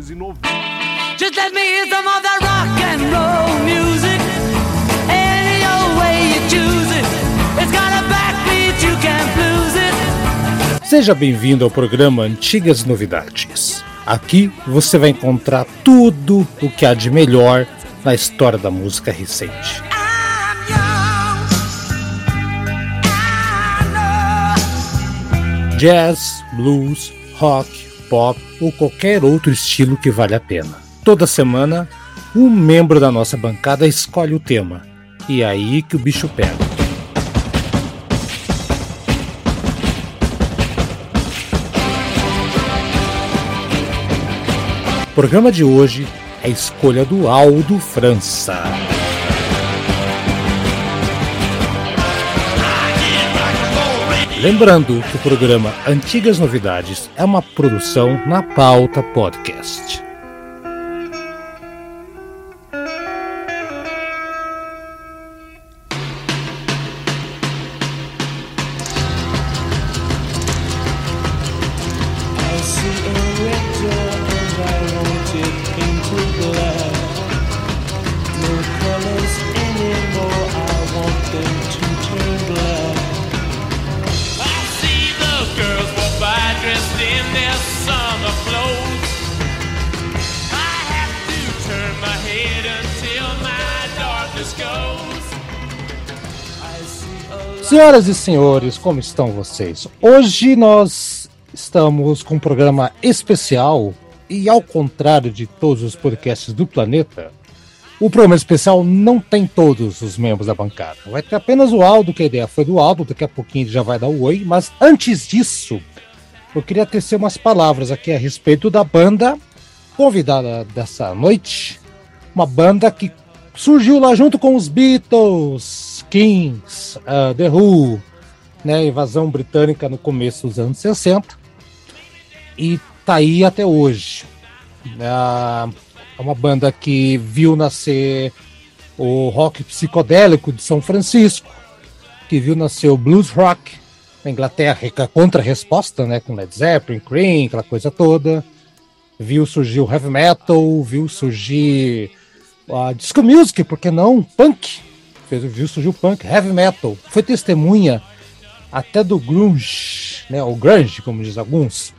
Just let me hear some of that rock and roll music. Any old way you choose it. It's got a backbeat, you can't lose it. Seja bem-vindo ao programa Antigas Novidades. Aqui você vai encontrar tudo o que há de melhor na história da música recente. Jazz, blues, rock, pop ou qualquer outro estilo que vale a pena. Toda semana, um membro da nossa bancada escolhe o tema. E é aí que o bicho pega. O programa de hoje é a escolha do Aldo França. Lembrando que o programa Antigas Novidades é uma produção na pauta podcast. Senhoras e senhores, como estão vocês? Hoje nós estamos com um programa especial e, ao contrário de todos os podcasts do planeta, o programa especial não tem todos os membros da bancada. Vai ter apenas o Aldo, que a ideia foi do Aldo, daqui a pouquinho ele já vai dar o oi, mas antes disso, eu queria tecer umas palavras aqui a respeito da banda convidada dessa noite, uma banda que surgiu lá junto com os Beatles, Kings, ah, The Who, né, invasão britânica no começo dos anos 60 e tá aí até hoje. Ah, É uma banda que viu nascer o rock psicodélico de São Francisco, que viu nascer o blues rock na Inglaterra, com a contra-resposta, né, com Led Zeppelin, Cream, aquela coisa toda. Viu surgir o heavy metal, viu surgir a disco music, por que não? Punk. Fez, viu surgir o punk, heavy metal. Foi testemunha até do grunge, né, o grunge, como diz alguns,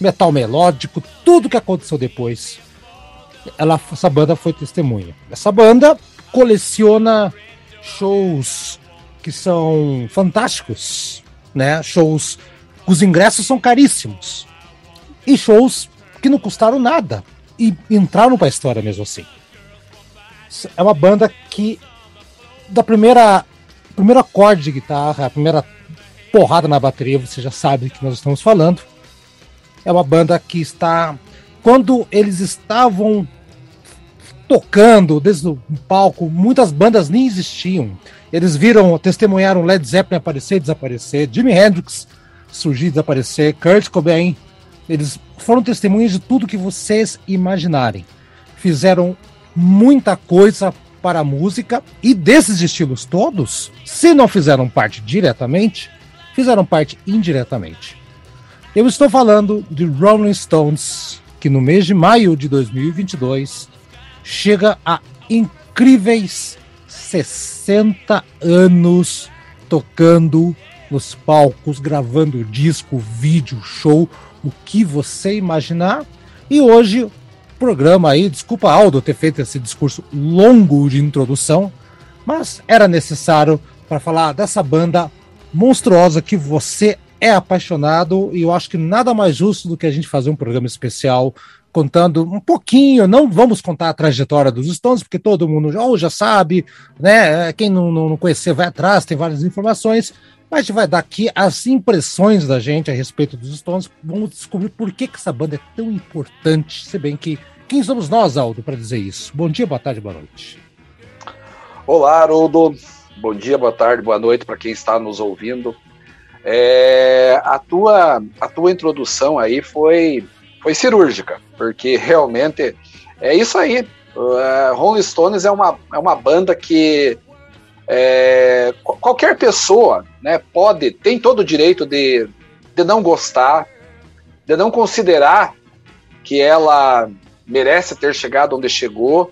metal melódico, tudo que aconteceu depois. Ela, essa banda foi testemunha. Essa banda coleciona shows que são fantásticos, né? Shows os ingressos são caríssimos e shows que não custaram nada e entraram para a história mesmo assim. É uma banda que da primeira primeiro acorde de guitarra, a primeira porrada na bateria, você já sabe que nós estamos falando. É uma banda que está quando eles estavam tocando desde o palco, muitas bandas nem existiam. Eles viram, testemunharam Led Zeppelin aparecer desaparecer, Jimi Hendrix surgir desaparecer, Kurt Cobain. Eles foram testemunhas de tudo que vocês imaginarem. Fizeram muita coisa para a música e desses estilos todos, se não fizeram parte diretamente, fizeram parte indiretamente. Eu estou falando de Rolling Stones, que no mês de maio de 2022 chega a incríveis 60 anos tocando nos palcos, gravando disco, vídeo, show, o que você imaginar. E hoje, programa aí, desculpa Aldo ter feito esse discurso longo de introdução, mas era necessário para falar dessa banda monstruosa que você é apaixonado e eu acho que nada mais justo do que a gente fazer um programa especial contando um pouquinho, não vamos contar a trajetória dos Stones, porque todo mundo já, ou já sabe, né? Quem não, não, não conhecer vai atrás, tem várias informações, mas vai dar aqui as impressões da gente a respeito dos Stones, vamos descobrir por que, que essa banda é tão importante, se bem que quem somos nós, Aldo, para dizer isso? Bom dia, boa tarde, boa noite. Olá, Haroldo. Bom dia, boa tarde, boa noite para quem está nos ouvindo. É, a, tua, a tua introdução aí foi, foi cirúrgica, porque realmente é isso aí. Uh, Rolling Stones é uma, é uma banda que é, qu- qualquer pessoa né, pode, tem todo o direito de, de não gostar, de não considerar que ela merece ter chegado onde chegou.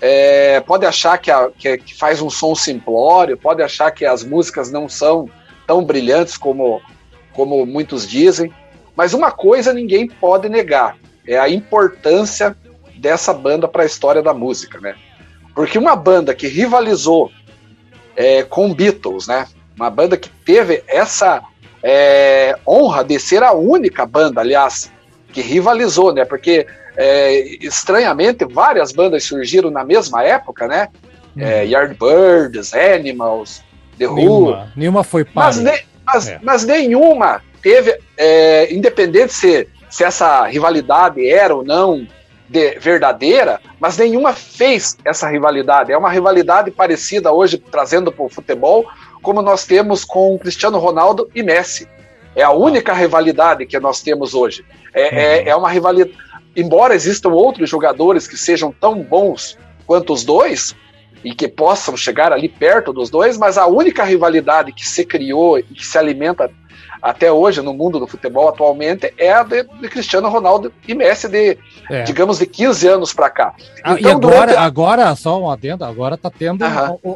É, pode achar que, a, que, que, faz um som simplório, pode achar que as músicas não são tão brilhantes como, como muitos dizem, mas uma coisa ninguém pode negar: é a importância dessa banda para a história da música, né? Porque uma banda que rivalizou é, com Beatles, né? Uma banda que teve essa é, honra de ser a única banda, aliás, que rivalizou, né? Porque é, estranhamente várias bandas surgiram na mesma época, né? Hum. É, Yardbirds, Animals, The Who. Nenhuma, nenhuma foi para. Mas, ne, mas, é. mas, nenhuma teve, é, independente se, se essa rivalidade era ou não de, verdadeira, mas nenhuma fez essa rivalidade. É uma rivalidade parecida hoje, trazendo para o futebol, como nós temos com Cristiano Ronaldo e Messi. É a única rivalidade que nós temos hoje. É, é, uhum. é uma rivalidade. Embora existam outros jogadores que sejam tão bons quanto os dois, e que possam chegar ali perto dos dois, mas a única rivalidade que se criou e que se alimenta até hoje no mundo do futebol atualmente é a de, de Cristiano Ronaldo e Messi de, é. digamos, de 15 anos para cá. Ah, então, e agora, durante... agora, só um adendo, agora tá tendo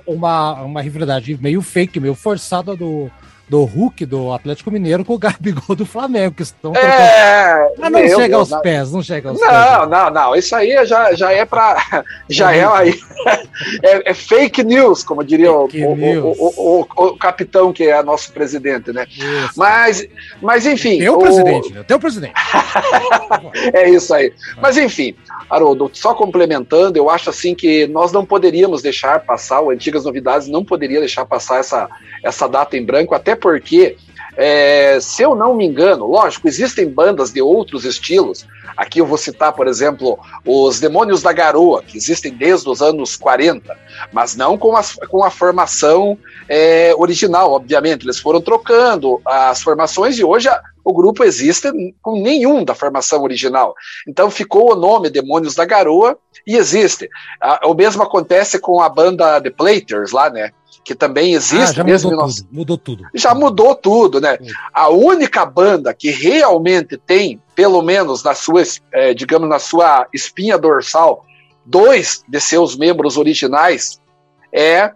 uma, uma rivalidade meio fake, meio forçada do, do Hulk do Atlético Mineiro com o Gabigol do Flamengo, que estão é, Mas não chega aos não. pés, não chega aos não, pés. Não, não, não, isso aí já, já é para já é aí é, é, fake news, como diria o, o, o, o, capitão que é nosso presidente, né? Isso. Mas, mas enfim. Teu presidente, né? Teu presidente. é isso aí. Mas enfim, Haroldo, só complementando, eu acho assim que nós não poderíamos deixar passar, o Antigas Novidades não poderia deixar passar essa, essa data em branco, até porque, é, se eu não me engano, lógico, existem bandas de outros estilos. Aqui eu vou citar, por exemplo, os Demônios da Garoa, que existem desde os anos 40, mas não com, as, com a formação é, original, obviamente. Eles foram trocando as formações e hoje a, o grupo existe com nenhum da formação original. Então ficou o nome Demônios da Garoa e existe. O mesmo acontece com a banda The Platers lá, né? Que também existe. Ah, já mudou, tudo, mudou tudo. Já mudou tudo, né? A única banda que realmente tem, pelo menos na sua, é, digamos, na sua espinha dorsal, dois de seus membros originais é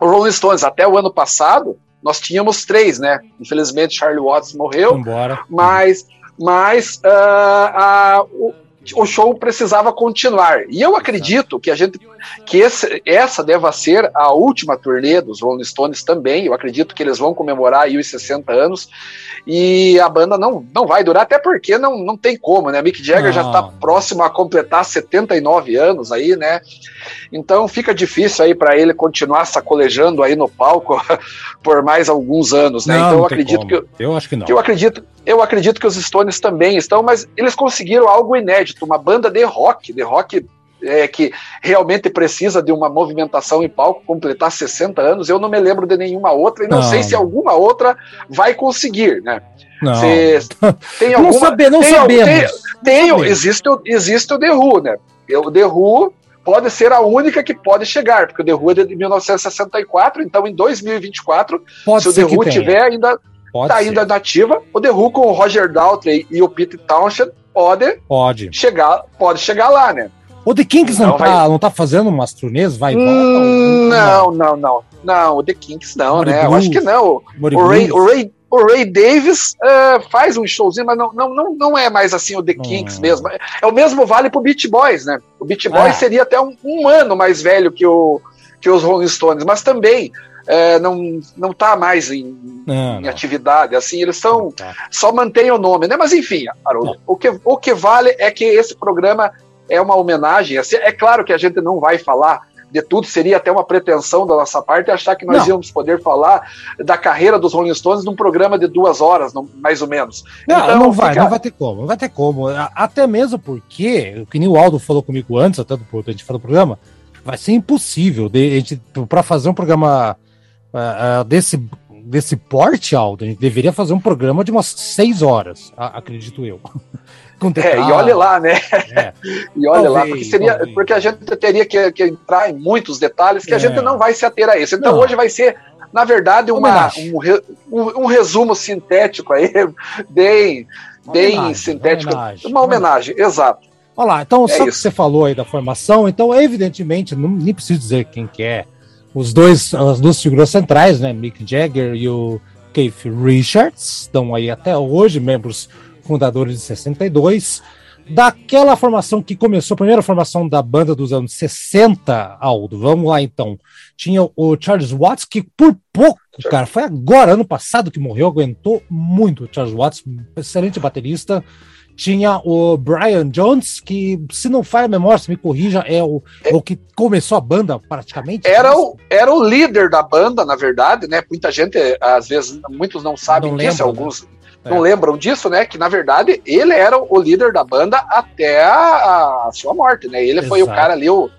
o Rolling Stones. Até o ano passado, nós tínhamos três, né? Infelizmente, Charlie Watts morreu. Embora. Mas, mas uh, uh, o show precisava continuar. E eu acredito que a gente que esse, essa deva ser a última turnê dos Rolling Stones também. Eu acredito que eles vão comemorar aí os 60 anos e a banda não, não vai durar, até porque não, não tem como, né? Mick Jagger não. já está próximo a completar 79 anos aí, né? Então fica difícil aí para ele continuar sacolejando aí no palco por mais alguns anos, né? Não, então eu acredito como. que eu acho que não. Que eu acredito eu acredito que os Stones também estão, mas eles conseguiram algo inédito, uma banda de rock, de rock é, que realmente precisa de uma movimentação em palco, completar 60 anos. Eu não me lembro de nenhuma outra, e não, não. sei se alguma outra vai conseguir, né? Não. Se, tem alguma, não, saber, não tem, sabemos. Tem, tem, sabemos. Existe, existe o The Who, né? O The Who pode ser a única que pode chegar, porque o The Who é de 1964, então em 2024, pode se o The Who tiver ainda Pode tá ainda nativa. O The Who com o Roger Daltrey e o Pete Townshend pode, pode. chegar pode chegar lá, né? O The Kinks não, não, tá, vai... não tá fazendo umas turnês? Vai? Hum, não, não, não. Não, o The Kinks não, né? Eu acho que não. O Ray, o Ray, o Ray Davis uh, faz um showzinho, mas não, não, não, não é mais assim o The Kinks hum. mesmo. É o mesmo vale pro Beach Boys, né? O Beach Boys ah. seria até um, um ano mais velho que, o, que os Rolling Stones, mas também é, não não está mais em, não, em não. atividade, assim, eles são tá. só mantêm o nome, né? Mas enfim, Haroldo, o que, o que vale é que esse programa é uma homenagem. Assim, é claro que a gente não vai falar de tudo, seria até uma pretensão da nossa parte achar que nós não. íamos poder falar da carreira dos Rolling Stones num programa de duas horas, mais ou menos. Não, então, não vai, fica... não vai ter como, não vai ter como. Até mesmo porque, o que o Aldo falou comigo antes, até do a gente falou do programa, vai ser impossível para fazer um programa uh, desse, desse porte, Aldo, a gente deveria fazer um programa de umas seis horas, acredito eu. é, e olhe lá, né? É. e olhe lá, porque, seria, porque a gente teria que, que, entrar em muitos detalhes que é. a gente não vai se ater a isso. Então não. hoje vai ser, na verdade, uma, um, um, um, resumo sintético aí, bem, bem homenagem, sintético. Homenagem, uma homenagem, exato. Olha lá, então, É só que isso. você falou aí da formação, então, evidentemente, não, nem preciso dizer quem que é. Os dois, as duas figuras centrais, né? Mick Jagger e o Keith Richards, estão aí até hoje, membros fundadores de 62. Daquela formação que começou, a primeira formação da banda dos anos 60, Aldo, vamos lá então. Tinha o Charles Watts, que por pouco, cara, foi agora, ano passado, que morreu, aguentou muito o Charles Watts, excelente baterista. Tinha o Brian Jones, que, se não falha a memória, se me corrija, é o, é o que começou a banda praticamente. Era o, era o líder da banda, na verdade, né? Muita gente, às vezes, muitos não sabem Não disso, lembram, alguns É. não lembram disso, né? Que na verdade ele era o líder da banda até a, a sua morte, né? Ele foi o Exato. cara ali, o,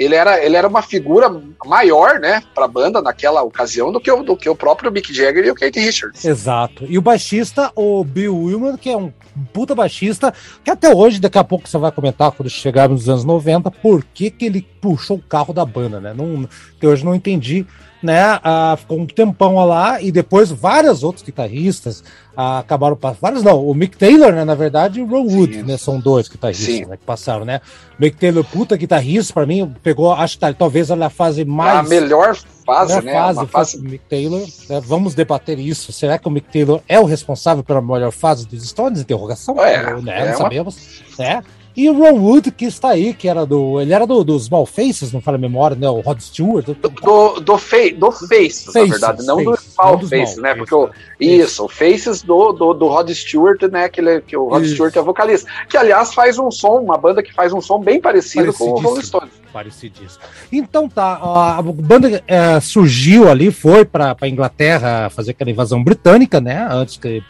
ele, era, ele era uma figura maior, né, pra banda naquela ocasião do que, o, do que o próprio Mick Jagger e o Kate Richards. Exato. E o baixista, o Bill Willman, que é um puta baixista, que até hoje, daqui a pouco você vai comentar, quando chegarmos nos anos 90, por que, que ele puxou o carro da banda, né? Não, até hoje não entendi, né? Ah, ficou um tempão lá e depois vários outros guitarristas ah, acabaram passando. Vários não, o Mick Taylor, né? Na verdade, e o Ron Wood, Sim. né? São dois guitarristas né, que passaram, né? Mick Taylor, puta guitarrista, pra mim, pegou, acho que tá- talvez olha a fase mais. a melhor fase, melhor né? fase uma fase o Mick Taylor. né? Vamos debater isso. Será que o Mick Taylor é o responsável pela melhor fase dos Stones? Interrogação. É, né? é não uma- sabemos. Né? E o Ron Wood, que está aí, que era do. Ele era do, dos Small Faces, não fala a memória, né? O Rod Stewart. do, do, do, fe, do Faces, na Faces, verdade, não Faces, do dos Faces, né? Porque o, né? Isso, o Faces do, do, do Rod Stewart, né? Que, ele, que o Rod Isso. Stewart é vocalista. Que, aliás, faz um som, uma banda que faz um som bem parecido com o. Rolling Stones. Parecidíssimo. Então tá, a, banda é, surgiu ali, foi para a Inglaterra fazer aquela invasão britânica, né? Antes que.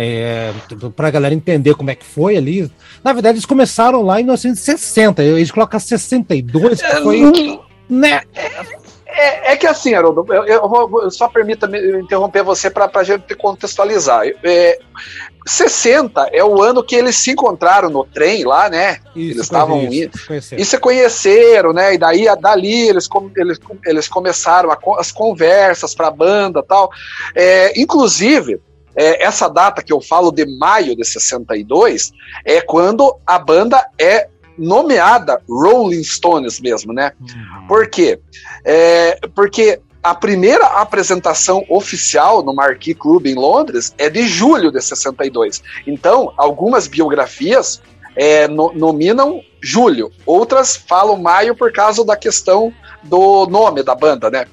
É, para a galera entender como é que foi ali. Na verdade, eles começaram lá em 1960. Eles colocam 62, que foi. Né? É, é que assim, Haroldo, eu, eu vou, vou- só permita-me interromper você para a gente contextualizar. É, 60 é o ano que eles se encontraram no trem lá, né? Isso, Eles estavam indo-. E se conheceram, né? E daí, a- dali, eles, eles, eles começaram a as conversas para a banda tal. É, inclusive, é, essa data que eu falo de maio de 62 é quando a banda é nomeada Rolling Stones mesmo, né? Uhum. Por quê? É, porque a primeira apresentação oficial no Marquee Club em Londres é de julho de 62. Então, algumas biografias é, no- nominam julho, outras falam maio por causa da questão do nome da banda, né?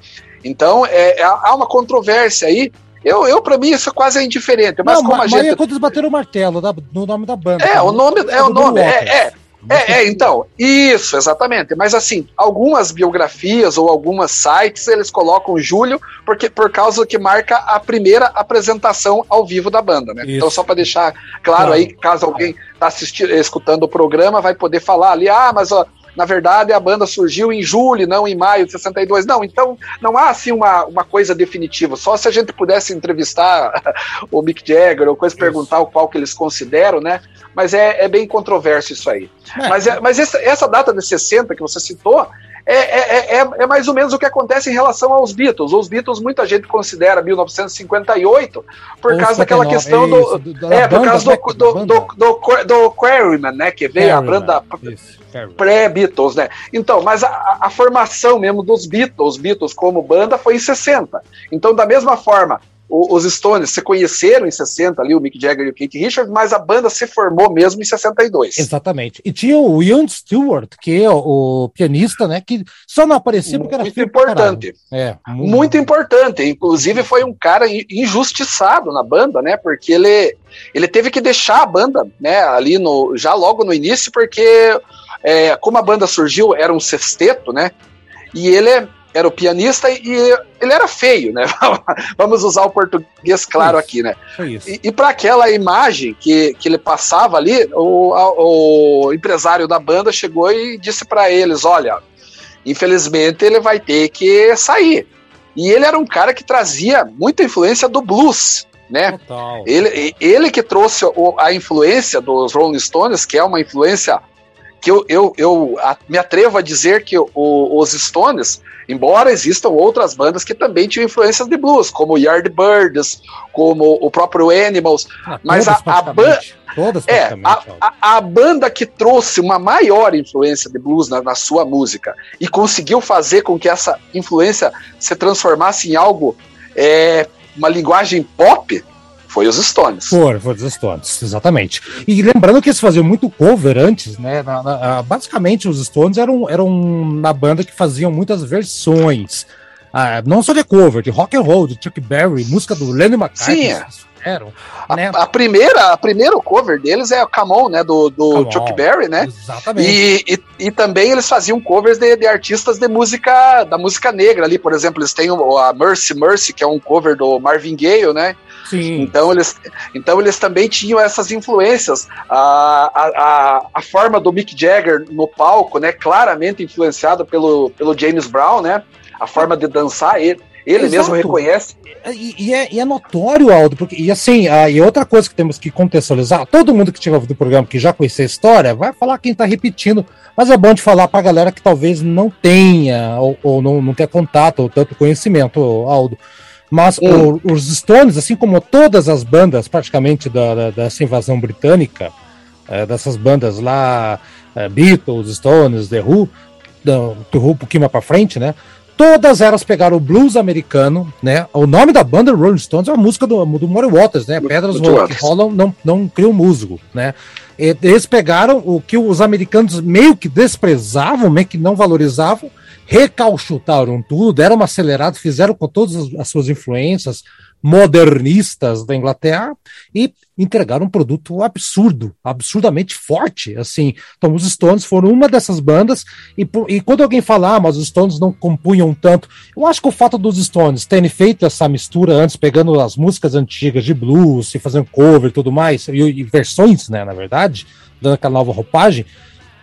Então, é, é- há uma controvérsia aí. Eu, eu para mim, isso quase é indiferente. Mas Não, como a gente é quando eles bateram o martelo da- no nome da banda. é, o nome é o Do nome, Waters. é, é, é, é, então, isso, exatamente. Mas assim, algumas biografias ou algumas sites eles colocam julho porque por causa que marca a primeira apresentação ao vivo da banda, né? Isso. Então só para deixar claro, Claro. aí, caso alguém tá assistindo, escutando o programa, vai poder falar ali, ah, mas ó, na verdade a banda surgiu em julho, não em maio de 62. Não, então não há assim uma, uma coisa definitiva. Só se a gente pudesse entrevistar o Mick Jagger ou coisa Isso. perguntar o qual que eles consideram, né? Mas é, é bem controverso isso aí. É. Mas, é- mas essa, essa data de 60 que você citou é, é, é, é mais ou menos o que acontece em relação aos Beatles. Os Beatles, muita gente considera 1958 por Ou causa daquela 59, questão do. isso, do- é, por banda, causa né, do, do, do, do, do Quarryman, né? Que veio a Carryman, banda pré-Beatles, né? Então, mas a- a, a formação mesmo dos Beatles, Beatles como banda, foi em 60. Então, da mesma forma, o- os Stones se conheceram em 60 ali, o Mick Jagger e o Keith Richards, mas a banda se formou mesmo em 62. Exatamente. E tinha o Ian Stewart, que é o, o pianista, né? Que só não aparecia porque era Muito importante. É, Muito importante. Inclusive, foi um cara in- injustiçado na banda, né? Porque ele, ele teve que deixar a banda, né? Ali no, já logo no início, porque é, como a banda surgiu, era um sexteto, né? E ele era o pianista e ele era feio, né? Vamos usar o português claro aqui, né? Isso. E, e para aquela imagem que, que ele passava ali, o, o empresário da banda chegou e disse para eles: olha, infelizmente ele vai ter que sair. E ele era um cara que trazia muita influência do blues, né? Total. Ele, ele que trouxe a influência dos Rolling Stones, que é uma influência que eu, eu, eu a- me atrevo a dizer que o- os Stones, embora existam outras bandas que também tinham influências de blues, como Yardbirds, como o próprio Animals, Ah, mas a- a. Todas É, a, a, a banda que trouxe uma maior influência de blues na, na sua música e conseguiu fazer com que essa influência se transformasse em algo, é, uma linguagem pop, foi os Stones. For, for dos Stones, exatamente. E lembrando que eles faziam muito cover antes, né? Na- na- basicamente, os Stones eram, eram uma banda que faziam muitas versões. Ah, não só de cover, de rock and roll, de Chuck Berry, música do Lenny McCartney. Sim, é. eles fizeram, A, né? a primeira, a primeiro cover deles é o Come On, né, do, do Come Chuck On. Berry, né? Exatamente. E, e, e também eles faziam covers de, de artistas de música da música negra ali, por exemplo, eles têm a Mercy Mercy, que é um cover do Marvin Gaye, né? Sim. Então eles, então eles também tinham essas influências. A, a, a, forma do Mick Jagger no palco, né? Claramente influenciado pelo, pelo James Brown, né? A forma de dançar, ele, ele Exato. mesmo reconhece. E, e é, e é notório, Aldo, porque, e assim, ah, e outra coisa que temos que contextualizar, todo mundo que tiver ouvido o programa que já conhecia a história, vai falar quem tá repetindo, mas é bom de falar pra galera que talvez não tenha, ou, ou não, não tenha contato, ou tanto conhecimento, Aldo. Mas Hum. o- os Stones, assim como todas as bandas praticamente da, da- dessa invasão britânica, eh, dessas bandas lá, eh, Beatles, Stones, The Who, da- The Who um pouquinho mais pra frente, né? Todas elas pegaram o blues americano, né? O nome da banda Rolling Stones é uma música do, do Maury Waters, né? Pedras que rolam não, não criam musgo, né? Eles pegaram o que os americanos meio que desprezavam, meio que não valorizavam, recalchutaram tudo, deram uma acelerada, fizeram com todas as, as suas influências modernistas da Inglaterra e entregaram um produto absurdo, absurdamente forte, assim. Então os Stones foram uma dessas bandas e, e quando alguém fala, ah, mas os Stones não compunham tanto, eu acho que o fato dos Stones terem feito essa mistura antes, pegando as músicas antigas de blues e fazendo cover e tudo mais, e, e versões, né, na verdade, dando aquela nova roupagem,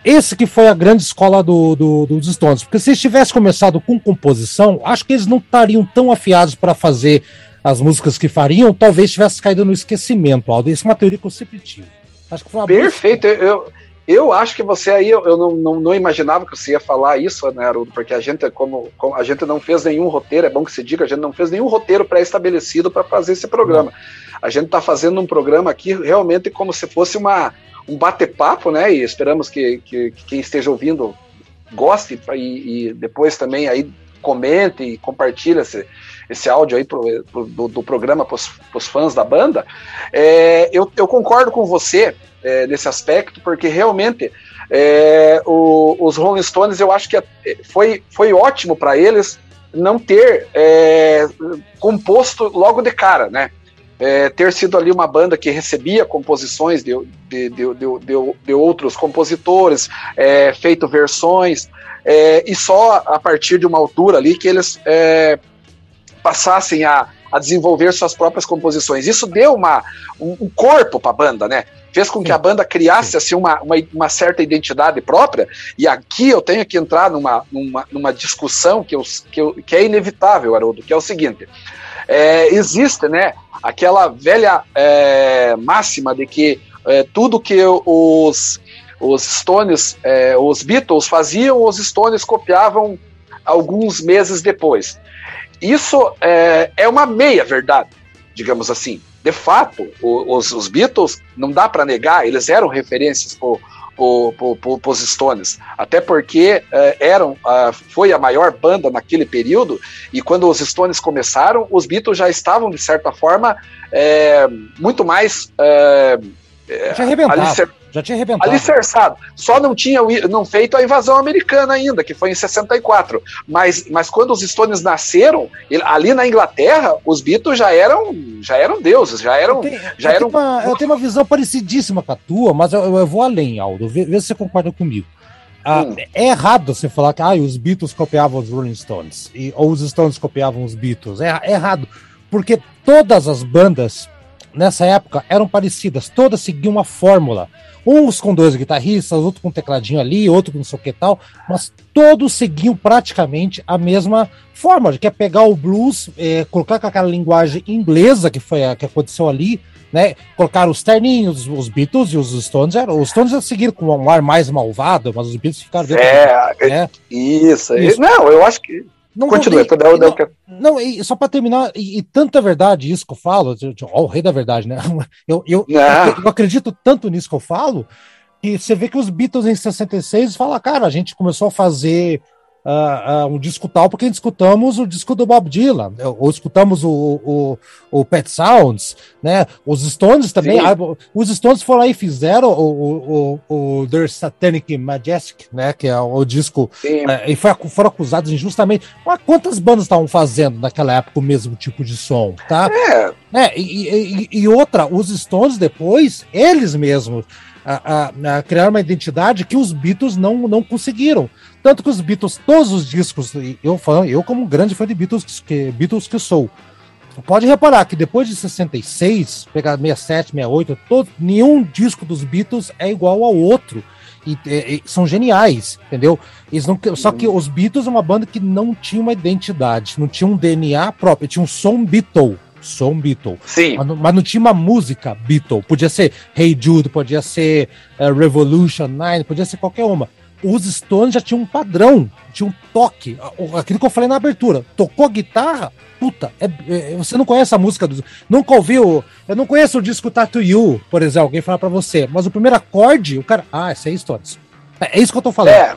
esse que foi a grande escola do, do- dos Stones. Porque se eles tivessem começado com composição, acho que eles não estariam tão afiados para fazer as músicas que fariam, talvez tivesse caído no esquecimento, Aldo. Isso é uma teoria que eu sempre tive. Acho que foi uma Perfeito. Eu, eu, eu acho que você aí, eu não, não, não imaginava que você ia falar isso, né, Haroldo? Porque a gente, como, como a gente não fez nenhum roteiro, é bom que se diga, a gente não fez nenhum roteiro pré-estabelecido para fazer esse programa. A gente está fazendo um programa aqui realmente como se fosse uma, um bate-papo, né? E esperamos que, que, que quem esteja ouvindo goste e, e depois também aí comente e compartilhe esse, esse áudio aí pro, pro- do, do programa para os fãs da banda. É, eu, eu concordo com você é, nesse aspecto, porque realmente é, o- os Rolling Stones eu acho que é- foi, foi ótimo para eles não ter é, composto logo de cara, né? É, ter sido ali uma banda que recebia composições de, de, de, de, de- outros compositores, é, feito versões, é, e só a partir de uma altura ali que eles é, passassem a, a desenvolver suas próprias composições. Isso deu uma, um, um corpo para a banda, né? Fez com que a banda criasse assim, uma, uma, uma certa identidade própria, e aqui eu tenho que entrar numa, numa, numa discussão que, eu, que, eu, que é inevitável, Haroldo, que é o seguinte: é, existe né, aquela velha é, máxima de que é, tudo que os, os Stones, é, os Beatles faziam, os Stones copiavam alguns meses depois. Isso é, é uma meia verdade, digamos assim. De fato, os, os Beatles, não dá para negar, eles eram referências para os Stones, até porque é, eram, foi a maior banda naquele período, e quando os Stones começaram, os Beatles já estavam, de certa forma, é, muito mais é, Já Já tinha arrebentado. alicerçado. Só não tinha não feito a invasão americana ainda, que foi em 64. Mas, mas quando os Stones nasceram, ele- ali na Inglaterra, os Beatles já eram, já eram deuses, já eram. Eu tenho, já eu eram- tenho uma, eu tenho uma visão parecidíssima com a tua, mas eu, eu vou além, Aldo. Vê, vê se você concorda comigo. Ah, Hum. É errado você falar que ah, os Beatles copiavam os Rolling Stones, e, ou os Stones copiavam os Beatles. É, é errado, porque todas as bandas nessa época eram parecidas, todas seguiam uma fórmula. Uns com dois guitarristas, outro com um tecladinho ali, outro com não sei o que tal, mas todos seguiam praticamente a mesma fórmula, que é pegar o blues, eh, colocar com aquela linguagem inglesa que foi a que aconteceu ali, né? Colocar os terninhos, os Beatles e os Stones, eram, os Stones já seguiram com um ar mais malvado, mas os Beatles ficaram dentro É, né? isso, Isso. Não, eu acho que. Não Continua, então, dá- dá- não, não, e só para terminar, e, e tanta verdade isso que eu falo, eu- eu- ó, o rei da verdade, né? Eu, eu, Não. eu acredito tanto nisso que eu falo, que você vê que os Beatles em 66 falam, cara, a gente começou a fazer ah, ah, um disco tal porque escutamos o disco do Bob Dylan, ou escutamos o, o, o Pet Sounds, né? Os Stones também, ah, os Stones foram aí e fizeram o, o, o, Their Satanic Majestic, né? Que é o disco é, e foi foram acusados injustamente. Mas quantas bandas estavam fazendo naquela época o mesmo tipo de som, tá? É, É, e, e- e outra, os Stones depois, eles mesmos a- a- criaram uma identidade que os Beatles não, não conseguiram. Tanto que os Beatles, todos os discos, eu eu como grande fã de Beatles que, Beatles que sou, pode reparar que depois de 66, pegar 67, 68, todo, nenhum disco dos Beatles é igual ao outro. E, e- e são geniais, entendeu? Eles não, só que os Beatles é uma banda que não tinha uma identidade, não tinha um DNA próprio, tinha um som Beatle. Som Beatle. sim. Mas não, mas não tinha uma música Beatle. Podia ser Hey Jude, podia ser eh, Revolution 9, podia ser qualquer uma. Os Stones já tinham um padrão, tinha um toque. Aquilo que eu falei na abertura. Tocou guitarra, puta, é- é- você não conhece a música dos. Nunca ouviu. Eu não conheço o disco Tattoo You, por exemplo, alguém falar pra você. Mas o primeiro acorde, o cara. Ah, esse é Stones. É, é isso que eu tô falando. É,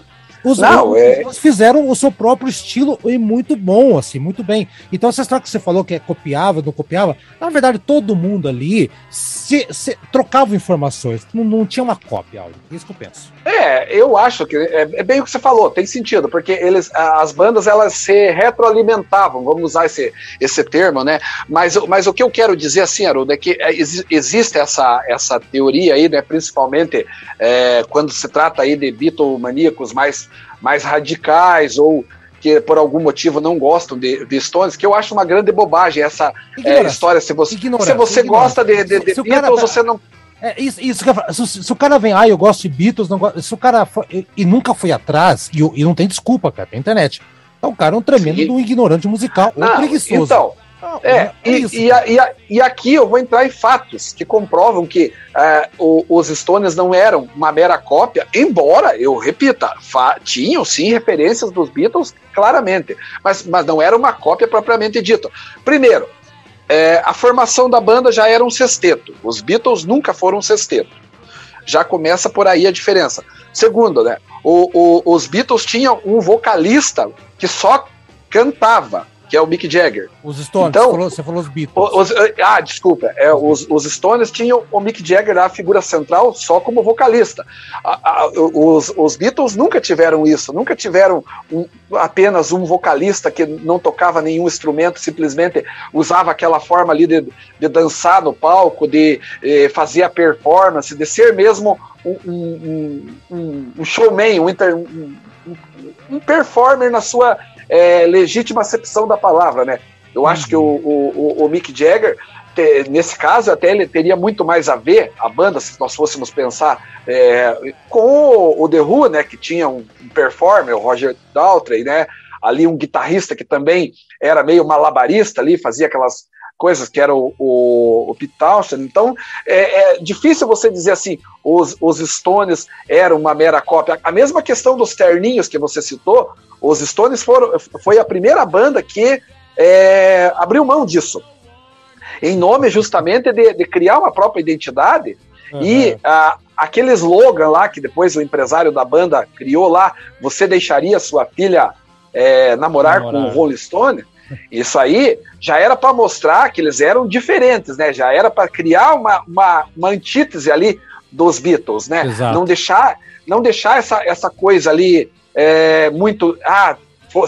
Os, Não, os- é- os fizeram o seu próprio estilo e muito bom, assim, muito bem. Então, essa história que você falou que é copiava, não copiava, na verdade, todo mundo ali se, se- trocava informações. Não, não tinha uma cópia, Auro. Isso que eu penso. É, eu acho que é, é bem o que você falou, tem sentido, porque eles, as bandas elas se retroalimentavam, vamos usar esse, esse termo, né? Mas, o- mas o que eu quero dizer assim, Haroldo, é que é, exi- existe essa, essa teoria aí, né? Principalmente é, quando se trata aí de bitomaníacos mais, mais radicais ou que por algum motivo não gostam de, de Stones, que eu acho uma grande bobagem essa é, história. Se você, Ignorância, se você ignorância. gosta de, de, de o cara Beatles, tá- você não. É, isso, isso que eu falo. se, se o cara vem, ah, eu gosto de Beatles, não gosto, se o cara foi- e, e nunca foi atrás, e, e não tem desculpa, cara, tem internet. Então, o cara é um tremendo um ignorante musical ou preguiçoso. então, Não, É, e, e, e e aqui eu vou entrar em fatos que comprovam que é, os Stones não eram uma mera cópia, embora, eu repita, tinham sim referências dos Beatles, claramente, mas, mas não era uma cópia propriamente dita. Primeiro, é, a formação da banda já era um sexteto, os Beatles nunca foram um sexteto. Já começa por aí a diferença. Segundo, né, o- o- os Beatles tinham um vocalista que só cantava, que é o Mick Jagger. Os Stones, Então, você, falou, você falou os Beatles. Os- ah, desculpa. É, os, os Stones tinham o Mick Jagger, a figura central, só como vocalista. A- a- os, os Beatles nunca tiveram isso, nunca tiveram um- apenas um vocalista que não tocava nenhum instrumento, simplesmente usava aquela forma ali de, de dançar no palco, de eh, fazer a performance, de ser mesmo um, um- um- showman, um, inter- um- um- um performer na sua eh, legítima acepção da palavra, né? Eu acho que o, o, o- Mick Jagger, te- nesse caso, até ele teria muito mais a ver, a banda, se nós fôssemos pensar, é, com o, o The Who, né, que tinha um, um performer, o Roger Daltrey, né, ali um guitarrista que também era meio malabarista ali, fazia aquelas coisas que era o, o, o Pete Townshend. Então, é, é difícil você dizer assim, os, os Stones eram uma mera cópia. A mesma questão dos terninhos que você citou, os Stones foram, foi a primeira banda que é, abriu mão disso. Em nome justamente de, de criar uma própria identidade e Uhum. ah, aquele slogan lá que depois o empresário da banda criou lá, você deixaria sua filha é, namorar, Namorar. com o Rolling Stone? Isso aí já era para mostrar que eles eram diferentes, né? Já era para criar uma, uma, uma antítese ali dos Beatles, né? Exato. Não deixar, não deixar essa, essa coisa ali é, muito. Ah,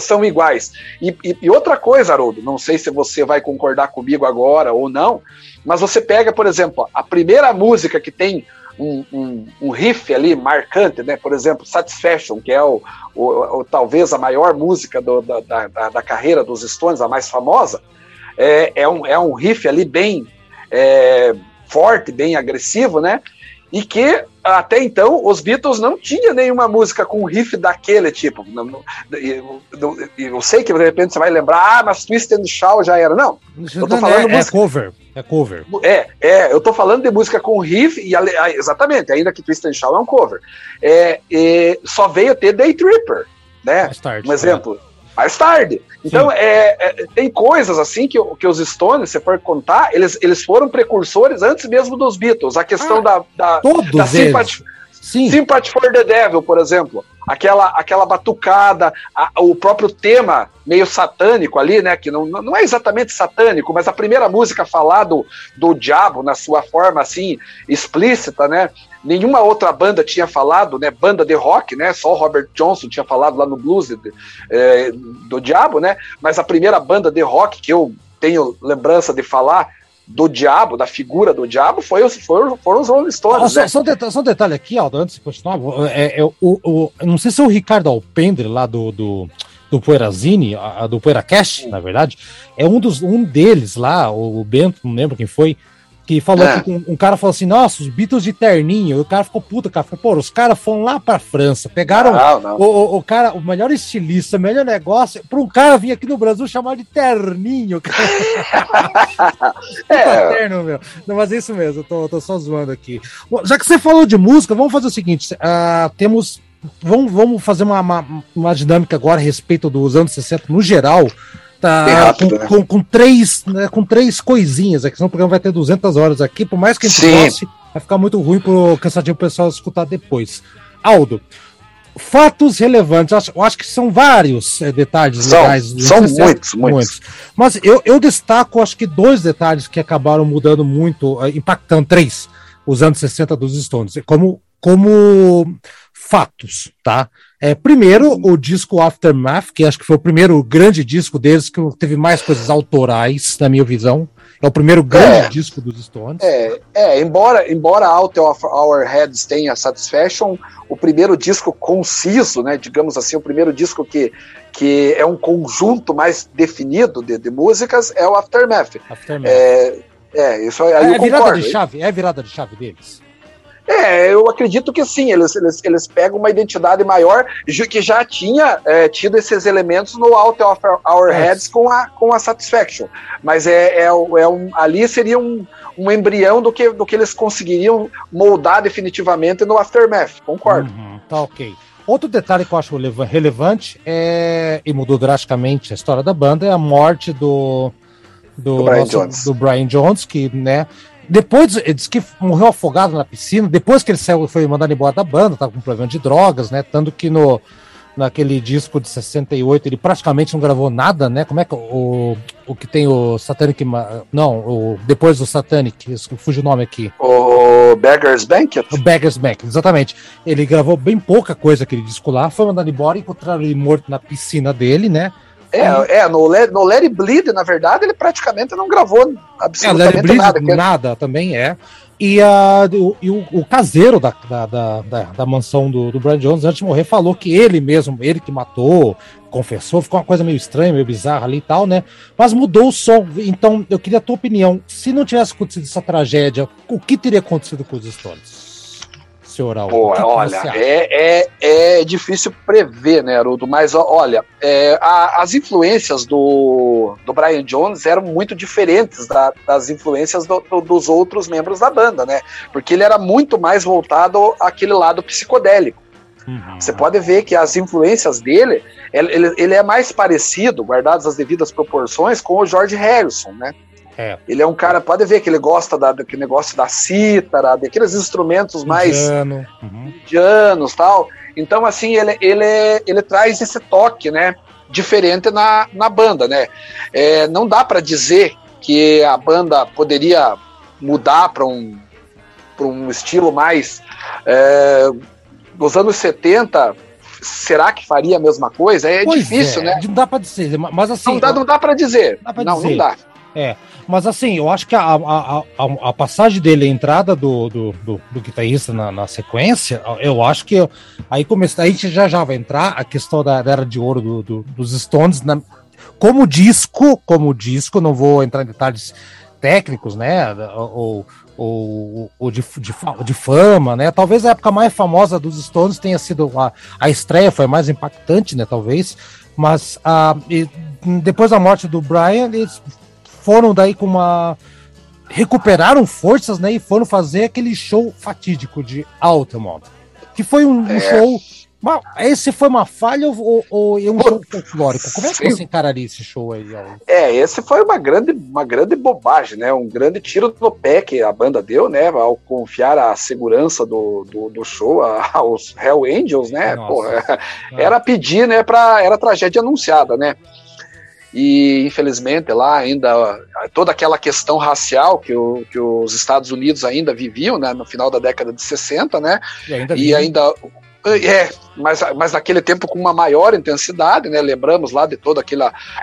são iguais. E, e- e outra coisa, Haroldo, não sei se você vai concordar comigo agora ou não, mas você pega, por exemplo, a primeira música que tem um, um- um riff ali marcante, né? Por exemplo, Satisfaction, que é o, o- o- talvez a maior música do- da, da- da- carreira dos Stones, a mais famosa, é, é um, é um riff ali bem é, forte, bem agressivo, né? E que até então os Beatles não tinham nenhuma música com riff daquele tipo. Não- não- eu, eu- sei que de repente você vai lembrar, ah, mas Twist and Shout já era. Não, eu tô falando é, é música- cover. É cover. é, é, eu tô falando de música com riff, e exatamente, ainda que Twist and Shout é um cover. É, e só veio ter Day Tripper, né? Um exemplo. Mais tarde. Então, é, é, tem coisas assim que, que os Stones, se for contar, eles, eles foram precursores antes mesmo dos Beatles. A questão Ah, da, da, Todos da. Sympathy, Sim. Sympathy for the Devil, por exemplo. Aquela, aquela batucada, a- o próprio tema meio satânico ali, né? Que não, não é exatamente satânico, mas a primeira música falar do, do diabo na sua forma assim, explícita, né? Nenhuma outra banda tinha falado, né? Banda de rock, né? Só o Robert Johnson tinha falado lá no blues eh, do diabo, né? Mas a primeira banda de rock que eu tenho lembrança de falar do diabo, da figura do diabo, foi, os- foram, os Rolling Ah, Stones, só, né? só, um detalhe, só um detalhe aqui, Aldo, antes de continuar. É, é, o, o, não sei se é o Ricardo Alpendre, lá do, do, do Poeirazine, a do Poeiracast, na verdade, é um, dos, um deles lá, o Bento, não lembro quem foi, que falou É. que um, um cara falou assim: Nossa, os Beatles de terninho. E o cara ficou puto, cara. Falou, Pô, os caras foram lá pra França, pegaram Não, não. o, o, o cara, o melhor estilista, o melhor negócio, para um cara vir aqui no Brasil chamar de terninho, cara. É. meu. Não, mas é isso mesmo, eu tô, tô só zoando aqui. Já que você falou de música, vamos fazer o seguinte: ah, temos. Vamos, vamos fazer uma, uma, uma dinâmica agora a respeito dos anos 60 no geral. Tá, Bem rápido, com, né? com, com três, né, com três coisinhas aqui, senão o programa vai ter 200 horas aqui, por mais que a gente Sim. vai ficar muito ruim pro cansativo pessoal escutar depois. Aldo, fatos relevantes, eu acho, eu acho que são vários eh, detalhes São, legais. são anos 60, muitos, muitos. Mas eu, eu destaco, acho que dois detalhes que acabaram mudando muito, eh, impactando três, os anos 60 dos Stones, como, como fatos, tá? É, primeiro, o disco Aftermath, que acho que foi o primeiro grande disco deles, que teve mais coisas autorais, na minha visão. É o primeiro grande É. disco dos Stones. É, é, embora, embora Out of Our Heads tenha Satisfaction, o primeiro disco conciso, né, digamos assim, o primeiro disco que, que é um conjunto mais definido de, de músicas é o Aftermath. Aftermath. É, é isso aí É, eu virada concordo. de chave? É a virada de chave deles? É, eu acredito que sim, eles, eles, eles pegam uma identidade maior, que já tinha é, tido esses elementos no Out of Our É. Heads com a, com a Satisfaction. Mas é, é, o- é um, ali seria um, um embrião do que, do que eles conseguiriam moldar definitivamente no Aftermath, concordo. Uhum, tá ok. Outro detalhe que eu acho releva- relevante é, e mudou drasticamente a história da banda é a morte do do, Do Brian nosso- Jones. do Brian Jones, que né depois ele disse que morreu afogado na piscina depois que ele saiu foi mandado embora da banda tava com problema de drogas né tanto que no naquele disco de 68 ele praticamente não gravou nada né como é que o, o que tem o Satanic não o depois do Satanic fugiu o nome aqui O Beggar's Banquet? o Beggar's Bank, exatamente. Ele gravou bem pouca coisa aquele disco lá, foi mandado embora, encontraram ele morto na piscina dele, né? É, é no, Let, no Let It Bleed, na verdade, ele praticamente não gravou É, absolutamente Bleed, nada. que- nada também é. E, a, o, e o, o caseiro da, da, da, da, da mansão do, do Brian Jones, antes de morrer, falou que ele mesmo, ele que matou, confessou, ficou uma coisa meio estranha, meio bizarra ali e tal, né? Mas mudou o som. Então, eu queria a tua opinião. Se não tivesse acontecido essa tragédia, o que teria acontecido com os Stones? Senhor Aldo, Pô, olha, é, é, é difícil prever, né, Haroldo? Mas olha, é, a- as influências do, do Brian Jones eram muito diferentes da- das influências do- do- dos outros membros da banda, né? Porque ele era muito mais voltado àquele lado psicodélico. Uhum. Você pode ver que as influências dele, ele, ele- ele é mais parecido, guardadas as devidas proporções, com o George Harrison, né? É. Ele é um cara, pode ver que ele gosta da, daquele negócio da cítara, daqueles instrumentos mais Indiano. Uhum. indianos tal. Então, assim, ele, ele, ele traz esse toque, né? Diferente na, na banda, né? É, não dá para dizer que a banda poderia mudar para um, pra um estilo mais. É, nos anos 70, será que faria a mesma coisa? É Pois difícil, é, né? Não dá pra dizer, mas assim. Não dá, não dá para dizer. Dá pra não, dizer. não dá. Mas assim, eu acho que a, a, a, a- a passagem dele, a entrada do, do, do, do guitarrista na, na sequência, eu acho que eu- aí começa, a gente já já vai entrar a questão da, da era de ouro do, do- dos Stones na- como disco, como disco, não vou entrar em detalhes técnicos, né? Ou, ou, ou de, de, de fama, né? Talvez a época mais famosa dos Stones tenha sido a, a estreia, foi mais impactante, né? Talvez, mas ah, e depois da morte do Brian, eles foram daí com uma. recuperaram forças, né? E foram fazer aquele show fatídico de Altamont. Que foi um, um É. show Mas esse foi uma falha ou, ou é um show folclórico? Como é que Sim. você encararia esse show aí? É, esse foi uma grande, uma grande bobagem, né? Um grande tiro no pé que a banda deu, né? Ao confiar a segurança do, do, do show a- aos Hell Angels, né? Nossa. Pô, era pedir, né? Pra, era tragédia anunciada, né? E infelizmente lá ainda toda aquela questão racial que, o, que os Estados Unidos ainda viviam, né? No final da década de 60, né? E ainda, E ainda. É, mas, mas naquele tempo com uma maior intensidade, né? Lembramos lá de todo aquele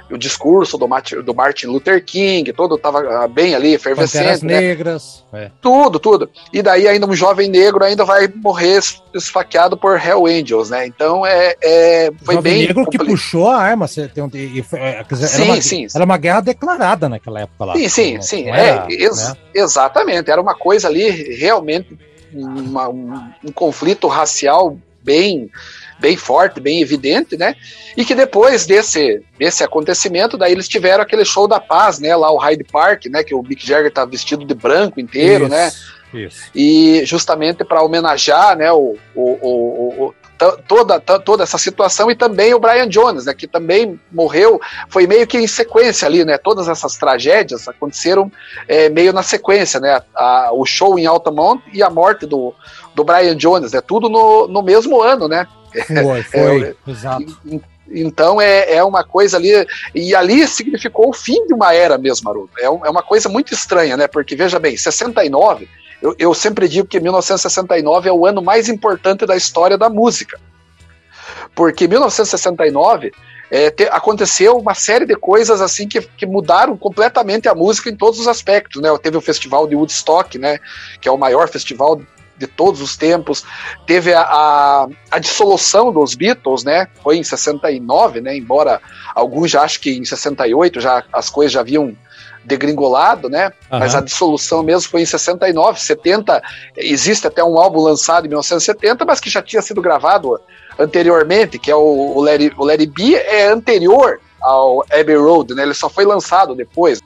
o discurso do Martin, do Martin Luther King, todo estava bem ali, Panteras efervescente, né? Negras. É. Tudo, tudo. E daí ainda um jovem negro ainda vai morrer es- esfaqueado por Hell Angels, né? Então é, é foi Jovem bem negro que compli- puxou a arma. Você tem um- e foi- é, dizer, Sim, era, uma, sim. era uma guerra declarada naquela época lá. Sim, sim, Não- sim. não é, era, ex- né? Exatamente. Era uma coisa ali realmente uma- um, um conflito racial bem bem forte, bem evidente, né? E que depois desse desse acontecimento, daí eles tiveram aquele show da paz, né? Lá o Hyde Park, né? Que o Mick Jagger tá vestido de branco inteiro, Isso, né? Isso. e justamente para homenagear né, o, o, o, o- to- toda, to- toda essa situação e também o Brian Jones, né, que também morreu, foi meio que em sequência ali, né, todas essas tragédias aconteceram é, meio na sequência, né, a- o show em Altamont e a morte do, do Brian Jones, né, tudo no, no mesmo ano, né, Foi, foi. Exato. e- Então é, é uma coisa ali, e ali significou o fim de uma era mesmo, Haroldo. É, um- é uma coisa muito estranha, né? Porque veja bem, 69, eu, eu sempre digo que 1969 é o ano mais importante da história da música. Porque 1969 é, te- aconteceu uma série de coisas assim que, que mudaram completamente a música em todos os aspectos, né? Teve o festival de Woodstock, né? Que é o maior festival de todos os tempos. Teve a, a, a dissolução dos Beatles, né? Foi em 69, né? Embora alguns já acham que em 68 já as coisas já haviam degringolado, né? Mas a dissolução mesmo foi em 69, 70. Existe até um álbum lançado em 1970, mas que já tinha sido gravado anteriormente, que é o, o, It, o It Be, é anterior ao Abbey Road, né? Ele só foi lançado depois.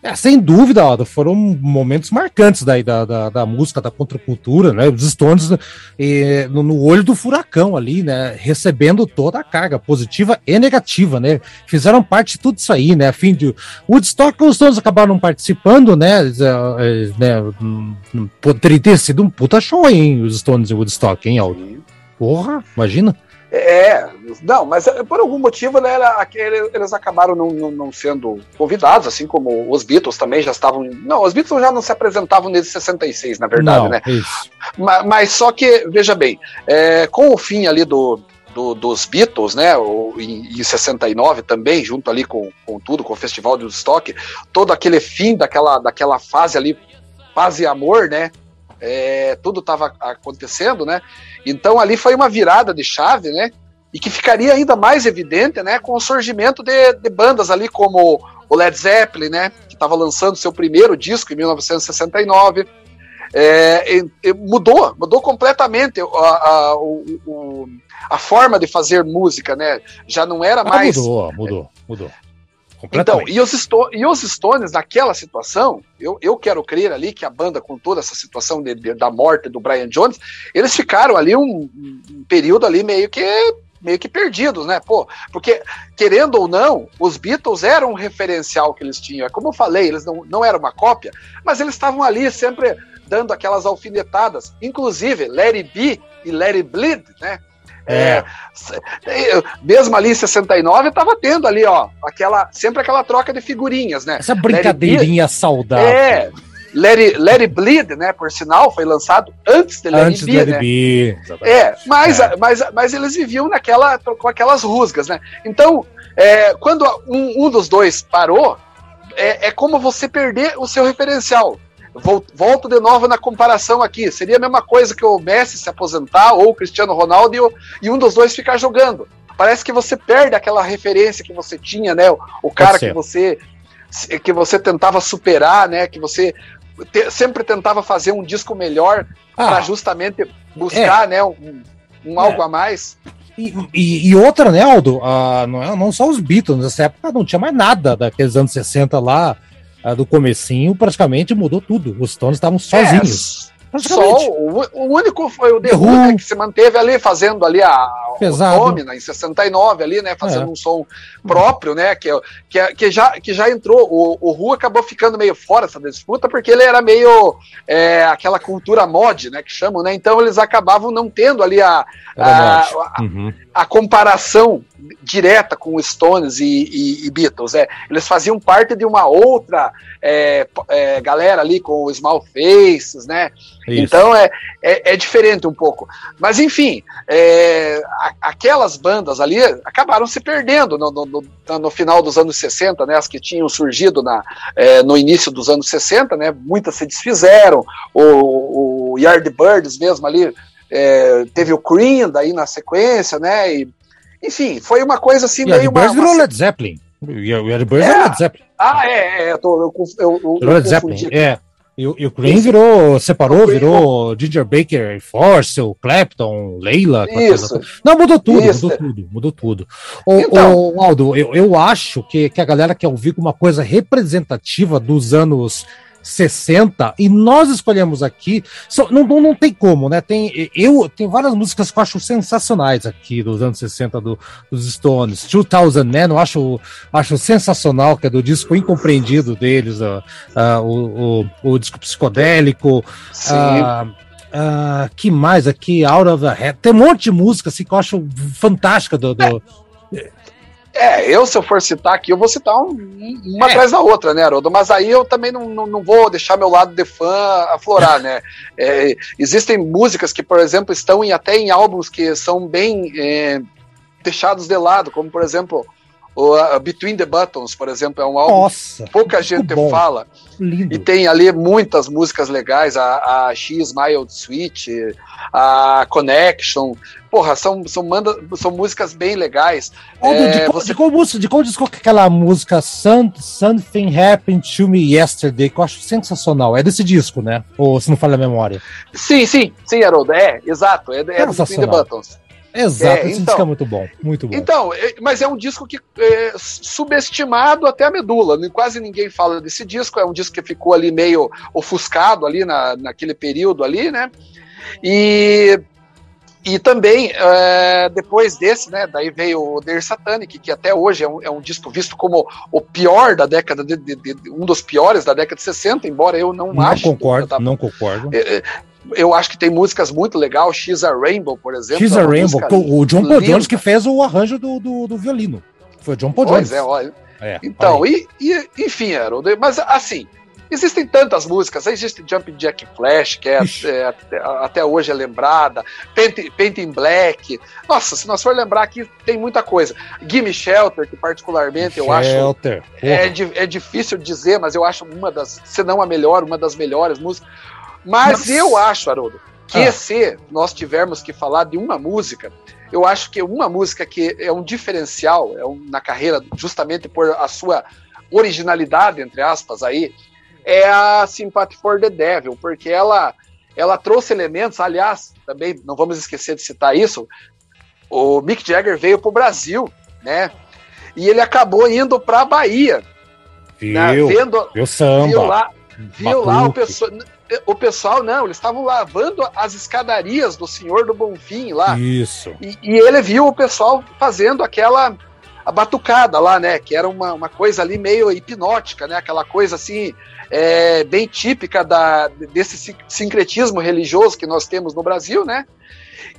É, sem dúvida, Aldo, foram momentos marcantes daí da, da, da música, da contracultura, né? Os Stones eh, no, no olho do furacão ali, né? Recebendo toda a carga positiva e negativa, né? Fizeram parte de tudo isso aí, né? A fim de Woodstock, os Stones acabaram participando, né? Eh, né? hum, hum, Poderia ter sido um puta show, hein? Os Stones e Woodstock, hein, Aldo? Porra, imagina. É, não, mas eh, por algum motivo né, era eles acabaram não, não, sendo convidados, assim como os Beatles também já estavam. Não, os Beatles já não se apresentavam desde 66, na verdade, não, né? isso. Ma- Mas, só que, veja bem, é, com o fim ali do, do- dos Beatles, né, em, em 69 também, junto ali com, com tudo, com o Festival de Woodstock, todo aquele fim daquela, daquela fase ali, paz e amor, né, é, tudo estava acontecendo, né, então ali foi uma virada de chave, né, e que ficaria ainda mais evidente, né, com o surgimento de, de bandas ali como o Led Zeppelin, né, que estava lançando seu primeiro disco em 1969, é, mudou, mudou completamente a, a, o- a forma de fazer música, né? Já não era Ah, mais. mudou, mudou, mudou. Então, e os, Sto- e os Stones, naquela situação, eu, eu quero crer ali que a banda, com toda essa situação de- de- da morte do Brian Jones, eles ficaram ali um, um período ali meio que meio que perdidos, né? Pô, porque, querendo ou não, os Beatles eram um referencial que eles tinham. É Como eu falei, eles não, não eram uma cópia, mas eles estavam ali sempre dando aquelas alfinetadas. Inclusive, It Be e It Bleed, né? É. É, mesmo ali em 69, tava tendo ali, ó, aquela, sempre aquela troca de figurinhas, né? Essa brincadeirinha saudável. É, Let It, Let It Bleed, né, por sinal, foi lançado antes de Let Antes It do Be, Let né? Be. É, mas, É. Mas, mas eles viviam naquela, com aquelas rusgas, né? Então, é, quando um, um dos dois parou, é, é como você perder o seu referencial. Vol- Volto de novo na comparação aqui. Seria a mesma coisa que o Messi se aposentar ou o Cristiano Ronaldo e, o- e um dos dois ficar jogando. Parece que você perde aquela referência que você tinha, né? O, o cara que você que você tentava superar, né? Que você te- sempre tentava fazer um disco melhor para Ah, justamente buscar, né? Um, um É. algo a mais. e, e- e outra, né, Aldo? Ah, não, é- não só os Beatles, nessa época não tinha mais nada daqueles anos 60 lá, do comecinho, praticamente mudou tudo. Os Stones estavam sozinhos. praticamente. Só o, o único foi o The The Who, né, que se manteve ali fazendo ali a Pesado. Domina em 69 ali, né, fazendo É. um som próprio, né, que, que, que, já, que já entrou, o, o Who acabou ficando meio fora dessa disputa porque ele era meio é, aquela cultura mod, né, que chamam, né, então eles acabavam não tendo ali a, Era a, a, Uhum. A comparação direta com Stones e, e- e Beatles. É. Eles faziam parte de uma outra é, é, galera ali com os Small Faces, né? Isso. Então é, é, é diferente um pouco. Mas enfim, é, a- aquelas bandas ali acabaram se perdendo no, no- no- no final dos anos 60, né? As que tinham surgido na, é, no início dos anos 60, né? Muitas se desfizeram. O, o Yardbirds mesmo ali é, teve o Cream daí na sequência, né? E, enfim, foi uma coisa assim E meio uma, virou uma- Led Zeppelin. E o Yardbirds É. era Led Zeppelin. Ah, é, é, eu, tô, eu, eu, eu, Led Zeppelin, confundi. é. E, o- e o Isso. virou, separou, virou Ginger Baker, Force, o Clapton, Leila. Isso. Não, mudou tudo, Isso. mudou tudo, mudou tudo. O, Então. o- Aldo, eu, eu acho que, que a galera quer ouvir uma coisa representativa dos anos 60 e nós escolhemos aqui. só- não, não, não tem como, né? Tem, eu, tem várias músicas que eu acho sensacionais aqui dos anos 60 do, dos Stones. 2000 né? Eu acho, acho sensacional, que é do disco incompreendido deles, ah, ah, o, o, o disco psicodélico. Sim. Ah, ah, que mais aqui? Out of the Head. Tem um monte de música assim, que eu acho fantástica do. do- É, eu se eu for citar aqui, eu vou citar um- uma É. atrás da outra, né, Haroldo? Mas aí eu também não, não, não vou deixar meu lado de fã aflorar, né? É, existem músicas que, por exemplo, estão em, até em álbuns que são bem é, deixados de lado, como, por exemplo, o Between the Buttons, por exemplo, é um álbum Nossa, que pouca gente bom. fala. lindo. E tem ali muitas músicas legais, a, a X Mild Sweet, a Connection. Porra, são, são, manda, são músicas bem legais. Aldo, É, de, qual, você- de, qual de qual disco que aquela música Some- Something Happened to Me Yesterday, que eu acho sensacional. É desse disco, né? Ou se não falha a memória. Sim, sim, sim, Haroldo. É, exato. É, é do Between the. Buttons. Exato, É, esse então. disco é muito bom. Muito bom. Então, é- mas é um disco que é subestimado até a medula. né? Quase ninguém fala desse disco. É um disco que ficou ali meio ofuscado ali na, naquele período ali, né? E, e também, é, depois desse, né? Daí veio o Der Satanic, que até hoje é um, é um disco visto como o pior da década de, de- de- um dos piores da década de 60, embora eu não, não ache. concordo, tá? não concordo. É, é, Eu acho que tem músicas muito legais, X a Rainbow, por exemplo. É a uma Rainbow, o John Paul. Jones que fez o arranjo do, do, do violino. Foi o John Paul Jones. Pois é, olha. É, Então, e, e- enfim, Harold, mas assim, existem tantas músicas, existe Jump Jack Flash, que é, é, até, hoje é lembrada, Paint, Paint in Black, nossa, se nós for lembrar aqui, tem muita coisa. Gimme Shelter, que particularmente eu acho Shelter. é, é difícil dizer, mas eu acho uma das, se não a melhor, uma das melhores músicas. Mas Mas- eu acho, Haroldo, que Ah. se nós tivermos que falar de uma música, eu acho que uma música que é um diferencial é um- na carreira, justamente por a sua originalidade, entre aspas, aí, é a Sympathy for the Devil, porque ela, ela trouxe elementos, aliás, também não vamos esquecer de citar isso, o Mick Jagger veio para o Brasil, né? E ele acabou indo para a Bahia, né? Viu? vendo, Viu samba. viu lá, viu lá o pessoal, o pessoal não, eles estavam lavando as escadarias do Senhor do Bonfim lá, Isso. e, e ele viu o pessoal fazendo aquela a batucada lá, né? Que era uma, uma coisa ali meio hipnótica, né? Aquela coisa assim, é, bem típica da, desse sin- sincretismo religioso que nós temos no Brasil, né?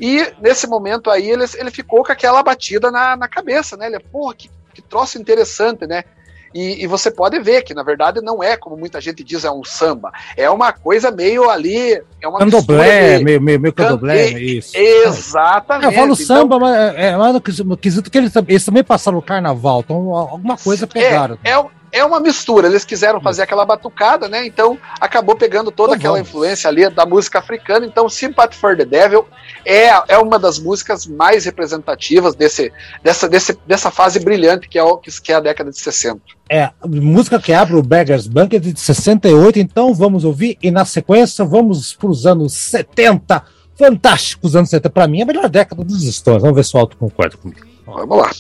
E nesse momento aí ele, ele ficou com aquela batida na, na cabeça, né? Ele, porra, que, que troço interessante, né? E, e você pode ver que, na verdade, não é, como muita gente diz, é um samba. É uma coisa meio ali. É uma Candomblé, de- meio, meio, meio Can- candomblé, e- isso. Exatamente. Eu falo Então, samba, mas é, é mais no quesito- no que eles, eles também passaram o carnaval, então alguma coisa pegaram. É, é, é uma mistura. Eles quiseram fazer aquela batucada, né? Então acabou pegando toda Então aquela vamos. influência ali da música africana. Então, Sympathy for the Devil é, é uma das músicas mais representativas desse, dessa, desse, dessa fase brilhante que é, o, que é a década de 60. É, música que abre o Beggars Banquet de 68, então vamos ouvir, e na sequência vamos para os anos 70, fantásticos anos 70, para mim é a melhor década dos Stones, vamos ver se o Alto concorda comigo. Vamos lá.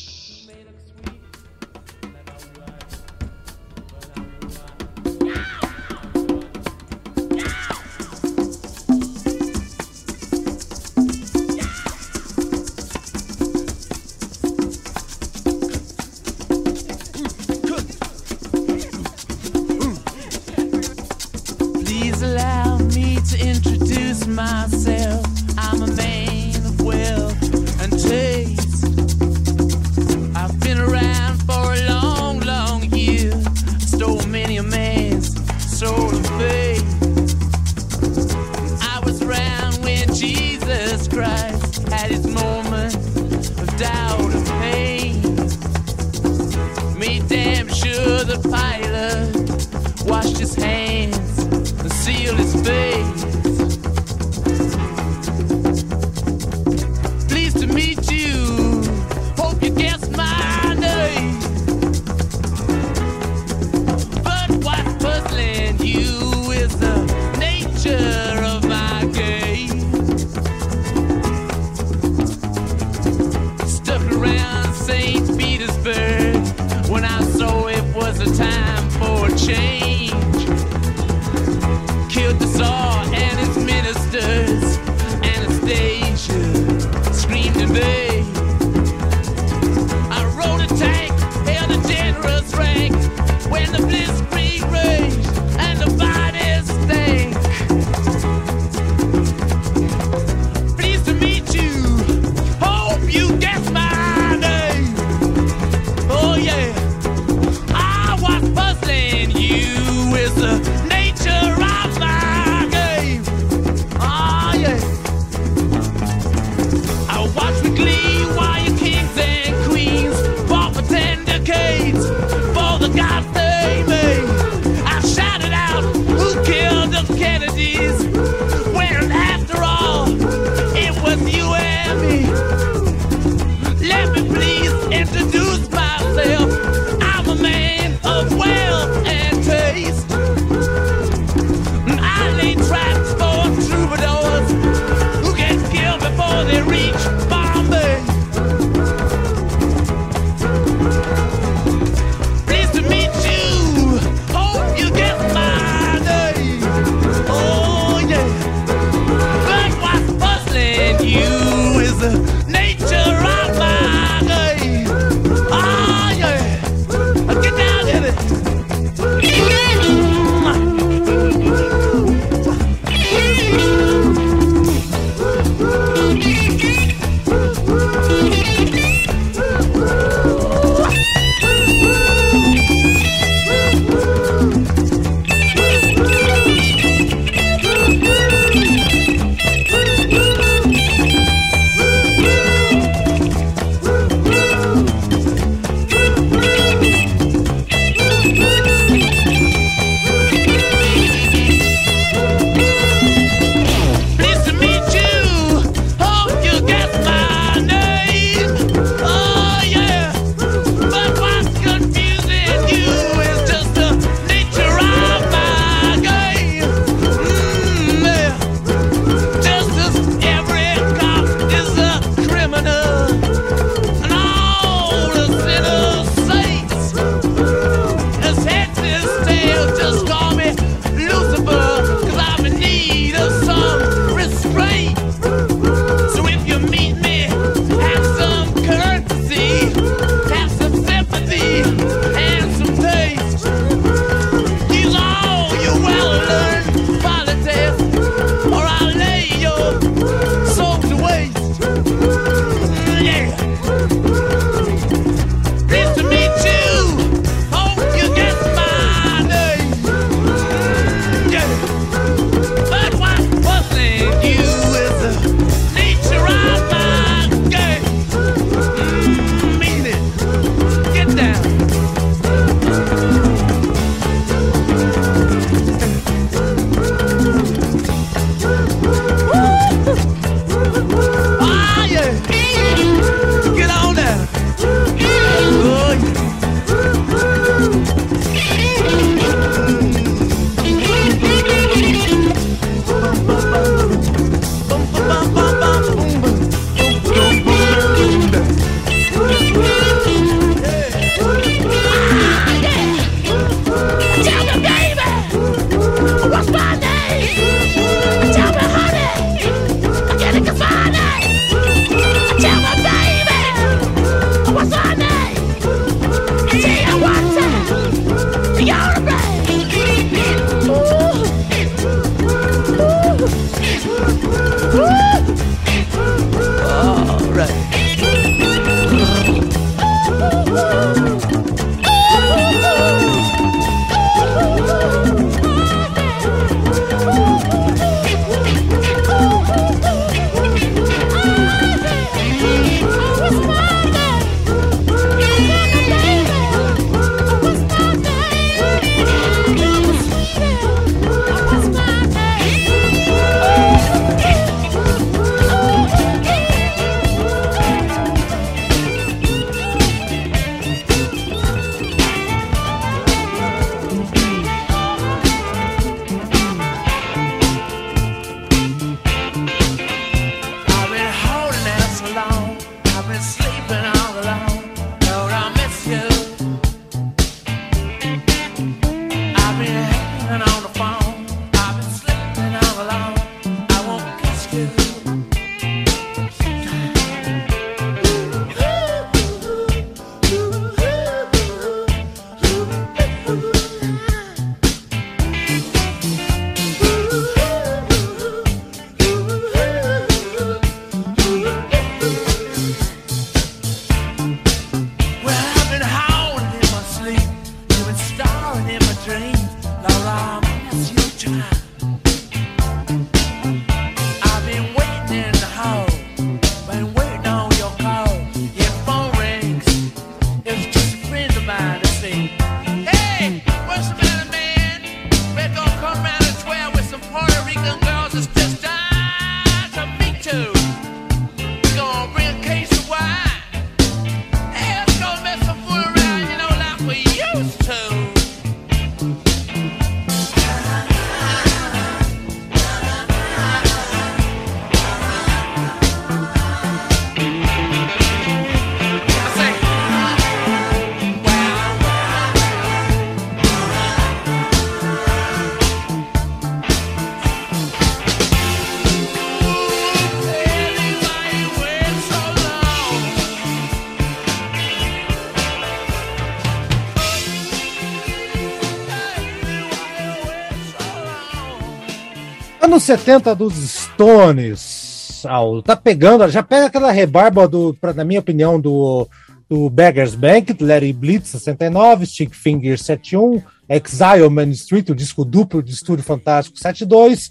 70 dos Stones. Aldo, tá pegando, já pega aquela rebarba do, pra, na minha opinião, do, do Beggars Bank, Larry Blitz 69, Stick Finger 71, Exile Main Street, o disco duplo de Estúdio Fantástico 72,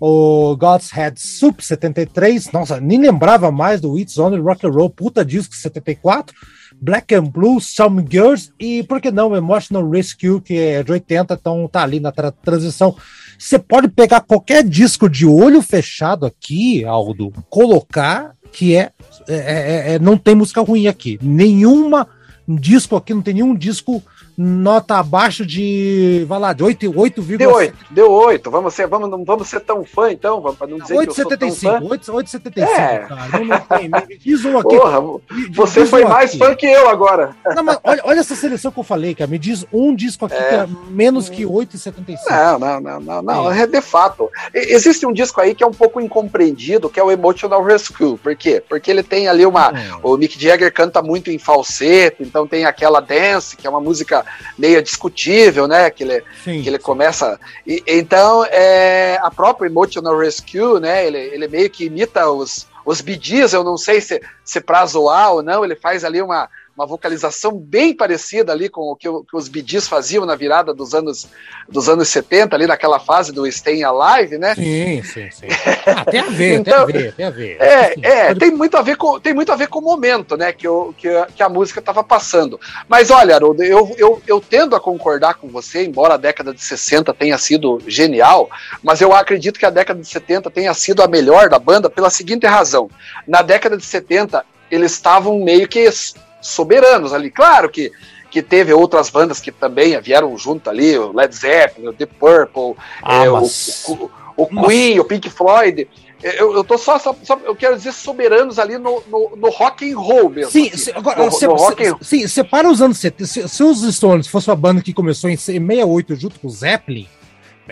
o God's Head Soup 73, nossa, nem lembrava mais do It's Only Rock and Roll, puta disco 74, Black and Blue, Some Girls e, por que não, Emotional Rescue, que é de 80, então tá ali na tra transição. Você pode pegar qualquer disco de olho fechado aqui, Aldo, colocar, que é, é, é, é não tem música ruim aqui. Nenhuma disco aqui, não tem nenhum disco nota abaixo de, vai lá, de 8, 8, Deu 8, deu 8. Vamos ser, vamos, não vamos ser tão fã, então, para não dizer 8,75, 8,75, é. cara. Não, não tem. Me diz um aqui. Porra, você diz foi mais aqui. fã que eu agora. Não, mas olha, olha essa seleção que eu falei, cara. Me diz um disco aqui É. que é menos que 8,75. Não, não, não, não, não, é de fato. Existe um disco aí que é um pouco incompreendido, que é o Emotional Rescue. Por quê? Porque ele tem ali uma. Hum. O Mick Jagger canta muito em falseto, então tem aquela dance, que é uma música meio discutível, né? Que ele, Sim. que ele começa. e- então, é, a própria Emotional Rescue, né? Ele, ele meio que imita os, os Gees, eu não sei se, se pra zoar ou não, ele faz ali uma, uma vocalização bem parecida ali com o que, que os Gees faziam na virada dos anos, dos anos 70, ali naquela fase do Staying Alive, né? Sim, sim, sim. Ah, tem a ver, Então, tem a ver, tem a ver. É, é, pode- tem muito a ver com, tem muito a ver com o momento, né, que, o, que, a, que a música estava passando. Mas olha, Haroldo, eu, eu, eu tendo a concordar com você, embora a década de 60 tenha sido genial, mas eu acredito que a década de 70 tenha sido a melhor da banda pela seguinte razão. Na década de 70, eles estavam meio que soberanos ali. Claro que que teve outras bandas que também vieram junto ali, o Led Zeppelin, o Deep Purple, Ah, é, o- mas- o, o Queen, o Pink Floyd. Eu, eu tô só, só, só- eu quero dizer soberanos ali no, no, no rock and roll mesmo. Sim, assim. se- agora, no, se- no se- rock and sim, separa os anos 70. Se, se os Stones fosse uma banda que começou em 68 junto com o Zeppelin,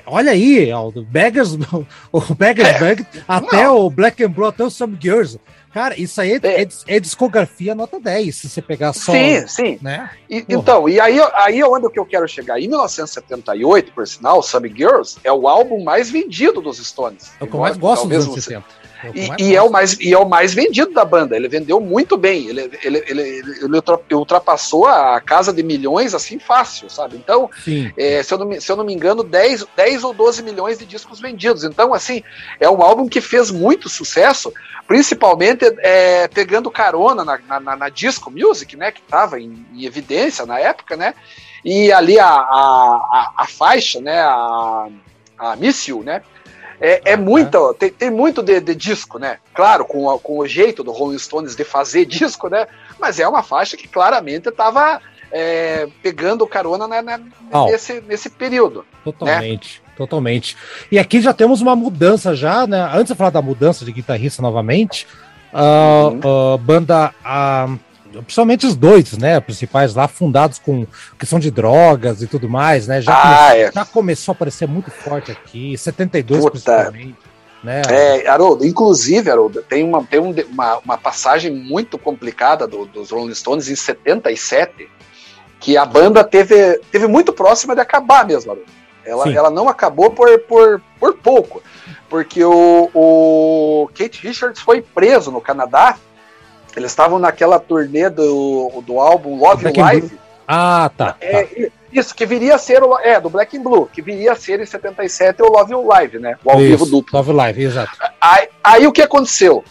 olha aí, Aldo, Beggars, o Beggars Bag, até o Black and Blue, até o Some Girls. Cara, isso aí é, É. é- é discografia nota 10, se você pegar só. Sim, sim. Né? E- então, e aí, aí é onde que eu quero chegar. Em 1978, por sinal, Some Girls é o álbum mais vendido dos Stones. É o que eu mais gosto dos anos você- 70. É o que eu E, mais e é o mais, e é o mais vendido da banda. Ele vendeu muito bem. Ele, ele, ele, ele ultra- ultrapassou a casa de milhões assim fácil, sabe? Então, é, se, eu não me, se eu não me engano, 10, 10 ou 12 milhões de discos vendidos. Então, assim, é um álbum que fez muito sucesso, principalmente é, pegando carona na, na, na- na disco music, né? Que estava em, em evidência na época, né? E ali a, a, a, a faixa, né? A, a Miss You, né? É, é Ah, muito, tem, tem muito de, de disco, né? Claro, com, a- com o jeito do Rolling Stones de fazer disco, né? Mas é uma faixa que claramente estava pegando carona na- na- Ah. nesse, nesse período. Totalmente, totalmente. E aqui já temos uma mudança já, né? Antes de falar da mudança de guitarrista novamente, a Uhum. banda, a, principalmente os dois, né? Principais lá, fundados com questão de drogas e tudo mais, né? Já, Ah, começou, é. já começou a aparecer muito forte aqui, 72 Puta. principalmente, né? É, Haroldo, inclusive, Haroldo, tem, uma, tem um uma, uma passagem muito complicada do- dos Rolling Stones em 77, que a banda teve, teve muito próxima de acabar mesmo, Haroldo. Ela, Sim. ela não acabou por, por, por pouco, porque o, o Kate Richards foi preso no Canadá. Eles estavam naquela turnê do, do álbum Love Black Live. Ah, tá. tá. É, isso, que viria a ser o. É, do Black and Blue, que viria a ser em 77 o Love You Live, né? O ao vivo Isso, duplo. Love Live, exato. Aí, aí o que aconteceu?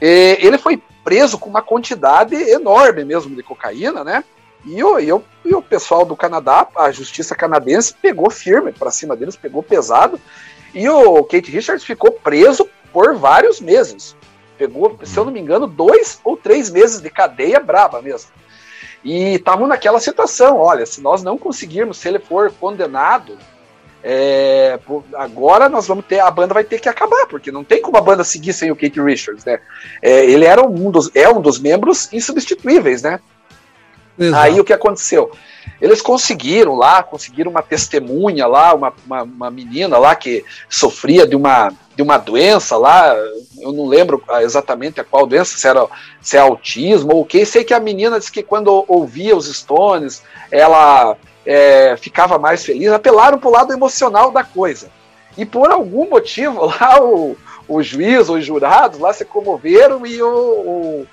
É, ele foi preso com uma quantidade enorme mesmo de cocaína, né? E o, e o, e o pessoal do Canadá, a justiça canadense, pegou firme para cima deles, pegou pesado. E o Kate Richards ficou preso por vários meses. Pegou, se eu não me engano, dois ou três meses de cadeia braba mesmo. E estavam naquela situação: olha, se nós não conseguirmos, se ele for condenado, é, agora nós vamos ter, a banda vai ter que acabar, porque não tem como a banda seguir sem o Kate Richards, né? É, ele era um dos, é um dos membros insubstituíveis, né? Exato. Aí o que aconteceu? Eles conseguiram lá, conseguiram uma testemunha lá, uma, uma, uma menina lá que sofria de uma, de uma doença lá, eu não lembro exatamente a qual doença, se era se é autismo ou o que. Sei que a menina disse que quando ouvia os Stones, ela é, ficava mais feliz. Apelaram para o lado emocional da coisa. E por algum motivo lá o, o juiz, os jurados lá se comoveram e o, o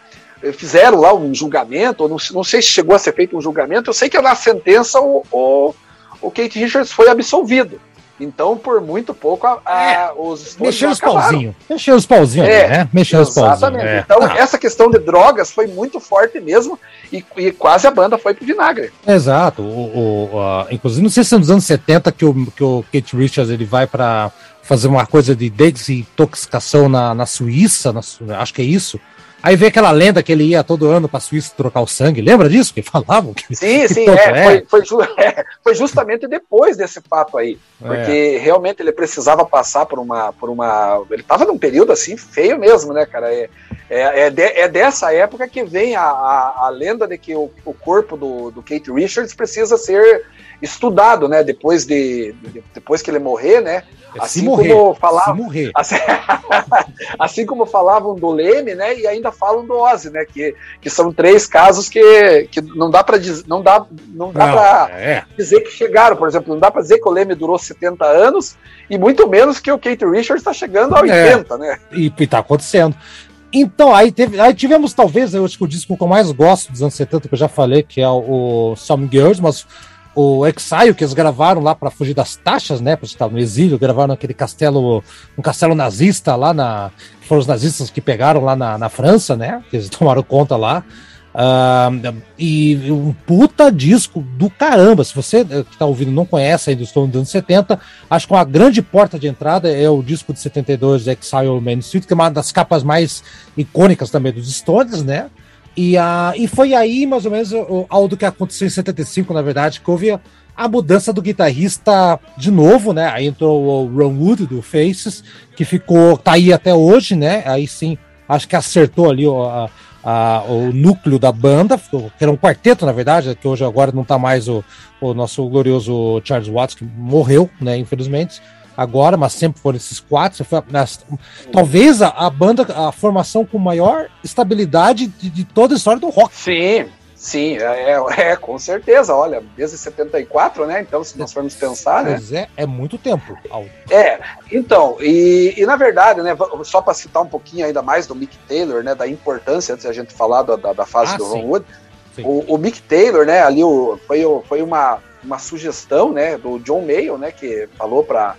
fizeram lá um julgamento, não, não, sei se chegou a ser feito um julgamento, eu sei que na sentença o, o, o Kate Richards foi absolvido. Então, por muito pouco, a, a, É, os Mexeu os pauzinhos. Mexeu os pauzinhos, É, né? Mexeu os pauzinhos. Exatamente. é. Então, Ah, essa questão de drogas foi muito forte mesmo e, e quase a banda foi pro vinagre. Exato. O, o, a- inclusive, não sei se é nos anos 70 que o, que o Kate Richards ele vai para fazer uma coisa de desintoxicação na, na Suíça, na acho que é isso. Aí vem aquela lenda que ele ia todo ano pra Suíça trocar o sangue. Lembra disso que falavam? Que- Sim, que sim, pouco é, Foi, foi ju- é, foi justamente depois desse fato aí. Porque realmente ele precisava passar por uma. Por uma ele estava num período assim feio mesmo, né, cara? É, é, é, de- é dessa época que vem a, a, a lenda de que o, o corpo do, do Kate Richards precisa ser estudado, né? Depois, de, de- depois que ele morrer, né? É assim morrer, como Se falava, morrer. Assim, assim como falavam do Leme, né? E ainda falam do Ozzy, né? Que, que são três casos que, que não dá para não dá, não dá para é. dizer que chegaram. Por exemplo, não dá para dizer que o Leme durou 70 anos e muito menos que o Kate Richards está chegando a É. 80, né? E, e tá acontecendo. Então, aí, teve, aí tivemos talvez, eu acho que o disco que eu mais gosto dos anos 70, que eu já falei, que é o, o Some Girls, mas o Exile, que eles gravaram lá para fugir das taxas, né? Porque estavam no exílio, gravaram naquele castelo, um castelo nazista lá na. Foram os nazistas que pegaram lá na, na França, né? Que eles tomaram conta lá. Ah, e um puta disco do caramba. Se você eh, que tá ouvindo não conhece ainda o Stone dos anos 70, acho que uma grande porta de entrada é o disco de 72, Exile Main Street, que é uma das capas mais icônicas também dos Stones, né? E, a, e foi aí, mais ou menos, o, algo que aconteceu em 75, na verdade, que houve a, a mudança do guitarrista de novo, né? Aí entrou o Ron Wood do Faces, que ficou, tá aí até hoje, né? Aí sim, acho que acertou ali o, a- a- o núcleo da banda, ficou- que era um quarteto, na verdade, que hoje agora não tá mais o, o nosso glorioso Charles Watts, que morreu, né? Infelizmente. Agora, mas sempre foram esses quatro. Foi a- nas- talvez a, a banda, a formação com maior estabilidade de, de toda a história do rock. Sim, sim, é, é, é, com certeza. Olha, desde 74, né? Então, se nós formos pensar, né? Pois é, é muito tempo. Aldo. É, então, e, e na verdade, né, só para citar um pouquinho ainda mais do Mick Taylor, né, da importância, antes da gente falar da, da, da fase Ah, do sim. Ron Wood, Sim. o, o Mick Taylor, né, ali o, foi, foi uma, uma sugestão, né, do John Mayo, né, que falou para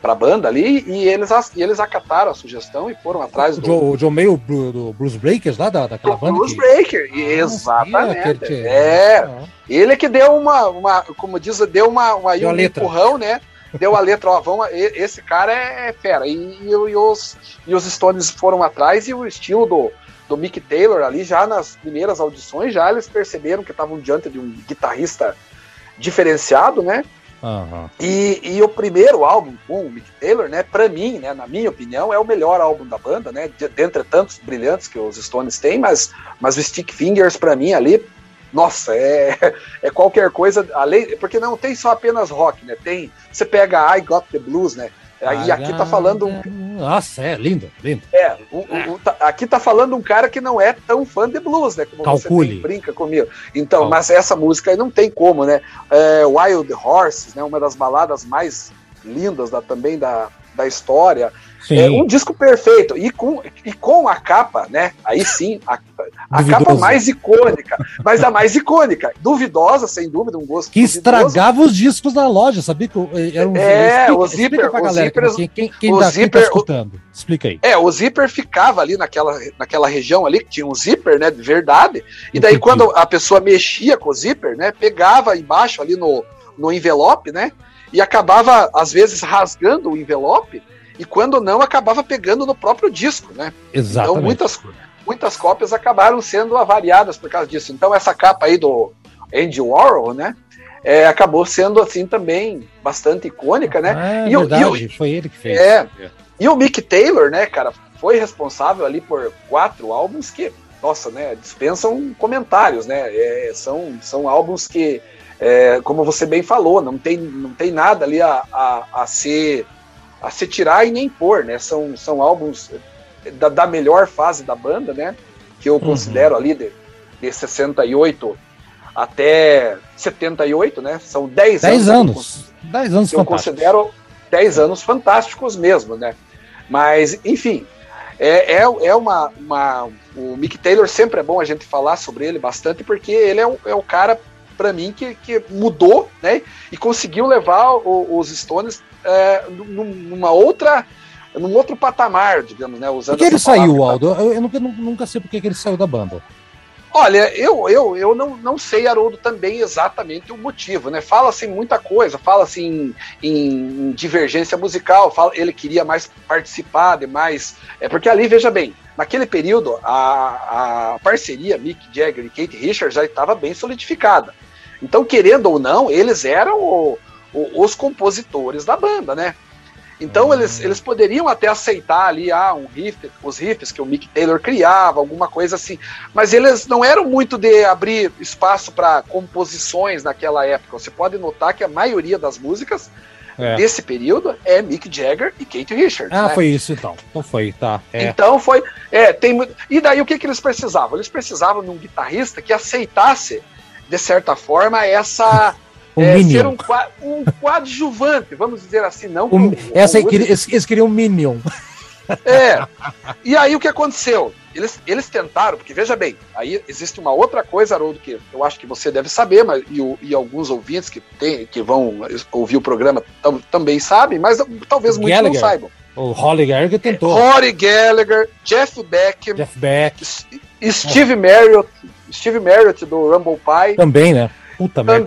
para a banda ali, e eles, e eles acataram a sugestão e foram atrás O do, Joe, o Joe Mayo do, do Blues Breakers, lá da, daquela do banda. Blues que- Breaker. Ah, Exatamente. aquele que- É, Ah, ele que deu uma, uma como diz, deu uma, uma Deu um letra. empurrão, né? Deu a letra, ó, vamos, esse cara é fera. E, e, e os, e os Stones foram atrás e o estilo do, do Mick Taylor ali, já nas primeiras audições, já eles perceberam que estavam diante de um guitarrista diferenciado, né? Aham. E, e o primeiro álbum com o Mick Taylor, né, para mim, né, na minha opinião, é o melhor álbum da banda, né, de- dentre tantos brilhantes que os Stones têm, mas, mas o Stick Fingers para mim ali, nossa, é, é qualquer coisa, além, porque não tem só apenas rock, né, tem, você pega I Got the Blues, né, e aqui tá falando um, Nossa, é lindo, lindo. é, o- o- o- tá- aqui tá falando um cara que não é tão fã de blues, né? Como Calcule. você brinca comigo. Então, Calcule. mas essa música aí não tem como, né? É, Wild Horses, né? Uma das baladas mais lindas da, também da, da história. Sim. É um disco perfeito. E com, e com a capa, né? Aí sim, a, a capa mais icônica. Mas a mais icônica. Duvidosa, sem dúvida, um gosto Que duvidoso. estragava os discos da loja, sabia que eu- era um É, explica, o zíper- pra o galera, zíper- quem, quem, quem, o quem tá zíper- escutando. Explica aí. É, o zíper ficava ali naquela, naquela região ali, que tinha um zíper, né, de verdade, e daí quando a pessoa mexia com o zíper, né, pegava embaixo ali no, no envelope, né, e acabava, às vezes, rasgando o envelope, e quando não, acabava pegando no próprio disco, né. Exatamente. Então muitas, muitas cópias acabaram sendo avariadas por causa disso. Então essa capa aí do Andy Warhol, né, é, acabou sendo, assim, também bastante icônica, né, Ah, é E o- e verdade, foi ele que fez. É. e o Mick Taylor, né, cara, foi responsável ali por quatro álbuns que, nossa, né, dispensam comentários, né? É, são, são álbuns que, é, como você bem falou, não tem, não tem nada ali a, a, a ser a se tirar e nem pôr, né? São, são álbuns da, da melhor fase da banda, né? Que eu considero ali de, de 68 até 78, né? São 10, 10 anos. anos. 10 anos que eu considero 10 anos fantásticos mesmo, né? Mas, enfim, é, é, é uma, uma. O Mick Taylor sempre é bom a gente falar sobre ele bastante, porque ele é o, é o cara, para mim, que, que mudou, né? E conseguiu levar o, os Stones é, numa outra. Num outro patamar, digamos, né? Usando Por que ele saiu, Aldo? Eu, eu nunca, nunca sei por que ele saiu da banda. Olha, eu, eu, eu não, não sei, Haroldo, também exatamente o motivo, né? Fala-se em muita coisa, fala-se em, em divergência musical, fala, ele queria mais participar de mais. É porque ali, veja bem, naquele período, a, a parceria Mick Jagger e Kate Richards já estava bem solidificada. Então, querendo ou não, eles eram o- o- os compositores da banda, né? Então eles, eles poderiam até aceitar ali ah, um riff, os riffs que o Mick Taylor criava, alguma coisa assim, mas eles não eram muito de abrir espaço para composições naquela época. Você pode notar que a maioria das músicas É. desse período é Mick Jagger e Kate Richards. Ah, né? foi isso então. Então foi, tá. É. Então foi. É, tem, e daí o que, que eles precisavam? Eles precisavam de um guitarrista que aceitasse, de certa forma, essa. Um é, Minion. ser um, um coadjuvante, vamos dizer assim, não. Um- que o- essa aí, o- queria- eles, eles queriam um Minion. É. E aí o que aconteceu? Eles, eles tentaram, porque veja bem, aí existe uma outra coisa, Haroldo, que eu acho que você deve saber, mas, e, o- e alguns ouvintes que, tem, que vão ouvir o programa tam- também sabem, mas talvez muitos Gallagher. não saibam. O Holly Gallagher tentou. Rory Gallagher, Jeff Beck, Jeff Beck Steve Marriott, Steve Marriott do Rumble Pie também, né? Puta merda.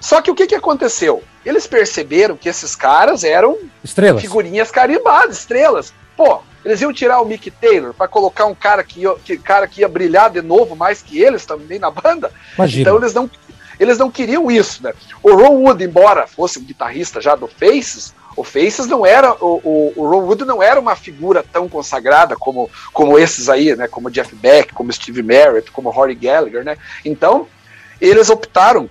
Só que o que, que aconteceu? Eles perceberam que esses caras eram Estrelas. figurinhas carimbadas, estrelas. Pô, eles iam tirar o Mick Taylor pra colocar um cara que, ia, que, cara que ia brilhar de novo mais que eles também na banda. Imagina. Então eles não, eles não queriam isso, né? O Ron Wood, embora fosse um guitarrista já do Faces, o Faces não era. O, o, o Ron Wood não era uma figura tão consagrada como, como esses aí, né? Como Jeff Beck, como Steve Merritt, como Rory Gallagher, né? Então, eles optaram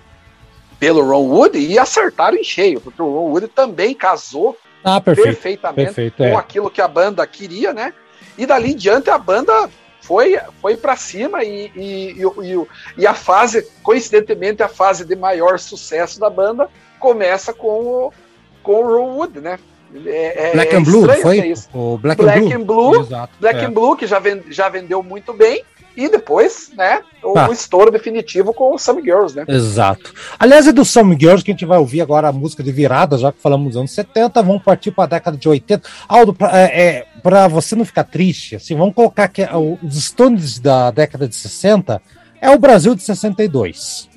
pelo Ron Wood e acertaram em cheio, porque o Ron Wood também casou ah, perfeito. perfeitamente perfeito, com é. aquilo que a banda queria, né? E dali em diante a banda foi, foi para cima e, e, e, e a fase, coincidentemente, a fase de maior sucesso da banda começa com o, com o Ron Wood, né? É, é- Black é and Blue, foi? O Black, Black and Blue. and Blue, Exato. Black é. and Blue, que já, ven- já vendeu muito bem, e depois, né, o Tá. estouro definitivo com o Some Girls, né? Exato. Aliás, é do Some Girls que a gente vai ouvir agora a música de virada, já que falamos dos anos 70, vamos partir para a década de 80. Aldo, pra, é, é, você não ficar triste, assim, vamos colocar que é os Stones da década de 60 é o Brasil de 62.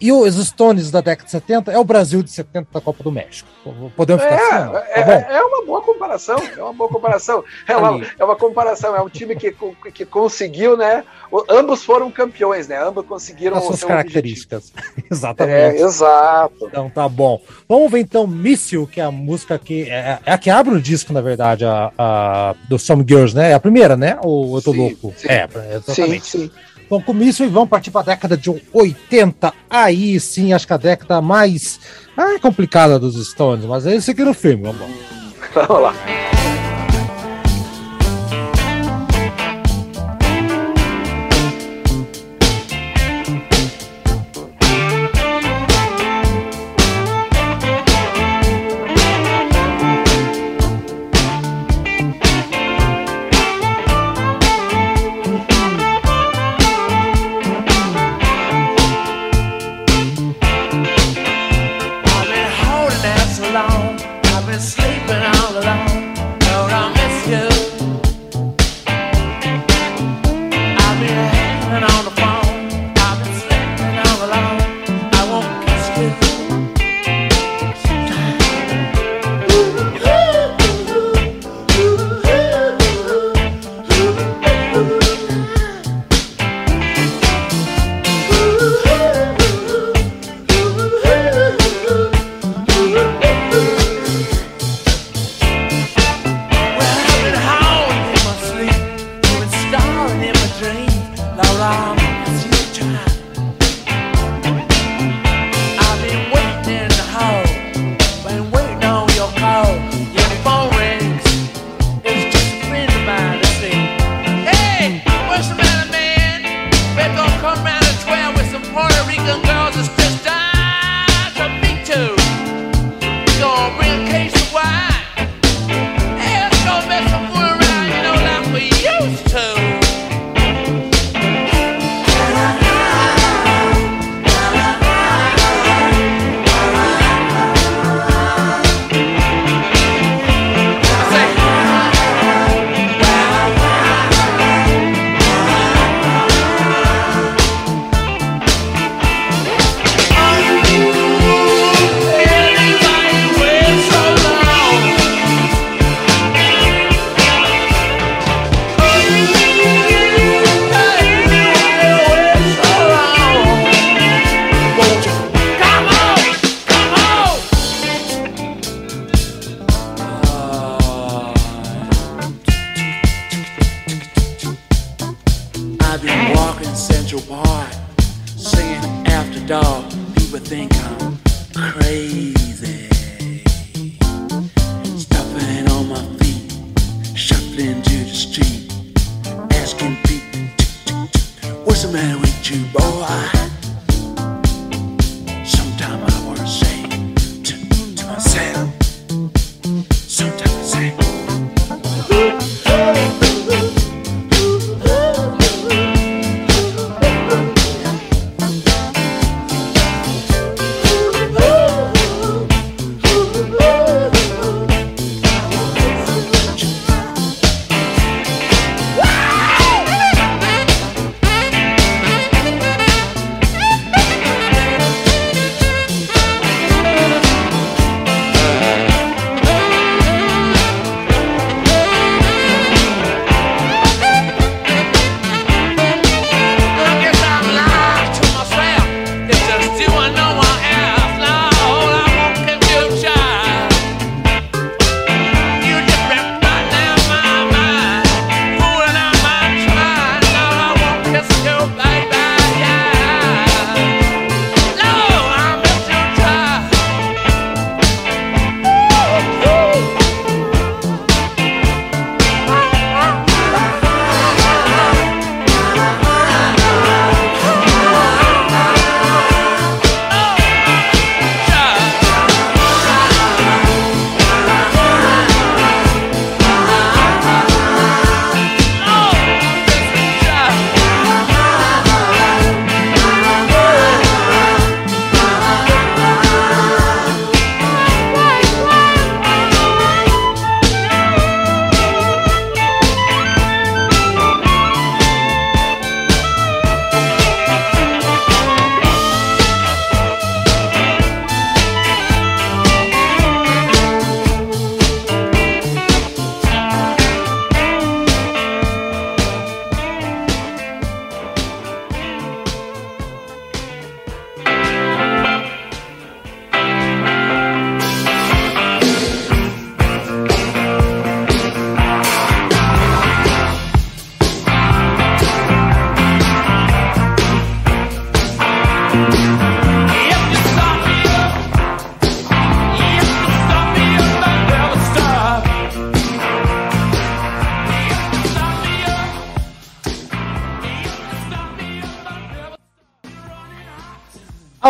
E os Stones da década de 70 é o Brasil de 70 da Copa do México. Podemos ficar assim, não? É, Tá é, é uma boa comparação, é uma boa comparação. É uma, é uma comparação, é um time que, que conseguiu, né? ambos foram campeões, né? Ambos conseguiram As suas características. Exatamente. É, exato. Então tá bom. Vamos ver então Míssil, que é a música que. É, é a que abre o disco, na verdade, a, a- do Some Girls, né? É a primeira, né? Ou eu tô Sim, louco? sim. É, Sim, exatamente. sim. Vamos com Míssil e vamos partir para a década de 80. Aí sim, acho que a década mais ah, complicada dos Stones, mas aí seguiram o filme, vamos lá. Vamos lá.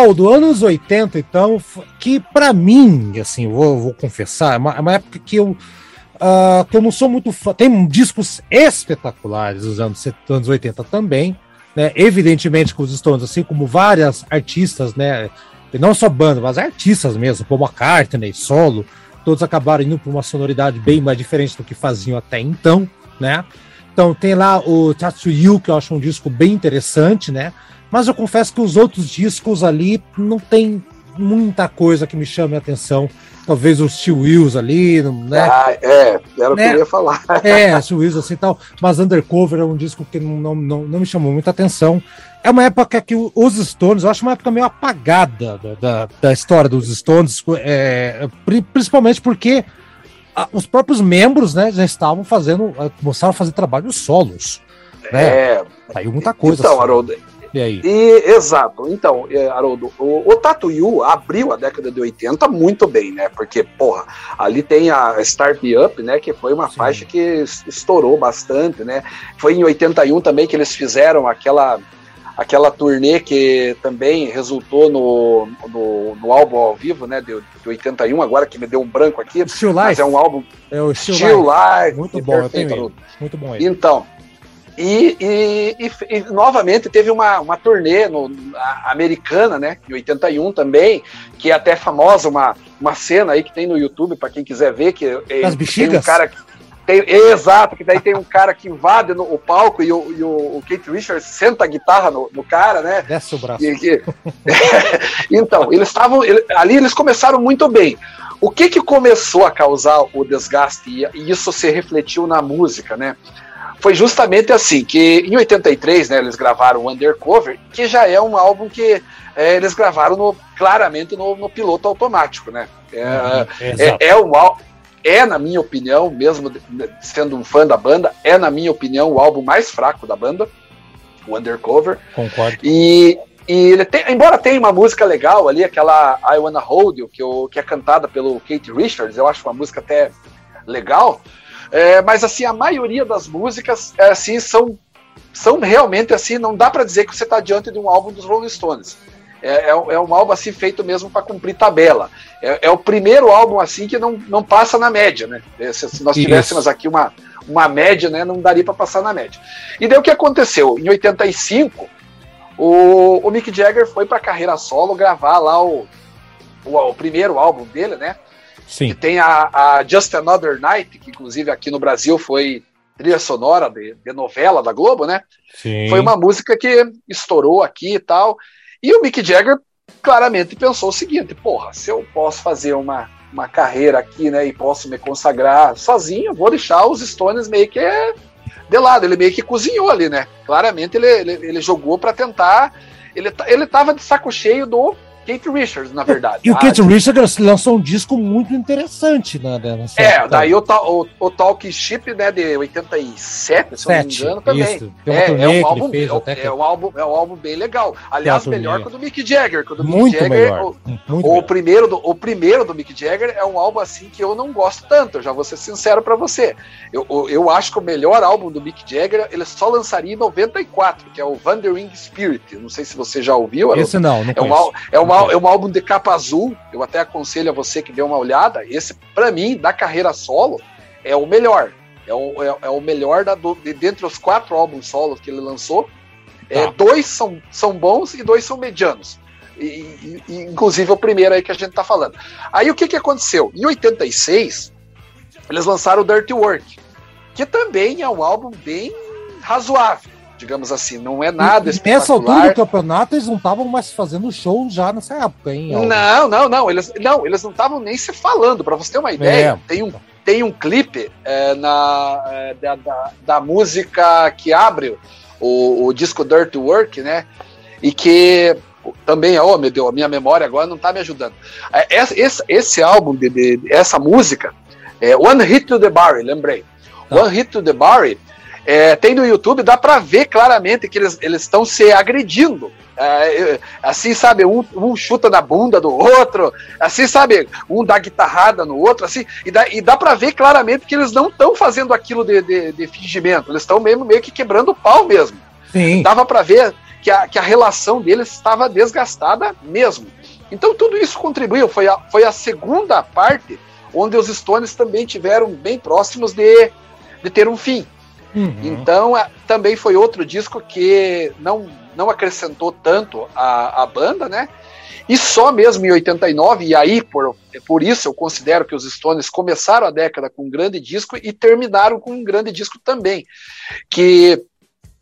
Aldo, anos 80, então, que pra mim, assim, vou, vou confessar, é uma, é uma época que eu, ah, que eu não sou muito fã. Tem discos espetaculares dos anos, 70, anos 80 também, né? Evidentemente com os Stones, assim como várias artistas, né? Não só banda, mas artistas mesmo, como McCartney, solo, todos acabaram indo para uma sonoridade bem mais diferente do que faziam até então, né? Então tem lá o Tatsuyu, que eu acho um disco bem interessante, né? Mas eu confesso que os outros discos ali não tem muita coisa que me chame a atenção. Talvez os Steel Wheels ali, né? Ah, é, era o que Né? eu ia falar. É, Steel Wheels assim e tal. Mas Undercover é um disco que não, não, não, me chamou muita atenção. É uma época que os Stones, eu acho uma época meio apagada da, da, da história dos Stones, é, pri- principalmente porque os próprios membros né, já estavam fazendo, ah, começaram a fazer trabalhos solos. Né? É, Saiu muita coisa. então, assim. Haroldo, E aí? E, exato. Então, é, Haroldo, o, o Tatuyu abriu a década de 80 muito bem, né? Porque, porra, ali tem a Start Me Up, né? Que foi uma Sim. faixa que es- estourou bastante, né? Foi em 81 também que eles fizeram aquela aquela turnê que também resultou no, no, no álbum ao vivo, né? De, de 81, agora que me deu um branco aqui. Still Mas Life. é um álbum É o Still, Still Life. Life. Muito bom, perfeito. Muito bom ele. Então, e, e- e- e novamente teve uma, uma turnê no, americana, né, em 81 também, que é até famosa, uma, uma cena aí que tem no YouTube, para quem quiser ver, que é- Das tem um bexigas? cara que- tem, exato, que daí tem um cara que invade no, o palco e, o, e o, o Kate Richards senta a guitarra no, no cara, né? Desce o braço. E que- então, eles estavam. ele- ali eles começaram muito bem. O que, que começou a causar o desgaste e, e isso se refletiu na música, né? Foi justamente assim, que em 83, né, eles gravaram o Undercover, que já é um álbum que é, eles gravaram no- claramente no, no piloto automático, né? É, Exato. é, é um ál- é, na minha opinião, mesmo sendo um fã da banda, é, na minha opinião, o álbum mais fraco da banda, o Undercover. Concordo. E, E ele tem, embora tenha uma música legal ali, aquela I Wanna Hold You, que, eu, que é cantada pelo Kate Richards, eu acho uma música até legal. É, mas assim, a maioria das músicas é, assim são, são realmente assim, não dá para dizer que você está diante de um álbum dos Rolling Stones. É, é, é um álbum assim feito mesmo para cumprir tabela. É, é, o primeiro álbum assim que não, não passa na média, né? É, se, se nós tivéssemos Isso. aqui uma, uma média, né, não daria para passar na média. E daí o que aconteceu? Em 85, o, o Mick Jagger foi para carreira solo gravar lá o, o, o, primeiro álbum dele, né? Sim. Que tem a, a, Just Another Night, que inclusive aqui no Brasil foi trilha sonora de, de novela da Globo, né? Sim. Foi uma música que estourou aqui e tal. E o Mick Jagger claramente pensou o seguinte: porra, se eu posso fazer uma, uma carreira aqui, né, e posso me consagrar sozinho, vou deixar os Stones meio que de lado. Ele meio que cozinhou ali, né? Claramente ele, ele, ele jogou para tentar. Ele, ele tava de saco cheio do Kate Richards, na verdade. E o Kate ah, Richards lançou um disco muito interessante, né? É, daí o, o, o Talk Ship, né, de 87, se eu não me engano, também. É, é, um álbum, é, é, um álbum, é um álbum bem legal. Aliás, melhor que o do Mick Jagger. Que o do muito Mick Jagger, melhor. O, muito o primeiro do, o primeiro do Mick Jagger é um álbum assim que eu não gosto tanto, eu já vou ser sincero para você. Eu, eu, eu, acho que o melhor álbum do Mick Jagger ele só lançaria em 94, que é o Wandering Spirit. Não sei se você já ouviu. Esse não, não é um, é um é um álbum de capa azul. Eu até aconselho a você que dê uma olhada. Esse, para mim, da carreira solo, é o melhor. É o, é, é o melhor da, do, de, dentre os quatro álbuns solos que ele lançou. É, tá. dois são, são bons e dois são medianos. E, e, inclusive o primeiro aí que a gente tá falando. Aí o que, que aconteceu? Em 86, eles lançaram o Dirty Work, que também é um álbum bem razoável digamos assim, não é nada e, Nessa altura do campeonato, eles não estavam mais fazendo show já nessa época, hein? Não, não, não. Eles não, eles não estavam nem se falando. Para você ter uma ideia, é. tem um tem um clipe é, na, é, da, da, da, música que abre o, o disco Dirty Work, né? E que também, oh meu Deus, a minha memória agora não tá me ajudando. É, esse, esse álbum, de, de, essa música, é One Hit to the Barry, lembrei. Tá. One Hit to the Barry é, tem no YouTube, dá para ver claramente que eles estão se agredindo. É, assim, sabe, um, um, chuta na bunda do outro, assim, sabe, um dá guitarrada no outro, assim, e dá, e dá para ver claramente que eles não estão fazendo aquilo de, de, de fingimento, eles estão mesmo meio que quebrando o pau mesmo. Sim. Dava para ver que a, que a relação deles estava desgastada mesmo. Então tudo isso contribuiu, foi a, foi a segunda parte onde os Stones também tiveram bem próximos de, de ter um fim. Uhum. Então, é, também foi outro disco que não, não acrescentou tanto a, a banda, né? E só mesmo em 89, e aí por, por isso eu considero que os Stones começaram a década com um grande disco e terminaram com um grande disco também. Que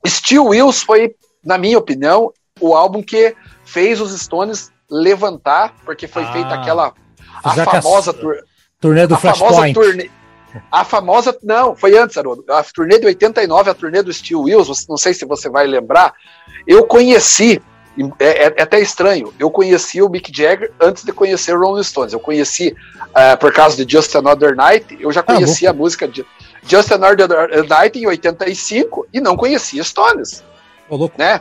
Steel Wheels foi, na minha opinião, o álbum que fez os Stones levantar, porque foi ah, feita aquela a famosa tur, turnê do Flashpoint. Turnê, a famosa. Não, foi antes, Haroldo. A turnê de 89, a turnê do Steel Wheels, não sei se você vai lembrar. Eu conheci, é, é, é até estranho, eu conheci o Mick Jagger antes de conhecer o Rolling Stones. Eu conheci, uh, por causa de Just Another Night, eu já ah, conhecia ah, a música de Just Another Night em 85 e não conhecia Stones. Ô, louco. Né?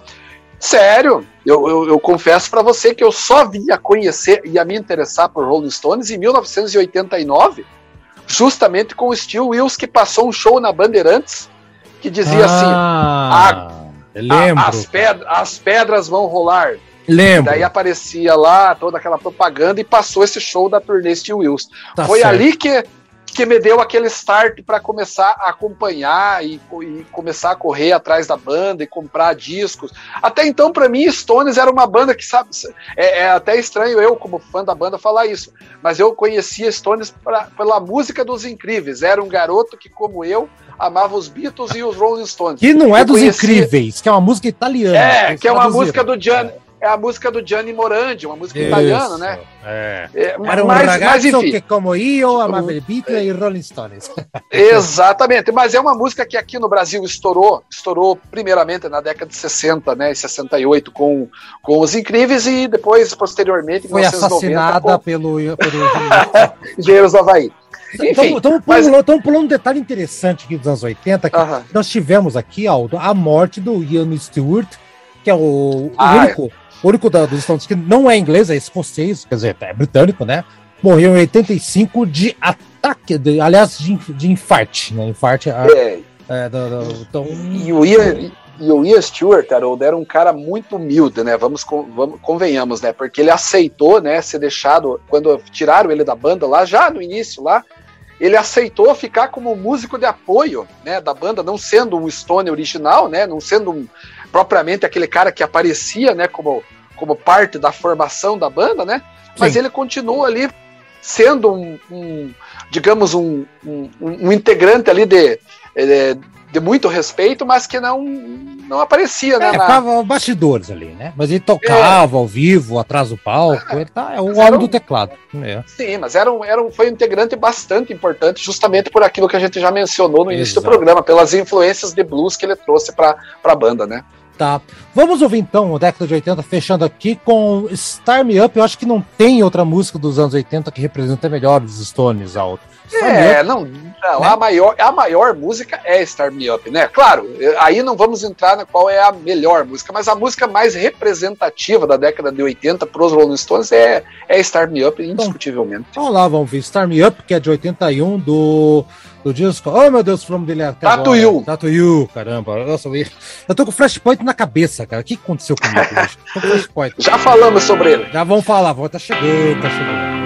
Sério, eu, eu, eu confesso para você que eu só vinha conhecer e a me interessar por Rolling Stones em 1989 justamente com o Steel Wills, que passou um show na Bandeirantes, que dizia assim, ah, assim: a, a, as, pedras, as pedras vão rolar. Lembro. Daí aparecia lá toda aquela propaganda e passou esse show da turnê Steel Wills. Tá Foi certo. ali que que me deu aquele start para começar a acompanhar e, e, começar a correr atrás da banda e comprar discos. Até então, para mim, Stones era uma banda que, sabe, é, é, até estranho eu, como fã da banda, falar isso, mas eu conhecia Stones pra, pela música dos Incríveis. Era um garoto que, como eu, amava os Beatles e os Rolling Stones. Que não é eu dos conhecia... Incríveis, que é uma música italiana. É, que é uma música do Gianni é a música do Gianni Morandi, uma música Isso, italiana, né? É. é Era um mas, mas, enfim, que como eu amava Beatles e Rolling Stones. Exatamente, mas é uma música que aqui no Brasil estourou, estourou primeiramente na década de 60, né, 68 com, com os Incríveis e depois posteriormente foi 1990, assassinada com... pelo pelo Engenheiros do Havaí. Estamos mas... pulando, um detalhe interessante aqui dos anos 80, que uh -huh. nós tivemos aqui, Aldo, a morte do Ian Stewart, que é o, o ah, único O único da- dos Stones que não é inglês, é escocês, quer dizer, é britânico, né? Morreu em 85 de ataque, de- aliás, de, de infarte, né? Infarte. a- É, é, então, E o Ian, e o Ian Stewart, Haroldo, era um cara muito humilde, né? Vamos, vamos convenhamos, né? Porque ele aceitou, né, ser deixado quando tiraram ele da banda lá, já no início lá, ele aceitou ficar como músico de apoio, né, da banda, não sendo um Stone original, né, não sendo um- propriamente aquele cara que aparecia, né, como como parte da formação da banda, né? Mas Sim. ele continua ali sendo um, um, digamos, um, um, um integrante ali de, eh, de muito respeito, mas que não, não aparecia, né? é, na- ficava bastidores ali, né? Mas ele tocava ao vivo, atrás do palco, ele tá, é o homem era do um- teclado. É. Sim, mas era um, era um, foi um integrante bastante importante, justamente por aquilo que a gente já mencionou no início Exato. do programa, pelas influências de blues que ele trouxe para a banda, né? Tá. Vamos ouvir então o década de 80, fechando aqui com Star Me Up. Eu acho que não tem outra música dos anos 80 que representa melhor os Stones alto. É, não, não a, maior, a maior música é Star Me Up, né? Claro, aí não vamos entrar na qual é a melhor música, mas a música mais representativa da década de 80 para os Rolling Stones é, é Star Me Up, indiscutivelmente. Vamos lá, vamos ver. Star Me Up, que é de 81, do, do disco. Oh, meu Deus, From dele até Tattoo agora. You. Tattoo You, caramba. Nossa, eu eu tô com flashpoint na cabeça, cara. O que aconteceu comigo? Tô com flashpoint. Já falamos sobre ele. Já vamos falar, vamos, tá chegando, tá chegando.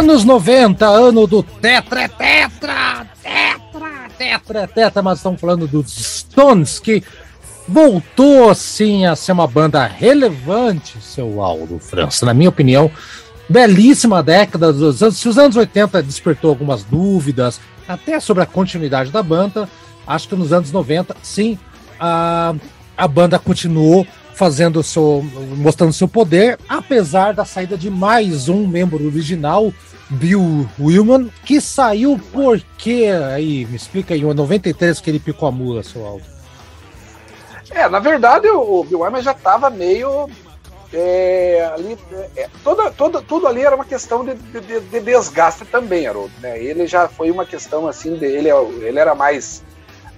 Anos 90, ano do Tetra, Tetra, Tetra, Tetra, Tetra, mas estamos falando dos Stones, que voltou assim a ser uma banda relevante, seu Aldo França. Na minha opinião, belíssima década dos anos. Se os anos 80 despertou algumas dúvidas, até sobre a continuidade da banda, acho que nos anos 90, sim, a, a banda continuou fazendo seu, mostrando seu poder, apesar da saída de mais um membro original, Bill Willman, que saiu porque aí, me explica aí, em 93 que ele picou a mula, seu Aldo. É, na verdade o Bill Wyman já estava meio é, ali, é, toda, toda, tudo ali era uma questão de, de, de desgaste também, Haroldo. Né? Ele já foi uma questão assim, de, ele, ele era mais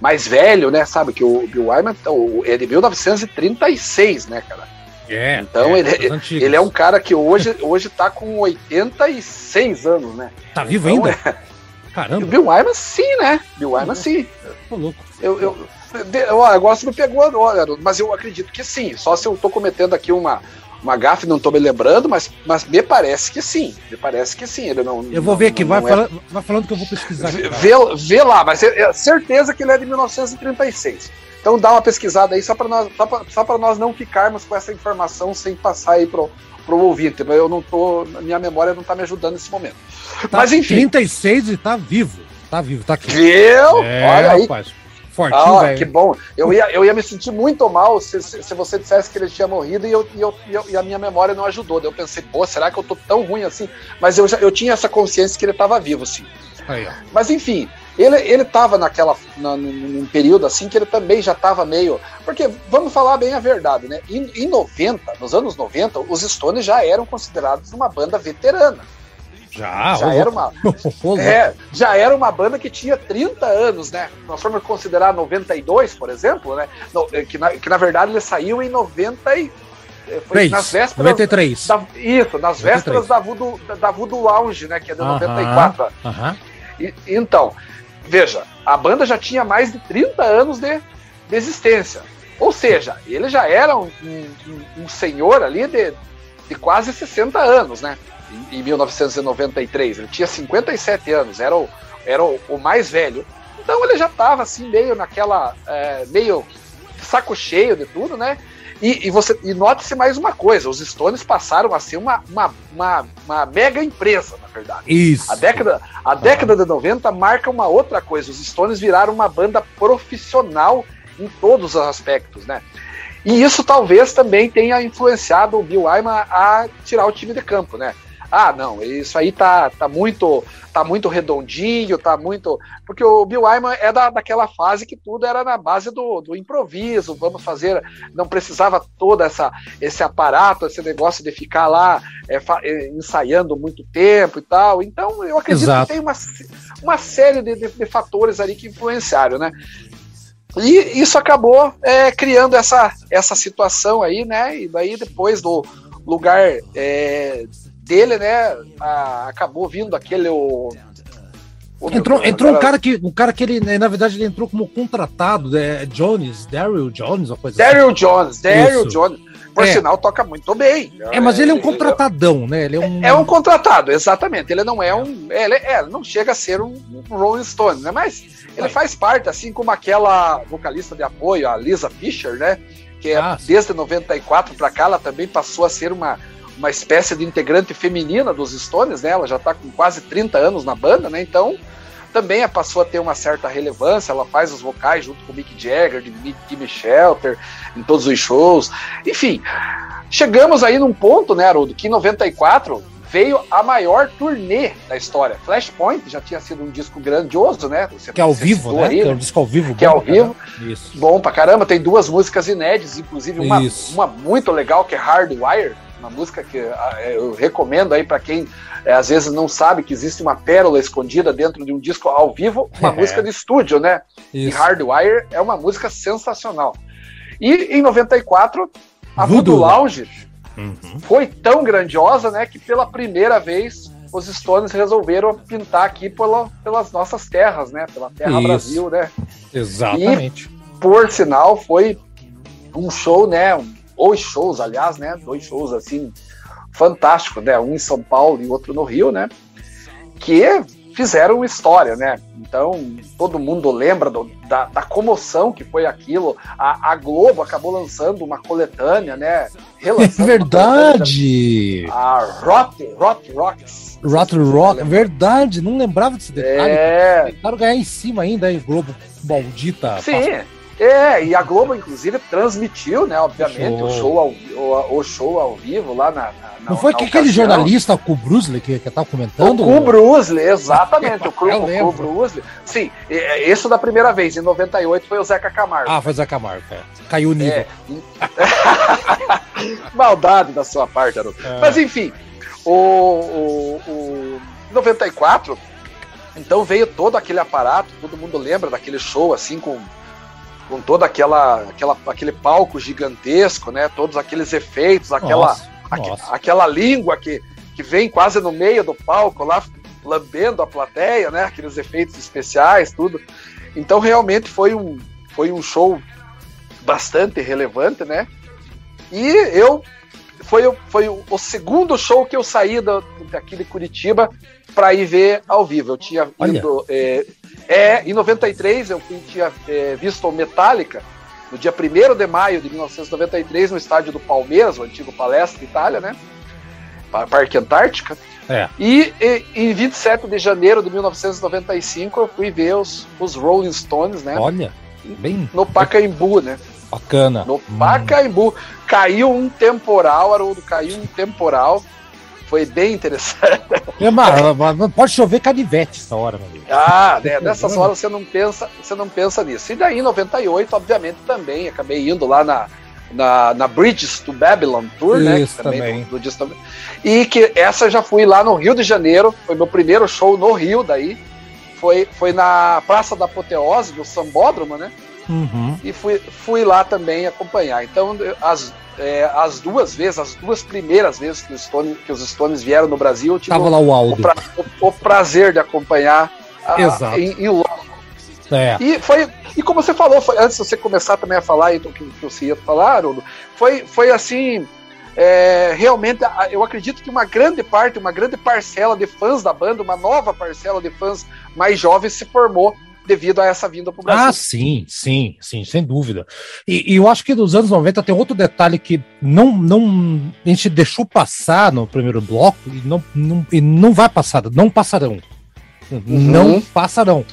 mais velho, né? Sabe que o Bill Wyman é de 1936, né, cara? É, então é, ele, antigas. ele é um cara que hoje, hoje tá com 86 anos, né? Tá vivo Então, ainda? é- E o Caramba, Bill Wyman sim, né? Bill Wyman sim. tô louco. Eu, eu, de, ó, agora você me pegou agora, Haroldo, mas eu acredito que sim. Só se eu tô cometendo aqui uma, uma gafe, não tô me lembrando, mas, mas me parece que sim. Me parece que sim. Ele não, Eu vou ver aqui, vai, é- fala- vai falando que eu vou pesquisar. Vê, vê- vê lá, mas é, é certeza que ele é de 1936. Então dá uma pesquisada aí só para nós, só pra- só pra nós não ficarmos com essa informação sem passar aí pro, pro ouvinte. Eu não tô. Minha memória não tá me ajudando nesse momento. Tá mas enfim. 36 e tá vivo. Tá vivo, tá aqui. Viu? É, Olha aí. rapaz. Fortinho, Ah, velho. que bom. Eu ia, eu ia me sentir muito mal se, se, se você dissesse que ele tinha morrido e, eu, e, eu, e eu- e a minha memória não ajudou. Daí eu pensei, pô, será que eu tô tão ruim assim? Mas eu, eu tinha essa consciência que ele estava vivo, sim. Aí. Mas enfim, ele, ele tava naquela. Na, num, período assim que ele também já tava meio. Porque, vamos falar bem a verdade, né? Em, em 90, nos anos 90, os Stones já eram considerados uma banda veterana. Já, já era uma. É, já era uma banda que tinha 30 anos, né? Nós formos considerar 92, por exemplo, né? No- eh, que, na, que na verdade ele saiu em 90 e. eh, Foi Três, nas vésperas. 93. Da, isso, nas 93. vésperas da Voodoo, da, Voodoo Lounge, né? Que é de Aham. 94. Aham. E- então, veja, a banda já tinha mais de 30 anos de, de existência. Ou seja, ele já era um, um- um senhor ali de, de quase 60 anos, né? Em, em 1993. Ele tinha 57 anos, era o, era o, o mais velho. Então ele já estava assim, meio naquela. é, meio saco cheio de tudo, né? E, e você e note-se mais uma coisa: os Stones passaram a ser uma, uma, uma, uma mega empresa, na verdade. Isso. A década, a década de 90 marca uma outra coisa. Os Stones viraram uma banda profissional em todos os aspectos, né? E isso talvez também tenha influenciado o Bill Wyman a tirar o time de campo, né? Ah, não, isso aí tá, tá muito tá muito redondinho, tá muito. Porque o Bill Wyman é da, daquela fase que tudo era na base do, do improviso, vamos fazer. Não precisava todo essa, esse aparato, esse negócio de ficar lá é, é, ensaiando muito tempo e tal. Então, eu acredito Exato. que tem uma, uma série de, de- de fatores ali que influenciaram, né? E isso acabou é, criando essa, essa situação aí, né? E daí depois do lugar é, dele, né? a- acabou vindo aquele. O, o- Entrou, entrou um cara que, um cara que ele, na verdade, ele entrou como contratado, é Jones, Daryl Jones, uma coisa Daryl Jones, Daryl Isso. Jones. Por É. sinal, toca muito bem. assim. É, mas ele é um contratadão, né? Ele é um. É um contratado, exatamente. Ele não é um. Ele, é, ele não chega a ser um, um Rolling Stone, né? Mas ele faz parte, assim como aquela vocalista de apoio, a Lisa Fischer, né? Que é, Ah, desde 94 para cá, ela também passou a ser uma, uma espécie de integrante feminina dos Stones, né? Ela já está com quase 30 anos na banda, né? Então também passou a ter uma certa relevância. Ela faz os vocais junto com o Mick Jagger, de Jimmy Shelter, em todos os shows. Enfim, chegamos aí num ponto, né, Haroldo, que em 94 veio a maior turnê da história. Flashpoint já tinha sido um disco grandioso, né? Você- Que é ao vivo, né? aí, Que é um disco ao vivo. Que é bom ao caramba. Isso. Bom pra caramba, tem duas músicas inéditas, inclusive uma, Isso. uma muito legal que é Hardwire, uma música que ah, eu recomendo aí pra quem eh, às vezes não sabe que existe uma pérola escondida dentro de um disco ao vivo, uma É. música de estúdio, né? E Isso. Hardwire é uma música sensacional. E em 94, a Voodoo Voodoo Lounge Uhum. foi tão grandiosa, né, que pela primeira vez os Stones resolveram pintar aqui pela, pelas nossas terras, né, pela terra Isso. Brasil, né. Exatamente. Por sinal, foi um show, né, um, dois shows, aliás, né, dois shows assim fantásticos, né, um em São Paulo e outro no Rio, né. que fizeram história, né? Então, todo mundo lembra do- da, da comoção que foi aquilo. A, a Globo acabou lançando uma coletânea, né? É Relançando verdade! A Rot, Rot Rocks. Rot Rock, verdade, não lembrava desse detalhe. É, Tentaram ganhar em cima ainda, hein, Globo maldita. sim. É, e a Globo, inclusive, transmitiu, né, obviamente, Show. o show ao, o, o show ao vivo lá na. na- na- Não foi na que aquele jornalista, o Bruce, que, que tava O comentando? Exatamente, o Cu, Eu o Cu lembro. Bruce. Sim, e- e- isso da primeira vez, em 98 foi o Zeca Camargo. Ah, foi Zé Camargo, é. Caiu o nível. É. Maldade da sua parte, Haroldo. É. Mas enfim, o, o, o 94, então veio todo aquele aparato, todo mundo lembra daquele show assim com com toda aquela, aquela aquele palco gigantesco, né? Todos aqueles efeitos, aquela Nossa, aque- nossa. aquela língua que, que vem quase no meio do palco lá lambendo a plateia, né? Aqueles efeitos especiais, tudo. Então realmente foi um foi um show bastante relevante, né? E eu foi, foi o, segundo show que eu saí da, daqui de Curitiba para ir ver ao vivo. Eu tinha ido. É, é, em 93 eu tinha é, visto o Metallica no dia 1 de maio de 1993 no estádio do Palmeiras, o antigo Palestra Itália, né? Pa- Parque Antártica. É. E, e em 27 de janeiro de 1995 eu fui ver os, os Rolling Stones, né? Olha, bem No Pacaembu, né? bacana. No Hum. Pacaembu. Caiu um temporal, Haroldo, caiu um temporal. Foi bem interessante. É, mas- mas pode chover canivete essa hora, meu amigo. Ah, né, nessas horas você não pensa, você não pensa nisso. E daí em 98, obviamente, também acabei indo lá na, na, na Bridges to Babylon Tour, né? Isso, que também. Do, do Disco- E que essa já fui lá no Rio de Janeiro, foi meu primeiro show no Rio daí. Foi, foi na Praça da Apoteose, do Sambódromo, né? Uhum. e fui, fui lá também acompanhar. Então, as, é, as duas vezes, as duas primeiras vezes que os Stones, que os Stones vieram no Brasil, eu tive Tava o, lá o o Aldo. pra- o- o prazer de acompanhar a- Exato. em, em loco. É. E foi. E como você falou, foi- antes de você começar também a falar, então, que, que você ia falar, Haroldo, foi, foi assim. é, realmente, eu acredito que uma grande parte, uma grande parcela de fãs da banda, uma nova parcela de fãs mais jovens se formou devido a essa vinda para o Brasil. Ah, sim, sim, sim, sem dúvida. E, e eu acho que nos anos 90 tem outro detalhe que não, não a gente deixou passar no primeiro bloco e não, não, e não vai passar, não passarão. Não passarão.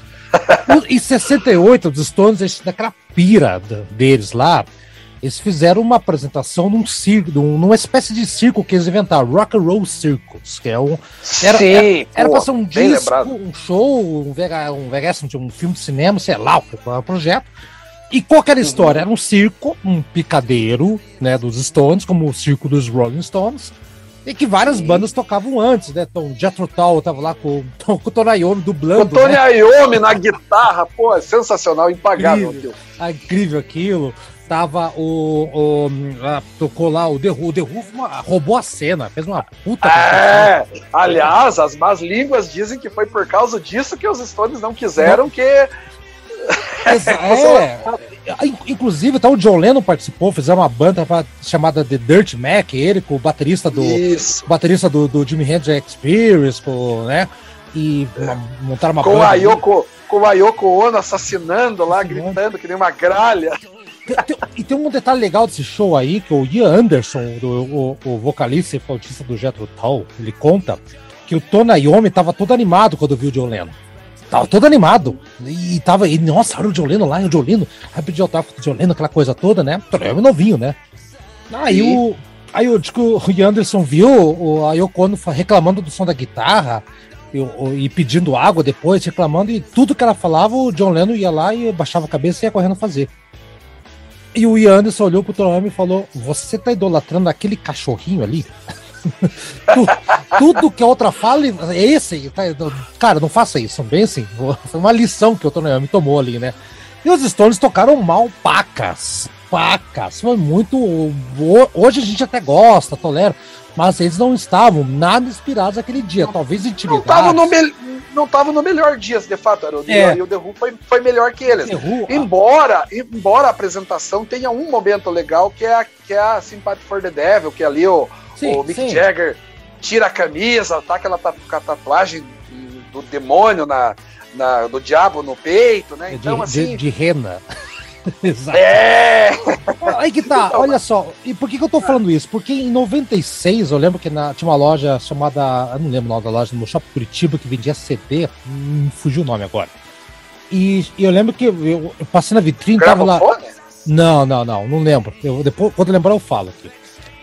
Em 68, os Stones, eles, naquela pira da- deles lá, eles fizeram uma apresentação num circo, num- numa espécie de circo que eles inventaram, Rock and Roll Circus, que é um, era- Sim, era pô, pra ser um disco, lembrado. um show, um, VH, um VHS, um, um filme de cinema, sei lá, o que foi o projeto. E qual que era a história? Era um circo, um picadeiro, né, dos Stones, como o circo dos Rolling Stones, e que várias bandas tocavam antes, né? Então, Jethro Tull tava lá com, com o Tony Iommi O dublando, Tony né? Iommi na guitarra, pô, é sensacional, impagável. Incrível. aquilo. Ah, incrível aquilo. Tava o. o ah, tocou lá o The. O The uma- roubou a cena, fez uma puta. É, aliás, as más línguas dizem que foi por causa disso que os Stones não quiseram que. Exa- É. In- Inclusive, até o John Lennon participou, fizeram uma banda chamada The Dirt Mac, ele com o baterista do. Isso. baterista do, do Jimi Hendrix Experience, com, né? E uma- montaram uma Com banda. a Yoko, com a Yoko Ono assassinando lá, gritando que nem uma gralha. Tem- e tem um detalhe legal desse show aí, que o Ian Anderson, do, o, o vocalista e flautista do Jethro Tull, ele conta que o Tony Iommi tava todo animado quando viu o John Lennon. Tava todo animado. E tava, e, nossa, olha o John Lennon lá, e o John Lennon, vai pedir autógrafo do John Lennon, aquela coisa toda, né? Tony Iommi novinho, né? Aí Sim. o, aí o, que o Ian Anderson viu o, a Yoko Ono fa- reclamando do som da guitarra, e, o- e pedindo água depois, reclamando, e tudo que ela falava, o John Lennon ia lá e baixava a cabeça e ia correndo fazer. E o Ian Anderson olhou pro Tony Iommi e falou: Você tá idolatrando aquele cachorrinho ali? Tu- tudo que a outra fala é esse. tá? Cara, não faça isso. Bem assim. Foi uma lição que o Tony Iommi tomou ali, né? E os Stones tocaram mal pacas. Pacas. Foi muito. ho- Hoje a gente até gosta, tolera. Mas eles não estavam nada inspirados naquele dia. Talvez Não intimidados. tava no, mel- não tava no melhor dia, de fato, Haroldo. É. E o The Who foi, foi melhor que eles. Who, Embora, embora a apresentação tenha um momento legal que é a, que é a Sympathy for the Devil, que ali o, Sim, o Mick sim. Jagger tira a camisa, tá aquela a tatuagem do demônio na, na- do diabo no peito, né? De, Então, de- assim. de rena. Exato. É! Aí que tá, olha só. E por que, que eu tô falando isso? Porque em 96, eu lembro que na- tinha uma loja chamada. Eu não lembro o nome da loja, no Shopping Curitiba, que vendia CD. Hum, fugiu o nome agora. E, e eu lembro que eu, eu passei na vitrine, tava lá. Não, não, não, não lembro. Eu, depois, quando eu lembrar, eu falo aqui.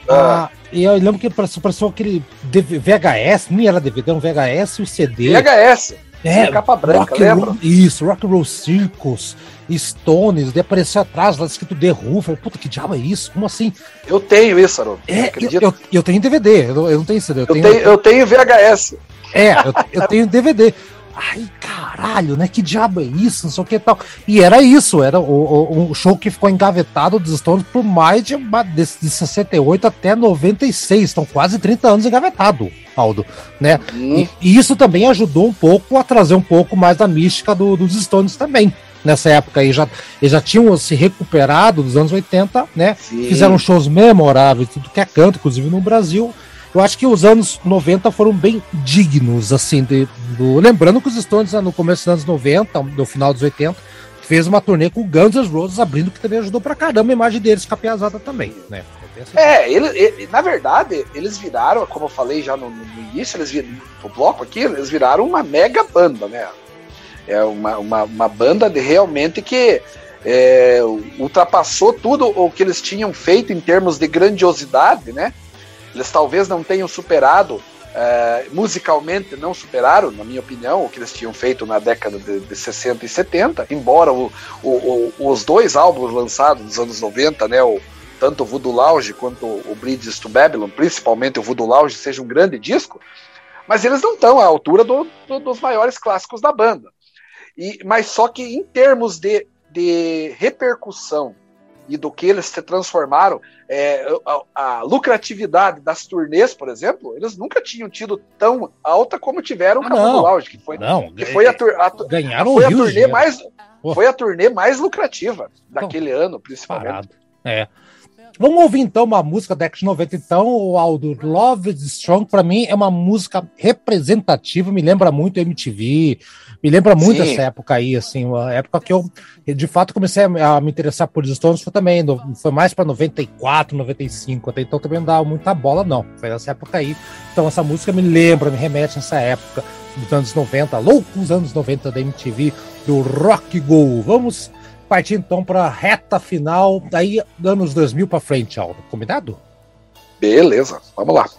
Ah, e eu lembro que parecia aquele DV VHS, nem era DVD, era um VHS e o CD. VHS. É, capa branca, Rock lembra? Roll- isso, Rock and Roll Circus, Stones, daí apareceu atrás lá escrito The Who. Falei, puta, que diabo é isso? Como assim? Eu tenho isso, Haroldo. É, eu, eu, eu tenho DVD, eu, não- eu não tenho CD, eu, Eu tenho, tenho, eu tenho VHS. É, eu, eu tenho DVD. Ai, caralho, né? Que diabo é isso? Não sei o que e tal. E era isso, era o, o, o show que ficou engavetado dos Stones por mais de, de, de 68 até 96. Estão quase 30 anos engavetado, Aldo. Né? Hum. E, e isso também ajudou um pouco a trazer um pouco mais da mística do- dos Stones também. Nessa época aí já, eles já tinham se recuperado dos anos 80, né? Sim. Fizeram shows memoráveis, tudo que é canto, inclusive no Brasil. Eu acho que os anos 90 foram bem dignos, assim, de, do... lembrando que os Stones no começo dos anos 90, no final dos 80, fez uma turnê com o Guns N' Roses abrindo, que também ajudou pra caramba a imagem deles com a piazada também, né? É, ele, ele- na verdade, eles viraram, como eu falei já no, no início, eles viraram, no bloco aqui, eles viraram uma mega banda, né? É uma, uma, uma banda de realmente que é, ultrapassou tudo o que eles tinham feito em termos de grandiosidade, né? Eles talvez não tenham superado, é, musicalmente não superaram, na minha opinião, o que eles tinham feito na década de, de 60 e 70, embora o- o- o- os dois álbuns lançados nos anos 90, né? O, tanto o Voodoo Lounge quanto o Bridges to Babylon, principalmente o Voodoo Lounge, seja um grande disco, mas eles não estão à altura do- do- dos maiores clássicos da banda. E, mas só que em termos de, de repercussão e do que eles se transformaram, é, a, a lucratividade das turnês, por exemplo, eles nunca tinham tido tão alta como tiveram Ah, com a. Lounge, que foi, Não, que foi a, a ganharam foi a turnê dinheiro. mais foi a turnê mais lucrativa daquele ano, principalmente. Parado. É. Vamos ouvir então uma música da década de 90, então, o Aldo. Love is Strong, pra mim, é uma música representativa, me lembra muito MTV, me lembra muito Sim. essa época aí, assim, uma época que eu, de fato, comecei a, a me interessar por Stones, foi também, foi mais pra 94, 95, até então também não dava muita bola, não, foi nessa época aí. Então essa música me lembra, me remete a essa época dos anos 90, loucos anos 90 da MTV, do Rock Go. Vamos partir então para reta final, daí anos 2000 para frente, Aldo. Combinado? Beleza, vamos lá.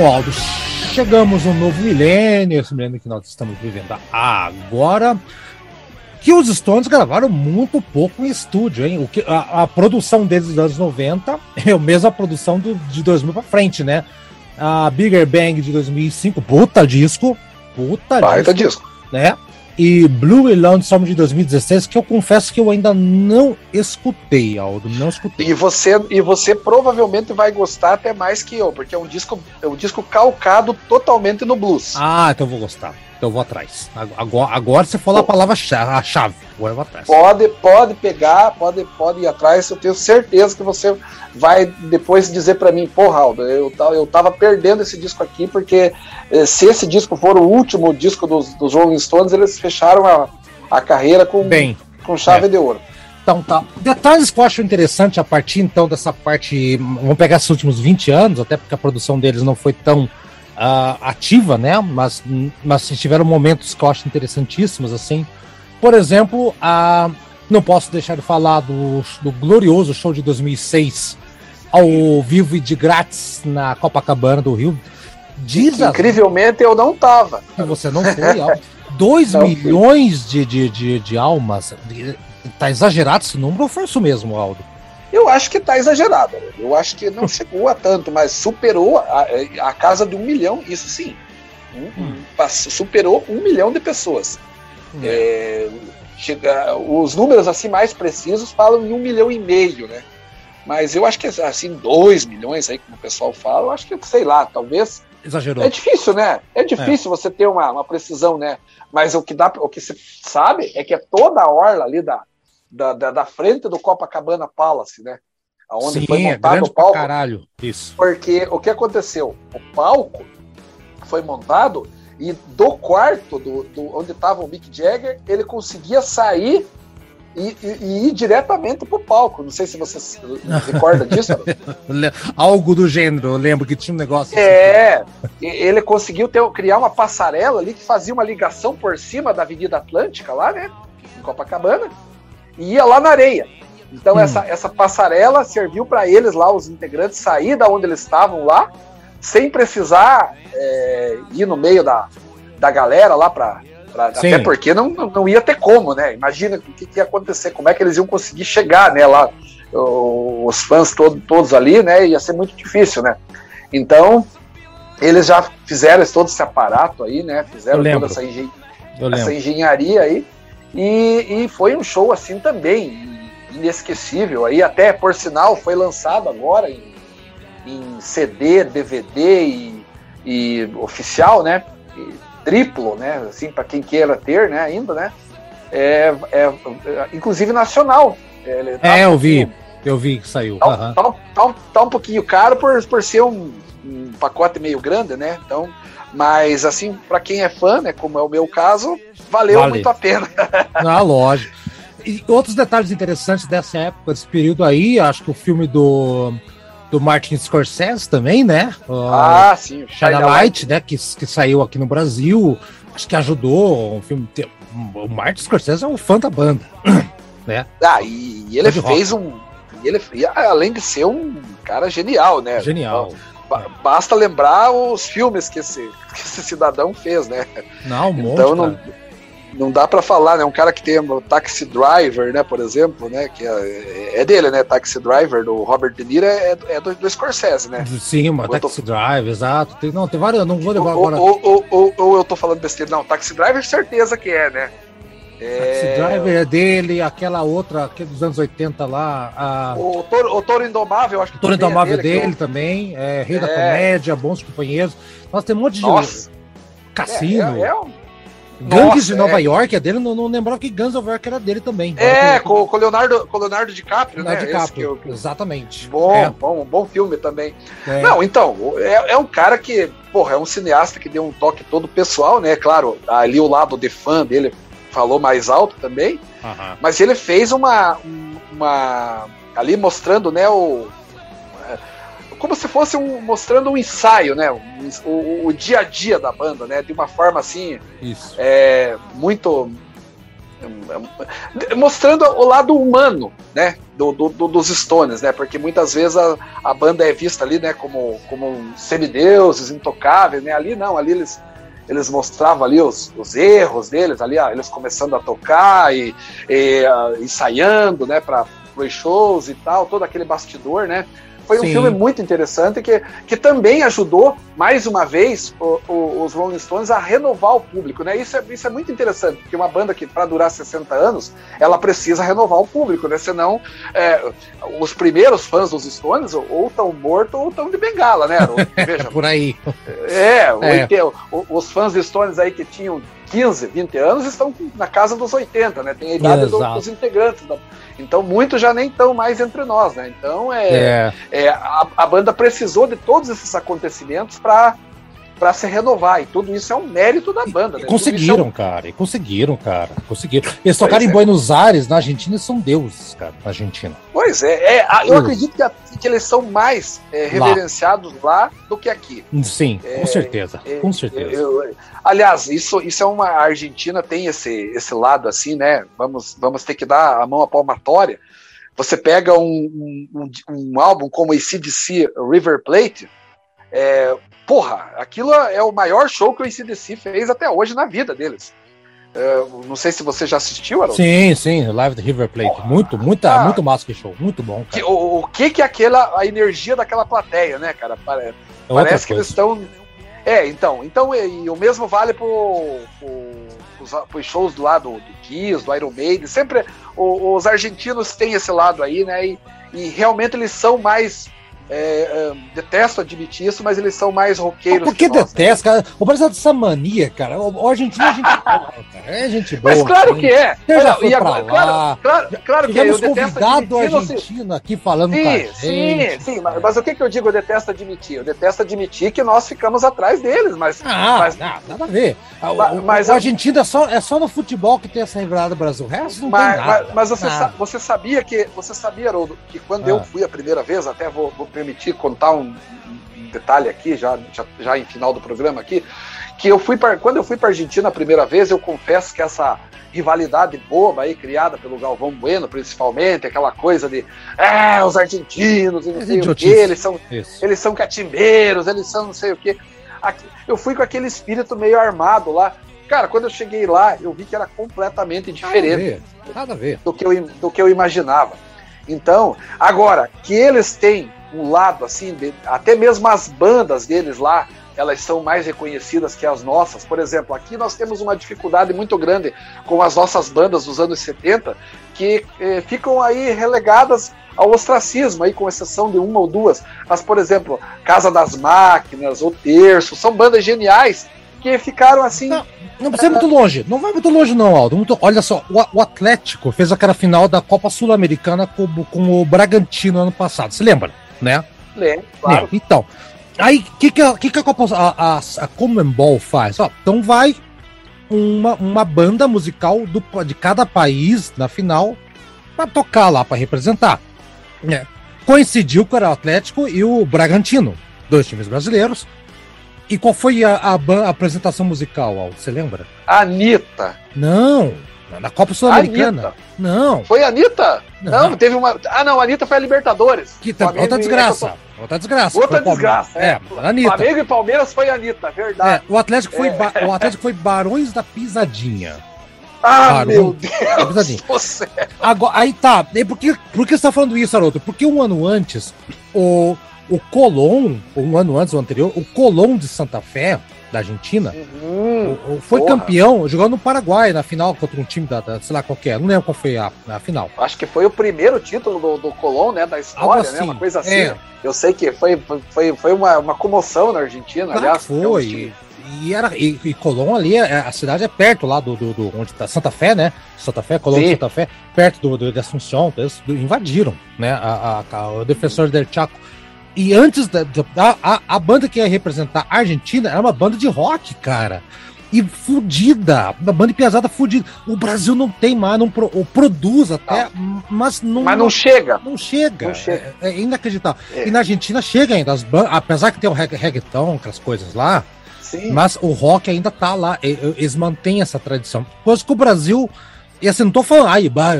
Então, Aldo, chegamos no novo milênio, esse milênio que nós estamos vivendo agora. Que os Stones gravaram muito pouco em estúdio, hein? O que, a, a produção deles dos anos 90 é a mesma produção do, de 2000 pra frente, né? A Bigger Bang de 2005, puta disco, puta Baita disco. né? E Blue e Lonesome de 2016, que eu confesso que eu ainda não escutei, Aldo, não escutei. E você, e você provavelmente vai gostar até mais que eu, porque é um disco, é um disco calcado totalmente no blues. Ah, então eu vou gostar. Então eu vou atrás. Agora, agora você falou a palavra chave, a chave. Agora eu vou atrás. Pode, pode pegar, pode, pode ir atrás. Eu tenho certeza que você vai depois dizer pra mim, pô, Raul, eu, eu tava perdendo esse disco aqui, porque eh, se esse disco for o último disco dos, dos Rolling Stones, eles fecharam a, a carreira com, Bem, com chave é. de ouro. então tá. Detalhes que eu acho interessante a partir então dessa parte. Vamos pegar esses últimos 20 anos, até porque a produção deles não foi tão ah, ativa, né? Mas, mas tiveram momentos que eu acho interessantíssimos, assim. Por exemplo, a. Não posso deixar de falar do, do glorioso show de 2006 ao vivo e de grátis na Copacabana do Rio. Diz a Incrivelmente eu não tava. você não foi, Aldo. 2 Não fui. milhões de, de, de, de almas. Tá exagerado esse número ou foi isso mesmo, Aldo? Eu acho que tá exagerado. Eu acho que não chegou a tanto, mas superou a, a casa de um milhão, isso sim. Um- Hum. superou um milhão de pessoas. É, chega, os números assim mais precisos falam em um milhão e meio, né? Mas eu acho que assim, dois milhões aí, como o pessoal fala, eu acho que, sei lá, talvez. Exagerou. É difícil, né? É difícil você ter uma, uma precisão, né? Mas o que dá, o que você sabe é que é toda a orla ali da, da, da, da frente do Copacabana Palace, né? Onde Sim, foi é montado grande o palco. caralho. Isso. Porque o que aconteceu? O palco foi montado e do quarto do, do- onde estava o Mick Jagger, ele conseguia sair e, e- e ir diretamente pro palco. Não sei se você se recorda disso. Algo do gênero, eu lembro que tinha um negócio assim. É, e- ele conseguiu ter, criar uma passarela ali que fazia uma ligação por cima da Avenida Atlântica lá, né? Em Copacabana, e ia lá na areia. Então Hum. essa, essa passarela serviu para eles lá, os integrantes, sair da onde eles estavam lá, sem precisar é, ir no meio da, da galera lá para até porque não, não ia ter como, né? Imagina o que, que ia acontecer, como é que eles iam conseguir chegar, né? Lá, os fãs todo, todos ali, né? Ia ser muito difícil, né? Então, eles já fizeram todo esse aparato aí, né? Fizeram toda essa, engen- essa engenharia aí. E, e foi um show assim também, inesquecível. Aí até, por sinal, foi lançado agora em, em CD, DVD e, e oficial, né? E triplo, né? Assim, para quem queira ter, né? Ainda, né? É, é, é, inclusive nacional. Ele tá É, eu vi. Eu vi que saiu. Tá, aham. tá, tá, tá um pouquinho caro por, por ser um, um pacote meio grande, né? Então, mas assim, para quem é fã, né? Como é o meu caso, valeu Vale. muito a pena. Ah, lógico. E outros detalhes interessantes dessa época, desse período aí, acho que o filme do, do Martin Scorsese também, né? Ah, sim, o Shine a Light, né? Que, que saiu aqui no Brasil. Acho que ajudou. Um filme, o Martin Scorsese é um fã da banda. Ah, e, e ele fez um. E ele, além de ser um cara genial, né? Genial. Ba- Basta lembrar os filmes que esse, que esse cidadão fez, né? Não, um monte, Então não, cara. não dá pra falar, né? Um cara que tem o Taxi Driver, né? Por exemplo, né? Que é, é dele, né? Taxi Driver, do Robert De Niro, é, é do, do Scorsese, né? Sim, uma Eu tô- Taxi Drive, exato. Tem, não, tem vários, eu não vou levar Ou, agora. ou, ou, ou- ou eu tô falando besteira. Não, Taxi Driver, certeza que é, né? É, Driver é dele, aquela outra, aquele dos anos 80 lá, a o, Toro, o Toro Indomável, acho que o Toro é Indomável dele, que dele também, é, Rei da É. Comédia, Bons Companheiros. Nossa, tem um monte de Nossa. cassino. É, é, é um- Gangues Nossa, de Nova é. York é dele, não, não lembrava que Guns of York era dele também. É, com, com o Leonardo, com Leonardo DiCaprio, né? Leonardo Esse DiCaprio, eu- Exatamente. Bom, É, bom, bom filme também. é. Não, então, é, é um cara que, porra, é um cineasta que deu um toque todo pessoal, né? Claro, ali o lado de fã dele falou mais alto também, Aham. mas ele fez uma. uma ali mostrando, né, o. é, Como se fosse um, mostrando um ensaio, né? um- o, o dia a dia da banda, né? De uma forma assim, Isso. é, muito mostrando o lado humano, né, do, do- do- dos Stones, né, porque muitas vezes a, a banda é vista ali, né, como, como semideuses, intocáveis, né, ali não, ali eles eles mostravam ali os, os erros deles, ali eles começando a tocar e, e, ah, ensaiando, né, para shows e tal, todo aquele bastidor, né, foi um Sim. filme muito interessante que, que também ajudou, mais uma vez, o- o- os Rolling Stones a renovar o público. Né? Isso, é, isso é muito interessante, porque uma banda que, para durar 60 anos, ela precisa renovar o público, né? senão é, os primeiros fãs dos Stones ou estão mortos ou estão de bengala. Né? Veja, Por aí. é, o É. os fãs dos Stones aí que tinham 15, 20 anos estão na casa dos 80, né? Tem a idade do- Exato. dos integrantes. da- Então muitos já nem estão mais entre nós, né? Então é, É. é, a, a banda precisou de todos esses acontecimentos para para se renovar e tudo isso é um mérito da banda. E né? conseguiram, Tudo isso cara. E conseguiram, cara. Conseguiram. Eles Pois tocaram em é. Buenos Aires, na Argentina, e são deuses, cara, na Argentina. é um- pois é, é, eu Hum. acredito que, a- que eles são mais é, Lá. reverenciados lá do que aqui. Sim, É, com certeza. É, com certeza. eu- aliás, isso, isso é uma a Argentina tem esse, esse lado assim, né? Vamos, vamos ter que dar a mão à palmatória. Você pega um, um, um- um álbum como ACDC River Plate, é, porra, aquilo é o maior show que o ACDC fez até hoje na vida deles. É, não sei se você já assistiu, Haroldo. Sim, sim, Live do River Plate. Muito, muita, Ah. muito massa que show. Muito bom, Que- o, o que que é aquela a energia daquela plateia, né, cara? Pare- É Parece que eles estão. É, então, então e, e o mesmo vale pro, pro, pros, pros shows do lado do Kiss, do Iron Maiden. Sempre o- os argentinos têm esse lado aí, né? E, e realmente eles são mais. É, é, detesto admitir isso, mas eles são mais roqueiros. Por que que né? detesta, cara? O Brasil é dessa mania, cara. O, o argentino é gente boa, cara. É gente boa. Mas claro sim. que é. Você já e agora- pra lá. claro, claro, claro que é. Eu convidado argentino aqui falando com a Sim, gente. sim, sim, mas, mas o que, que eu digo, eu detesto admitir? Eu detesto admitir que nós ficamos atrás deles, mas. Ah, mas, não, nada a ver. O, Mas- o- mas o a- Argentina é só, é só no futebol que tem essa revirada do Brasil. O resto não mas, tem nada. mas- mas você, nada. sa- você sabia que. Você sabia, Haroldo, que quando Ah. eu fui a primeira vez, até vou, vou permitir contar um, um detalhe aqui, já, já, já em final do programa aqui, que eu fui pra, quando eu fui para Argentina a primeira vez, eu confesso que essa rivalidade boba aí criada pelo Galvão Bueno, principalmente, aquela coisa de é, os argentinos e não É sei o idiotice. eles são Isso. eles são catimbeiros, eles são não sei o quê. Aqui- Eu fui com aquele espírito meio armado lá. Cara, quando eu cheguei lá, eu vi que era completamente Nada a diferente ver. Nada a ver. do que eu, do que eu imaginava. Então, agora, que eles têm um lado assim, de- até mesmo as bandas deles lá, elas são mais reconhecidas que as nossas. Por exemplo, aqui nós temos uma dificuldade muito grande com as nossas bandas dos anos 70, que eh, ficam aí relegadas ao ostracismo, aí, com exceção de uma ou duas. Mas, por exemplo, Casa das Máquinas, O Terço, são bandas geniais que ficaram assim. Não, não precisa ir muito longe. Não vai muito longe, não, Aldo. Muito- olha só, o, Atlético fez aquela final da Copa Sul-Americana com, com o Bragantino ano passado. Você lembra? Né? Lembro, claro. Não, então. Aí, o que, que, a- que, que a Copa a, a, a Comembol faz? Ó, então vai uma, uma banda musical do, de cada país na final pra tocar lá, pra representar. É. Coincidiu com o Atlético e o Bragantino, dois times brasileiros. E qual foi a, a a apresentação musical, Aldo? Você lembra? Anitta. Não, na Copa Sul-Americana. Não, Foi a Anitta? Não, Não. teve uma. Ah, não, a Anitta foi a Libertadores. que tá, outra desgraça. Outra desgraça. Outra desgraça, É, é. Anitta. Flamengo e Palmeiras foi a Anitta, É, verdade. o Atlético foi ba- o Atlético foi Barões da Pisadinha. ah, claro, meu Deus Pisadinha. do céu. Agora, aí tá. E por que, por que você tá falando isso, Aroto? Porque um ano antes, o, o Colón, um ano antes, o anterior, o Colón de Santa Fé, da Argentina, Hum, o- o- foi porra. campeão jogando no Paraguai na final contra um time da, da- sei lá qual é, não lembro qual foi a, a final. acho que foi o primeiro título do, do Colón, né? Da história, né? assim, Uma coisa assim. é. Eu sei que foi, foi- foi, uma, uma comoção na Argentina, Claro aliás. é foi. E, era, e, e Colón ali, é- a cidade é perto lá do, do, do- onde tá Santa Fé, né? Santa Fé, Colón Sim. Santa Fé, perto do, do de Assunção, eles invadiram, né? A, a- a- o defensor del Chaco. E antes da, da- a, a banda que ia representar a Argentina era uma banda de rock, cara. E fudida, uma banda pesada fudida. O Brasil não tem mais, não pro- produz até, mas não, Mas não chega. não chega. Não chega. É, é inacreditável. É. E na Argentina chega ainda. As ban- apesar que tem o reg reggaeton, aquelas coisas lá, Sim. mas o rock ainda tá lá. Eles mantêm essa tradição. Coisa que o Brasil. E assim, não tô falando, ai, bah,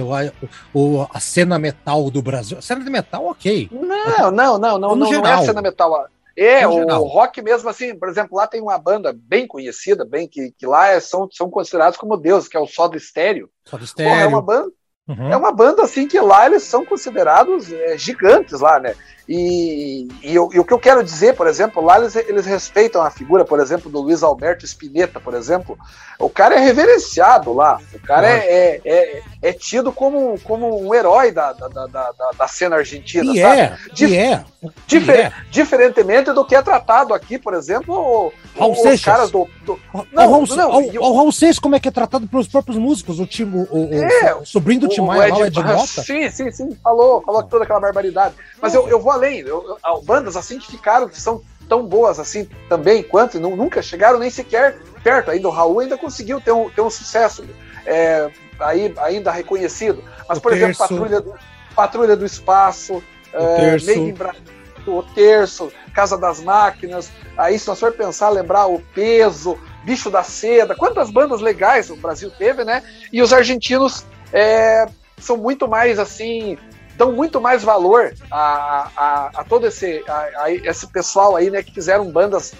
o, o- a cena metal do Brasil. A cena de metal, ok. Não, não, não, não, não, não é a cena metal. É, No o geral. rock mesmo assim, por exemplo, lá tem uma banda bem conhecida, bem que, que lá é- são, são considerados como deuses, que é o Soda Stereo. Do Porra, é estéreo. uma banda, Uhum. é uma banda assim que lá eles são considerados é, gigantes lá, né? E, e, eu- e o que eu quero dizer, por exemplo, lá eles, eles respeitam a figura, por exemplo, do Luiz Alberto Spinetta, por exemplo. O cara é reverenciado lá. O cara é, é, é, é tido como, como um herói da, da, da, da, da cena argentina, E sabe? é, Dif- é. Difer- é. Diferentemente do que é tratado aqui, por exemplo, o- Raul os Seixas. caras do. do- Não, o Raul, não, ao- e ao Raul Seixas, como é que é tratado pelos próprios músicos? O, time, o, o- É, o sobrinho do Tim o Maia, o Ed- Ed Mota. Sim, sim, sim. Falou, falou toda aquela barbaridade. Mas eu, eu vou além. Eu, eu- bandas assim que ficaram, que são tão boas assim também quanto, e nu- nunca chegaram nem sequer perto. Ainda o Raul ainda conseguiu ter um, ter um sucesso é, aí, ainda reconhecido. Mas, O por exemplo, Terço. Patrulha do, Patrulha do Espaço, é, Terço. Made in Brasil, o Terço, Casa das Máquinas. Aí, se nós for pensar, lembrar o Peso, Bicho da Seda, quantas bandas legais o Brasil teve, né? E os argentinos é, são muito mais assim, dão muito mais valor a, a, a todo esse, a, a esse pessoal aí, né, que fizeram bandas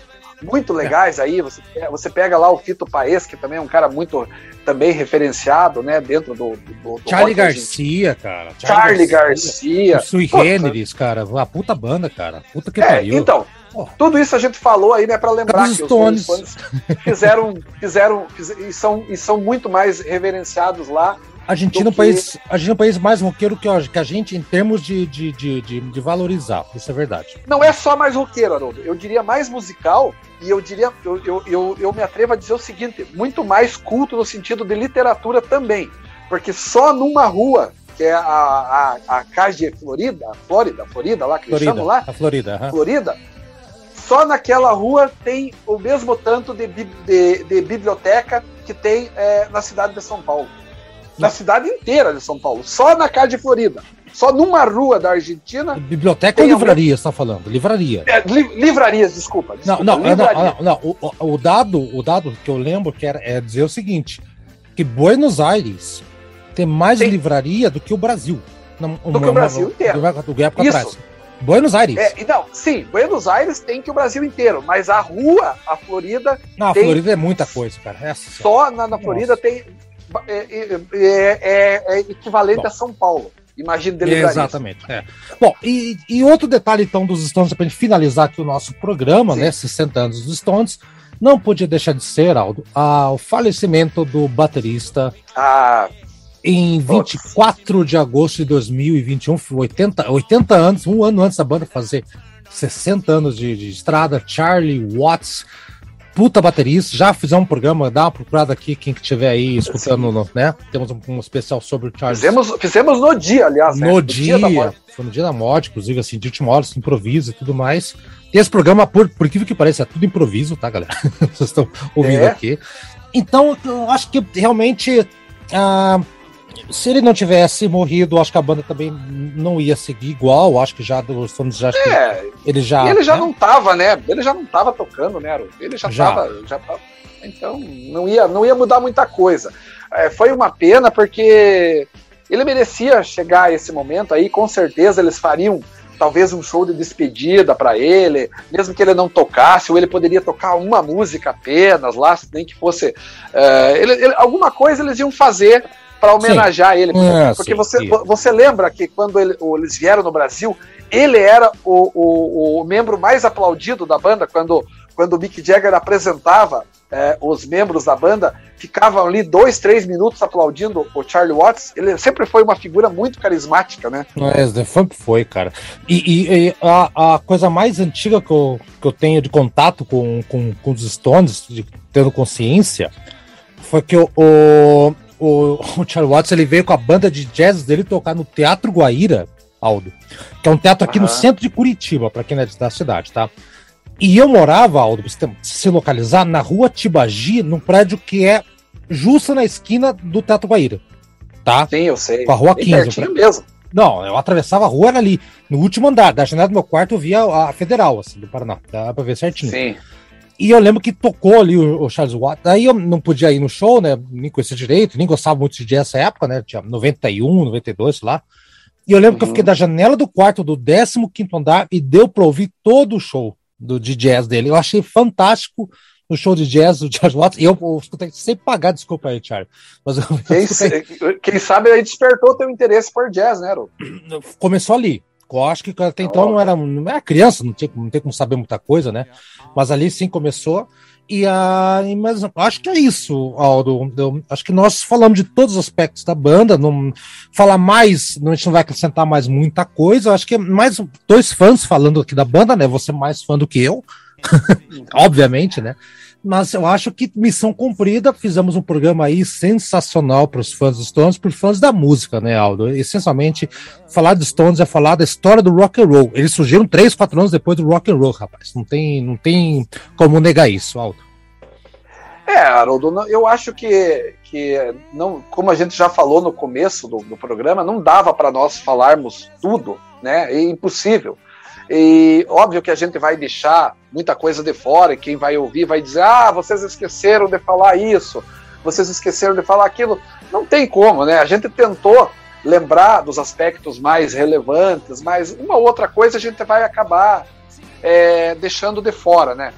muito legais aí. Você, você pega lá o Fito Paes, que também é um cara muito também referenciado, né, dentro do, do, do Charlie rock. Garcia, cara. Charlie Garcia. O Sui Pô, Generis, cara. A puta banda, cara. Puta que É, pariu. então, tudo isso a gente falou aí, né, para lembrar Dos que os Stones. Rolling Stones fizeram, fizeram, fiz- e, são, e são muito mais reverenciados lá. A Argentina é um país, a Argentina é um país mais roqueiro que a, que a gente em termos de, de, de, de, de valorizar. Isso é verdade. Não é só mais roqueiro, Haroldo, eu diria mais musical, e eu diria, eu, eu, eu, eu me atrevo a dizer o seguinte, muito mais culto no sentido de literatura também, porque só numa rua, que é a, a, a Calle Florida, Flórida, Florida lá, que eles Florida. chamam lá, A Florida. aham. Florida, só naquela rua tem o mesmo tanto de, de, de biblioteca que tem é, na cidade de São Paulo. Na cidade inteira de São Paulo, só na casa de Florida. só numa rua da Argentina. Biblioteca ou livraria, você tá falando? Livraria. é, li- livrarias, desculpa. Não, desculpa não, não, livraria. não, não, O, o- o dado, o dado que eu lembro que era, é dizer o seguinte: que Buenos Aires tem mais Tem. livraria do que o Brasil. Não, Do que o Brasil inteiro. Do, do época Isso. atrás. Buenos Aires. É, e não, sim, Buenos Aires tem que o Brasil inteiro, mas a rua, a Florida, não, a Florida é muita coisa, cara. Essa, só na, na Florida tem. É, é- é- é equivalente Bom. a São Paulo. Imagina de livrarias. Exatamente. é. Bom, e, e outro detalhe, então, dos Stones, para gente finalizar aqui o nosso programa, Sim. né? 60 anos dos Stones, não podia deixar de ser, Aldo, ah, o falecimento do baterista Ah, em 24 de agosto de 2021, foi 80, 80 anos, um ano antes da banda fazer 60 anos de, de estrada, Charlie Watts, puta baterista, já fizemos um programa, dá uma procurada aqui, quem que estiver aí escutando, né? Temos um, um especial sobre o Charlie fizemos, fizemos no dia, aliás. né? no dia, morte. foi no dia da morte, inclusive, assim, de última hora, improviso e tudo mais. E esse programa, por, por incrível que pareça, é tudo improviso, tá, galera? Vocês estão ouvindo É. aqui. Então, eu acho que realmente, ah, se ele não tivesse morrido, acho que a banda também não ia seguir igual. Acho que já os Stones já, É, ele já. e ele já né? não tava, né? Ele já não tava tocando, né? Ele já, Já. tava. Já tava então, não ia, não ia mudar muita coisa. É, foi uma pena, porque ele merecia chegar a esse momento aí, com certeza eles fariam talvez um show de despedida para ele, mesmo que ele não tocasse, ou ele poderia tocar uma música apenas lá, nem que fosse. é, ele- ele- alguma coisa eles iam fazer para homenagear ele. É, Porque sim, você, sim. vo- você lembra que quando ele- eles vieram no Brasil, ele era o, o- o membro mais aplaudido da banda, quando, quando o Mick Jagger apresentava é, os membros da banda, ficavam ali dois, três minutos aplaudindo o Charlie Watts. Ele sempre foi uma figura muito carismática, né? Mas The Funk foi, cara. E, e- e a, a coisa mais antiga que eu, que eu tenho de contato com, com, com os Stones, de, tendo consciência, foi que o, o, o, o Charlie Watts ele veio com a banda de jazz dele tocar no Teatro Guaíra, Aldo, que é um teatro aqui no Aham. centro de Curitiba, para quem é da cidade, tá? E eu morava, Aldo, pra você se localizar, na rua Tibagi, num prédio que é justo na esquina do Teatro Guaíra, tá? Sim, eu sei. Com a Rua Bem 15, pertinho mesmo. Não, eu atravessava a rua, era ali, no último andar. Da janela do meu quarto eu via a Federal, assim, do Paraná. Dá pra ver certinho. Sim. E eu lembro que tocou ali o, o Charles Watts. Daí eu não podia ir no show, né? Nem conhecia direito, nem gostava muito de jazz nessa época, né? Tinha 91, 92, sei lá. E eu lembro que eu Uhum. fiquei da janela do quarto do 15 andar e deu pra ouvir todo o show do, de jazz dele. Eu achei fantástico o show de jazz do Charles Watts. E eu, eu escutei sem pagar, desculpa aí, Charlie. Mas eu, eu Quem, escutei- se- quem sabe aí despertou teu interesse por jazz, né, Harold? começou ali. Acho que até então não era, não era criança, não, tinha, não tem como saber muita coisa, né? Mas ali sim começou. E a, e mas acho que é isso, Aldo. Eu, acho que nós falamos de todos os aspectos da banda. Não falar mais, não, a gente não vai acrescentar mais muita coisa. Acho que é mais dois fãs falando aqui da banda, né? Você mais fã do que eu, obviamente, né? Mas eu acho que missão cumprida. Fizemos um programa aí sensacional para os fãs dos Stones, para os fãs da música, né, Aldo? Essencialmente, falar de Stones é falar da história do rock and roll. Eles surgiram três, quatro anos depois do rock and roll, rapaz. Não tem, não tem como negar isso, Aldo. É, Haroldo, eu acho que, que não, como a gente já falou no começo do, do programa, não dava para nós falarmos tudo, né? É impossível. E óbvio que a gente vai deixar muita coisa de fora, e quem vai ouvir vai dizer: ah, vocês esqueceram de falar isso, vocês esqueceram de falar aquilo. Não tem como, né? A gente tentou lembrar dos aspectos mais relevantes, mas uma outra coisa a gente vai acabar é, deixando de fora, né?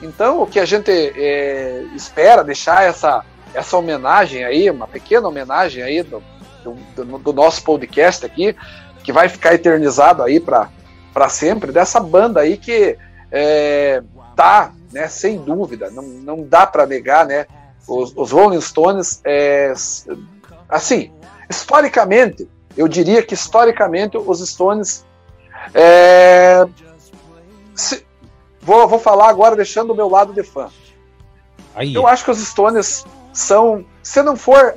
Então, o que a gente é, espera deixar essa, essa homenagem aí, uma pequena homenagem aí do, do, do nosso podcast aqui, que vai ficar eternizado aí para sempre, dessa banda aí que é, tá, né, sem dúvida, não, não dá para negar, né, os, os Rolling Stones, é, assim, historicamente, eu diria que historicamente os Stones é, se, Vou, vou falar agora deixando o meu lado de fã. Aí, Eu acho que os Stones são, se não for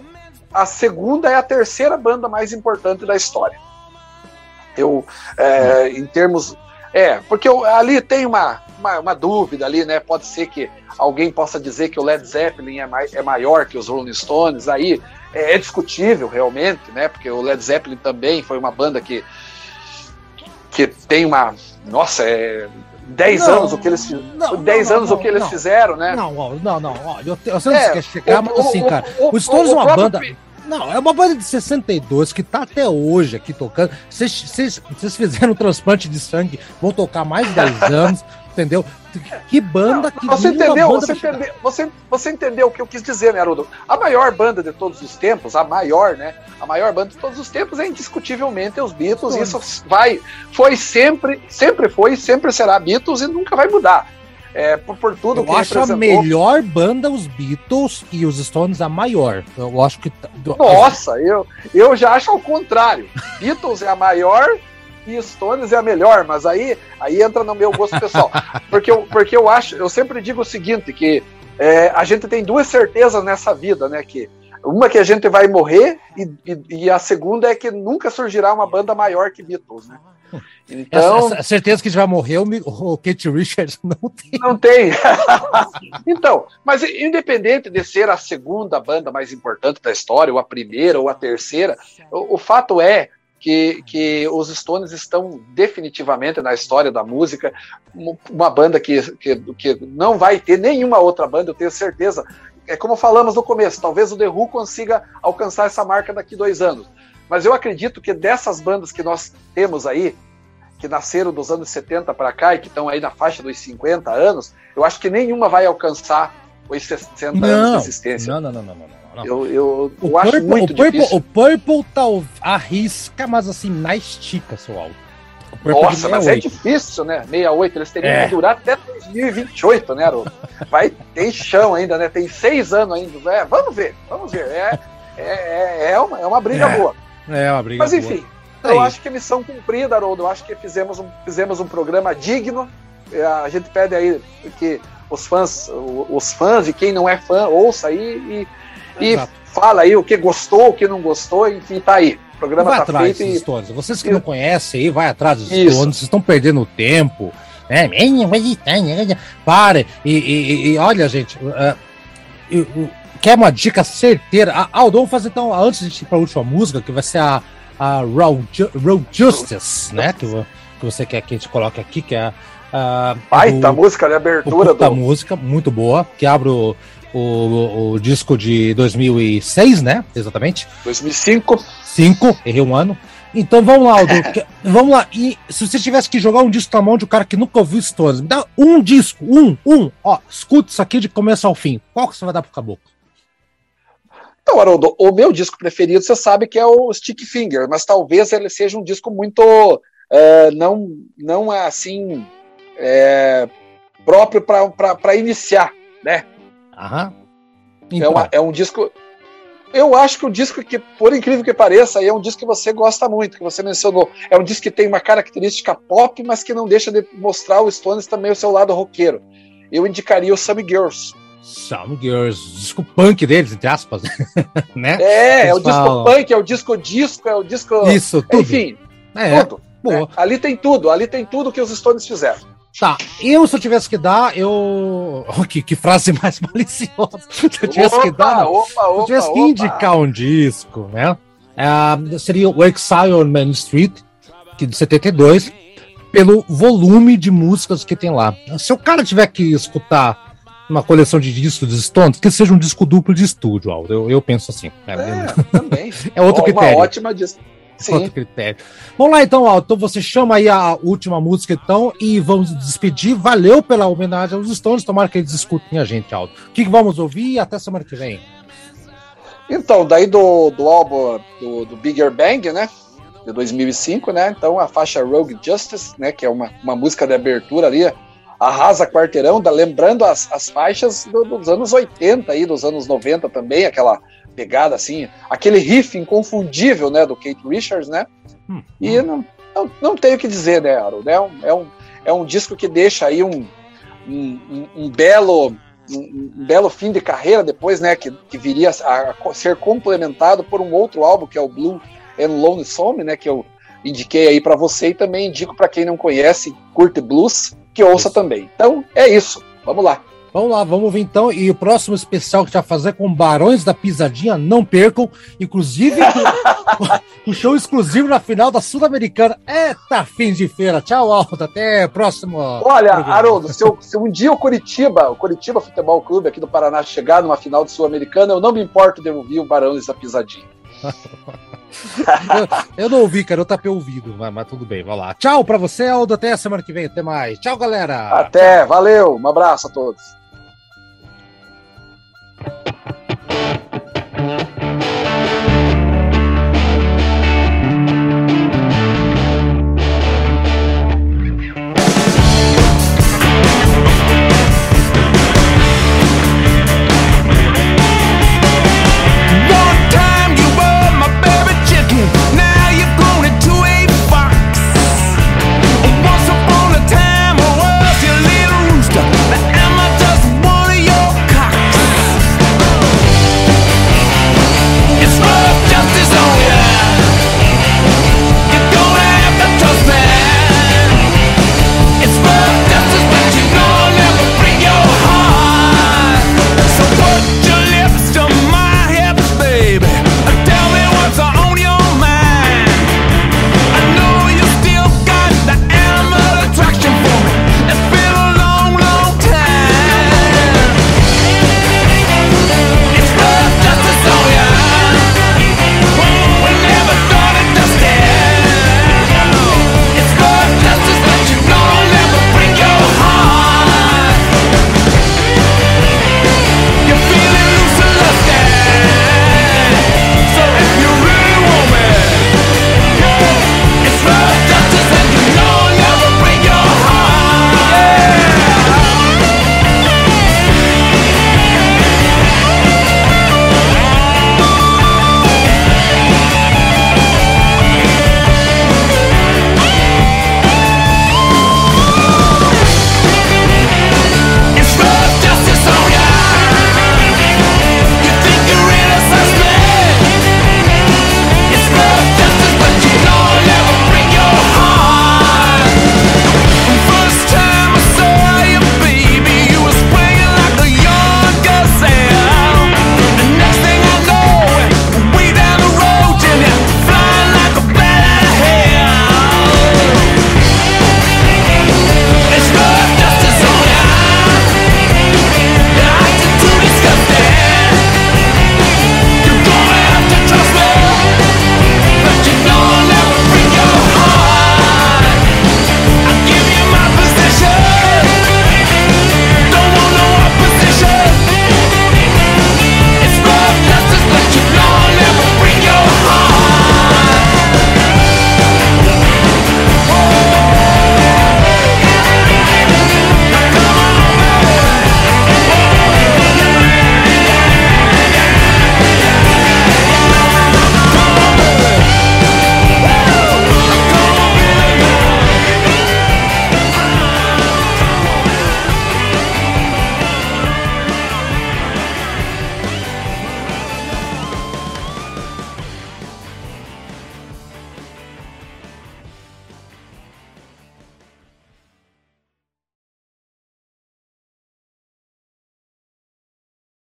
a segunda, é a terceira banda mais importante da história. Eu, é, em termos É, porque eu- ali tem uma, uma, uma dúvida ali, né? Pode ser que alguém possa dizer que o Led Zeppelin é, mai, é maior que os Rolling Stones, aí é, é discutível realmente, né? Porque o Led Zeppelin também foi uma banda que, que tem uma. Nossa, é. 10 Não, anos o que eles fizeram. não, 10 não, anos o que eles fizeram, né? Não, não, não, ó, eu, te- você não É, quer chegar, o- mas assim, o- cara, o- os Stones é uma banda. Não, é uma banda de 62 que tá até hoje aqui tocando. Vocês- fizeram um transplante de sangue, vão tocar mais de 10 anos, entendeu? Que banda que Você entendeu? banda Você entendeu, você, você entendeu o que eu quis dizer, né, Haroldo? A maior banda de todos os tempos, a maior, né? A maior banda de todos os tempos é indiscutivelmente os Beatles. Isso vai, foi sempre, sempre foi, sempre será Beatles e nunca vai mudar. É, por, por tudo Eu que acho a melhor banda os Beatles e os Stones a maior. Eu acho que. Nossa, eu, eu já acho ao contrário. Beatles é a maior e Stones é a melhor, mas aí, aí entra no meu gosto pessoal. Porque eu, porque eu acho, eu sempre digo o seguinte, que é, a gente tem duas certezas nessa vida, né? Que uma que a gente vai morrer e, e- e a segunda é que nunca surgirá uma banda maior que Beatles, né? Então, Essa, essa certeza que já morreu, o Kate Richards não tem. Não tem. então, mas independente de ser a segunda banda mais importante da história, ou a primeira, ou a terceira, o, o fato é que, que os Stones estão definitivamente na história da música, um- uma banda que, que, que não vai ter nenhuma outra banda, eu tenho certeza. É como falamos no começo, talvez o The Who consiga alcançar essa marca daqui dois anos. Mas eu acredito que dessas bandas que nós temos aí, que nasceram dos anos 70 para cá e que estão aí na faixa dos 50 anos, eu acho que nenhuma vai alcançar os 60 anos Não, de existência. não, não, não, não, não, não. Eu, eu, O eu acho Purple, muito o Purple, difícil. o Purple tá arrisca, mas assim, na estica, Purple Nossa, mas é 68. difícil, né? 68, eles teriam É. que durar até 2028, né, Haroldo? Vai ter chão ainda, né? Tem seis anos ainda. É, vamos ver, vamos ver. É, é, é, é uma, é uma briga É, boa. É, uma briga Mas enfim, É eu acho que missão cumprida, Haroldo. Eu acho que fizemos um, fizemos um programa digno. É, A gente pede aí que os fãs, os fãs e quem não é fã, ouça aí e, e fala aí o que gostou, o que não gostou, enfim, tá aí. O programa vai tá atrás feito e Stones. Vocês que não conhecem aí, vai atrás dos Isso. Stones. Vocês estão perdendo tempo. Né? Pare. E, e- e- e olha, gente, eu- eu- quer uma dica certeira? Aldo, vamos fazer então, antes de ir para a última música, que vai ser a, a Road, Ju- Road Justice, né? Que, que você quer que a gente coloque aqui, que é a. baita do- música de o abertura puta do. música, muito boa, que abre o, o, o disco de 2006, né? Exatamente. 2005. 5, errei um ano. Então vamos lá, Aldo. vamos lá. E se você tivesse que jogar um disco na mão de um cara que nunca ouviu Stones, me dá um disco, um, um. Ó, escuta isso aqui de começo ao fim. Qual que você vai dar pro caboclo? Então, Haroldo, o meu disco preferido, você sabe que é o Stick Finger, mas talvez ele seja um disco muito. é, não, não é assim. é, próprio para iniciar, né? Aham. É, Então, uma- é um disco. Eu acho que o disco que, por incrível que pareça, é um disco que você gosta muito, que você mencionou. É um disco que tem uma característica pop, mas que não deixa de mostrar o Stones também o seu lado roqueiro. Eu indicaria o Some Girls. Some Girls, disco punk deles, entre aspas, né? É, é o Eles disco falam. punk, é o disco disco, é o disco. Isso, tudo. Enfim, é, tudo. né? Ali tem tudo, ali tem tudo que os Stones fizeram. Tá, eu se eu tivesse que dar, eu. Oh, que, que frase mais maliciosa. Se eu tivesse que dar, opa, Se eu opa, tivesse que opa. indicar um disco, né? ah, seria o Exile on Main Street, que de 72, pelo volume de músicas que tem lá. Se o cara tiver que escutar uma coleção de discos dos Stones, que seja um disco duplo de estúdio, Aldo. Eu, eu penso assim. É, É, também. é outro Uma critério. ótima disco. Sim. Outro critério. Vamos lá então, Aldo. Então você chama aí a última música então e vamos despedir. Valeu pela homenagem aos Stones. Tomara que eles escutem a gente, Aldo. O que, que vamos ouvir e até semana que vem. Então, daí do, do álbum do, do Bigger Bang, né? De 2005, né? Então a faixa Rogue Justice, né? Que é uma, uma música de abertura ali, arrasa quarteirão, da, lembrando as, as faixas do- dos anos 80 aí, dos anos 90 também, aquela pegada assim, aquele riff inconfundível, né? Do Kate Richards, né? Hum. E não, não, não tenho o que dizer, né, Harold? É um, é um, é um disco que deixa aí um, um, um- belo um, belo fim de carreira depois, né, que, que viria a, a ser complementado por um outro álbum que é o Blue and Lone Some, né, que eu indiquei aí para você e também indico para quem não conhece, curte blues, que ouça Isso. também. Então é isso. Vamos lá. Vamos lá, vamos ver então. E o próximo especial que a gente vai fazer com Barões da Pisadinha, não percam. Inclusive, com, com show exclusivo na final da Sul-Americana. Eita, fim de feira. Tchau, Aldo. Até próximo. Olha, programa. Haroldo, se, eu- se um dia o Curitiba, o Curitiba Futebol Clube aqui do Paraná chegar numa final de Sul-Americana, eu não me importo de ouvir o Barões da Pisadinha. Eu, não ouvi, cara. Eu tapei o ouvido. Mas, mas tudo bem, vai lá. Tchau pra você, Aldo. Até a semana que vem. Até mais. Tchau, galera. Até, valeu, um abraço a todos.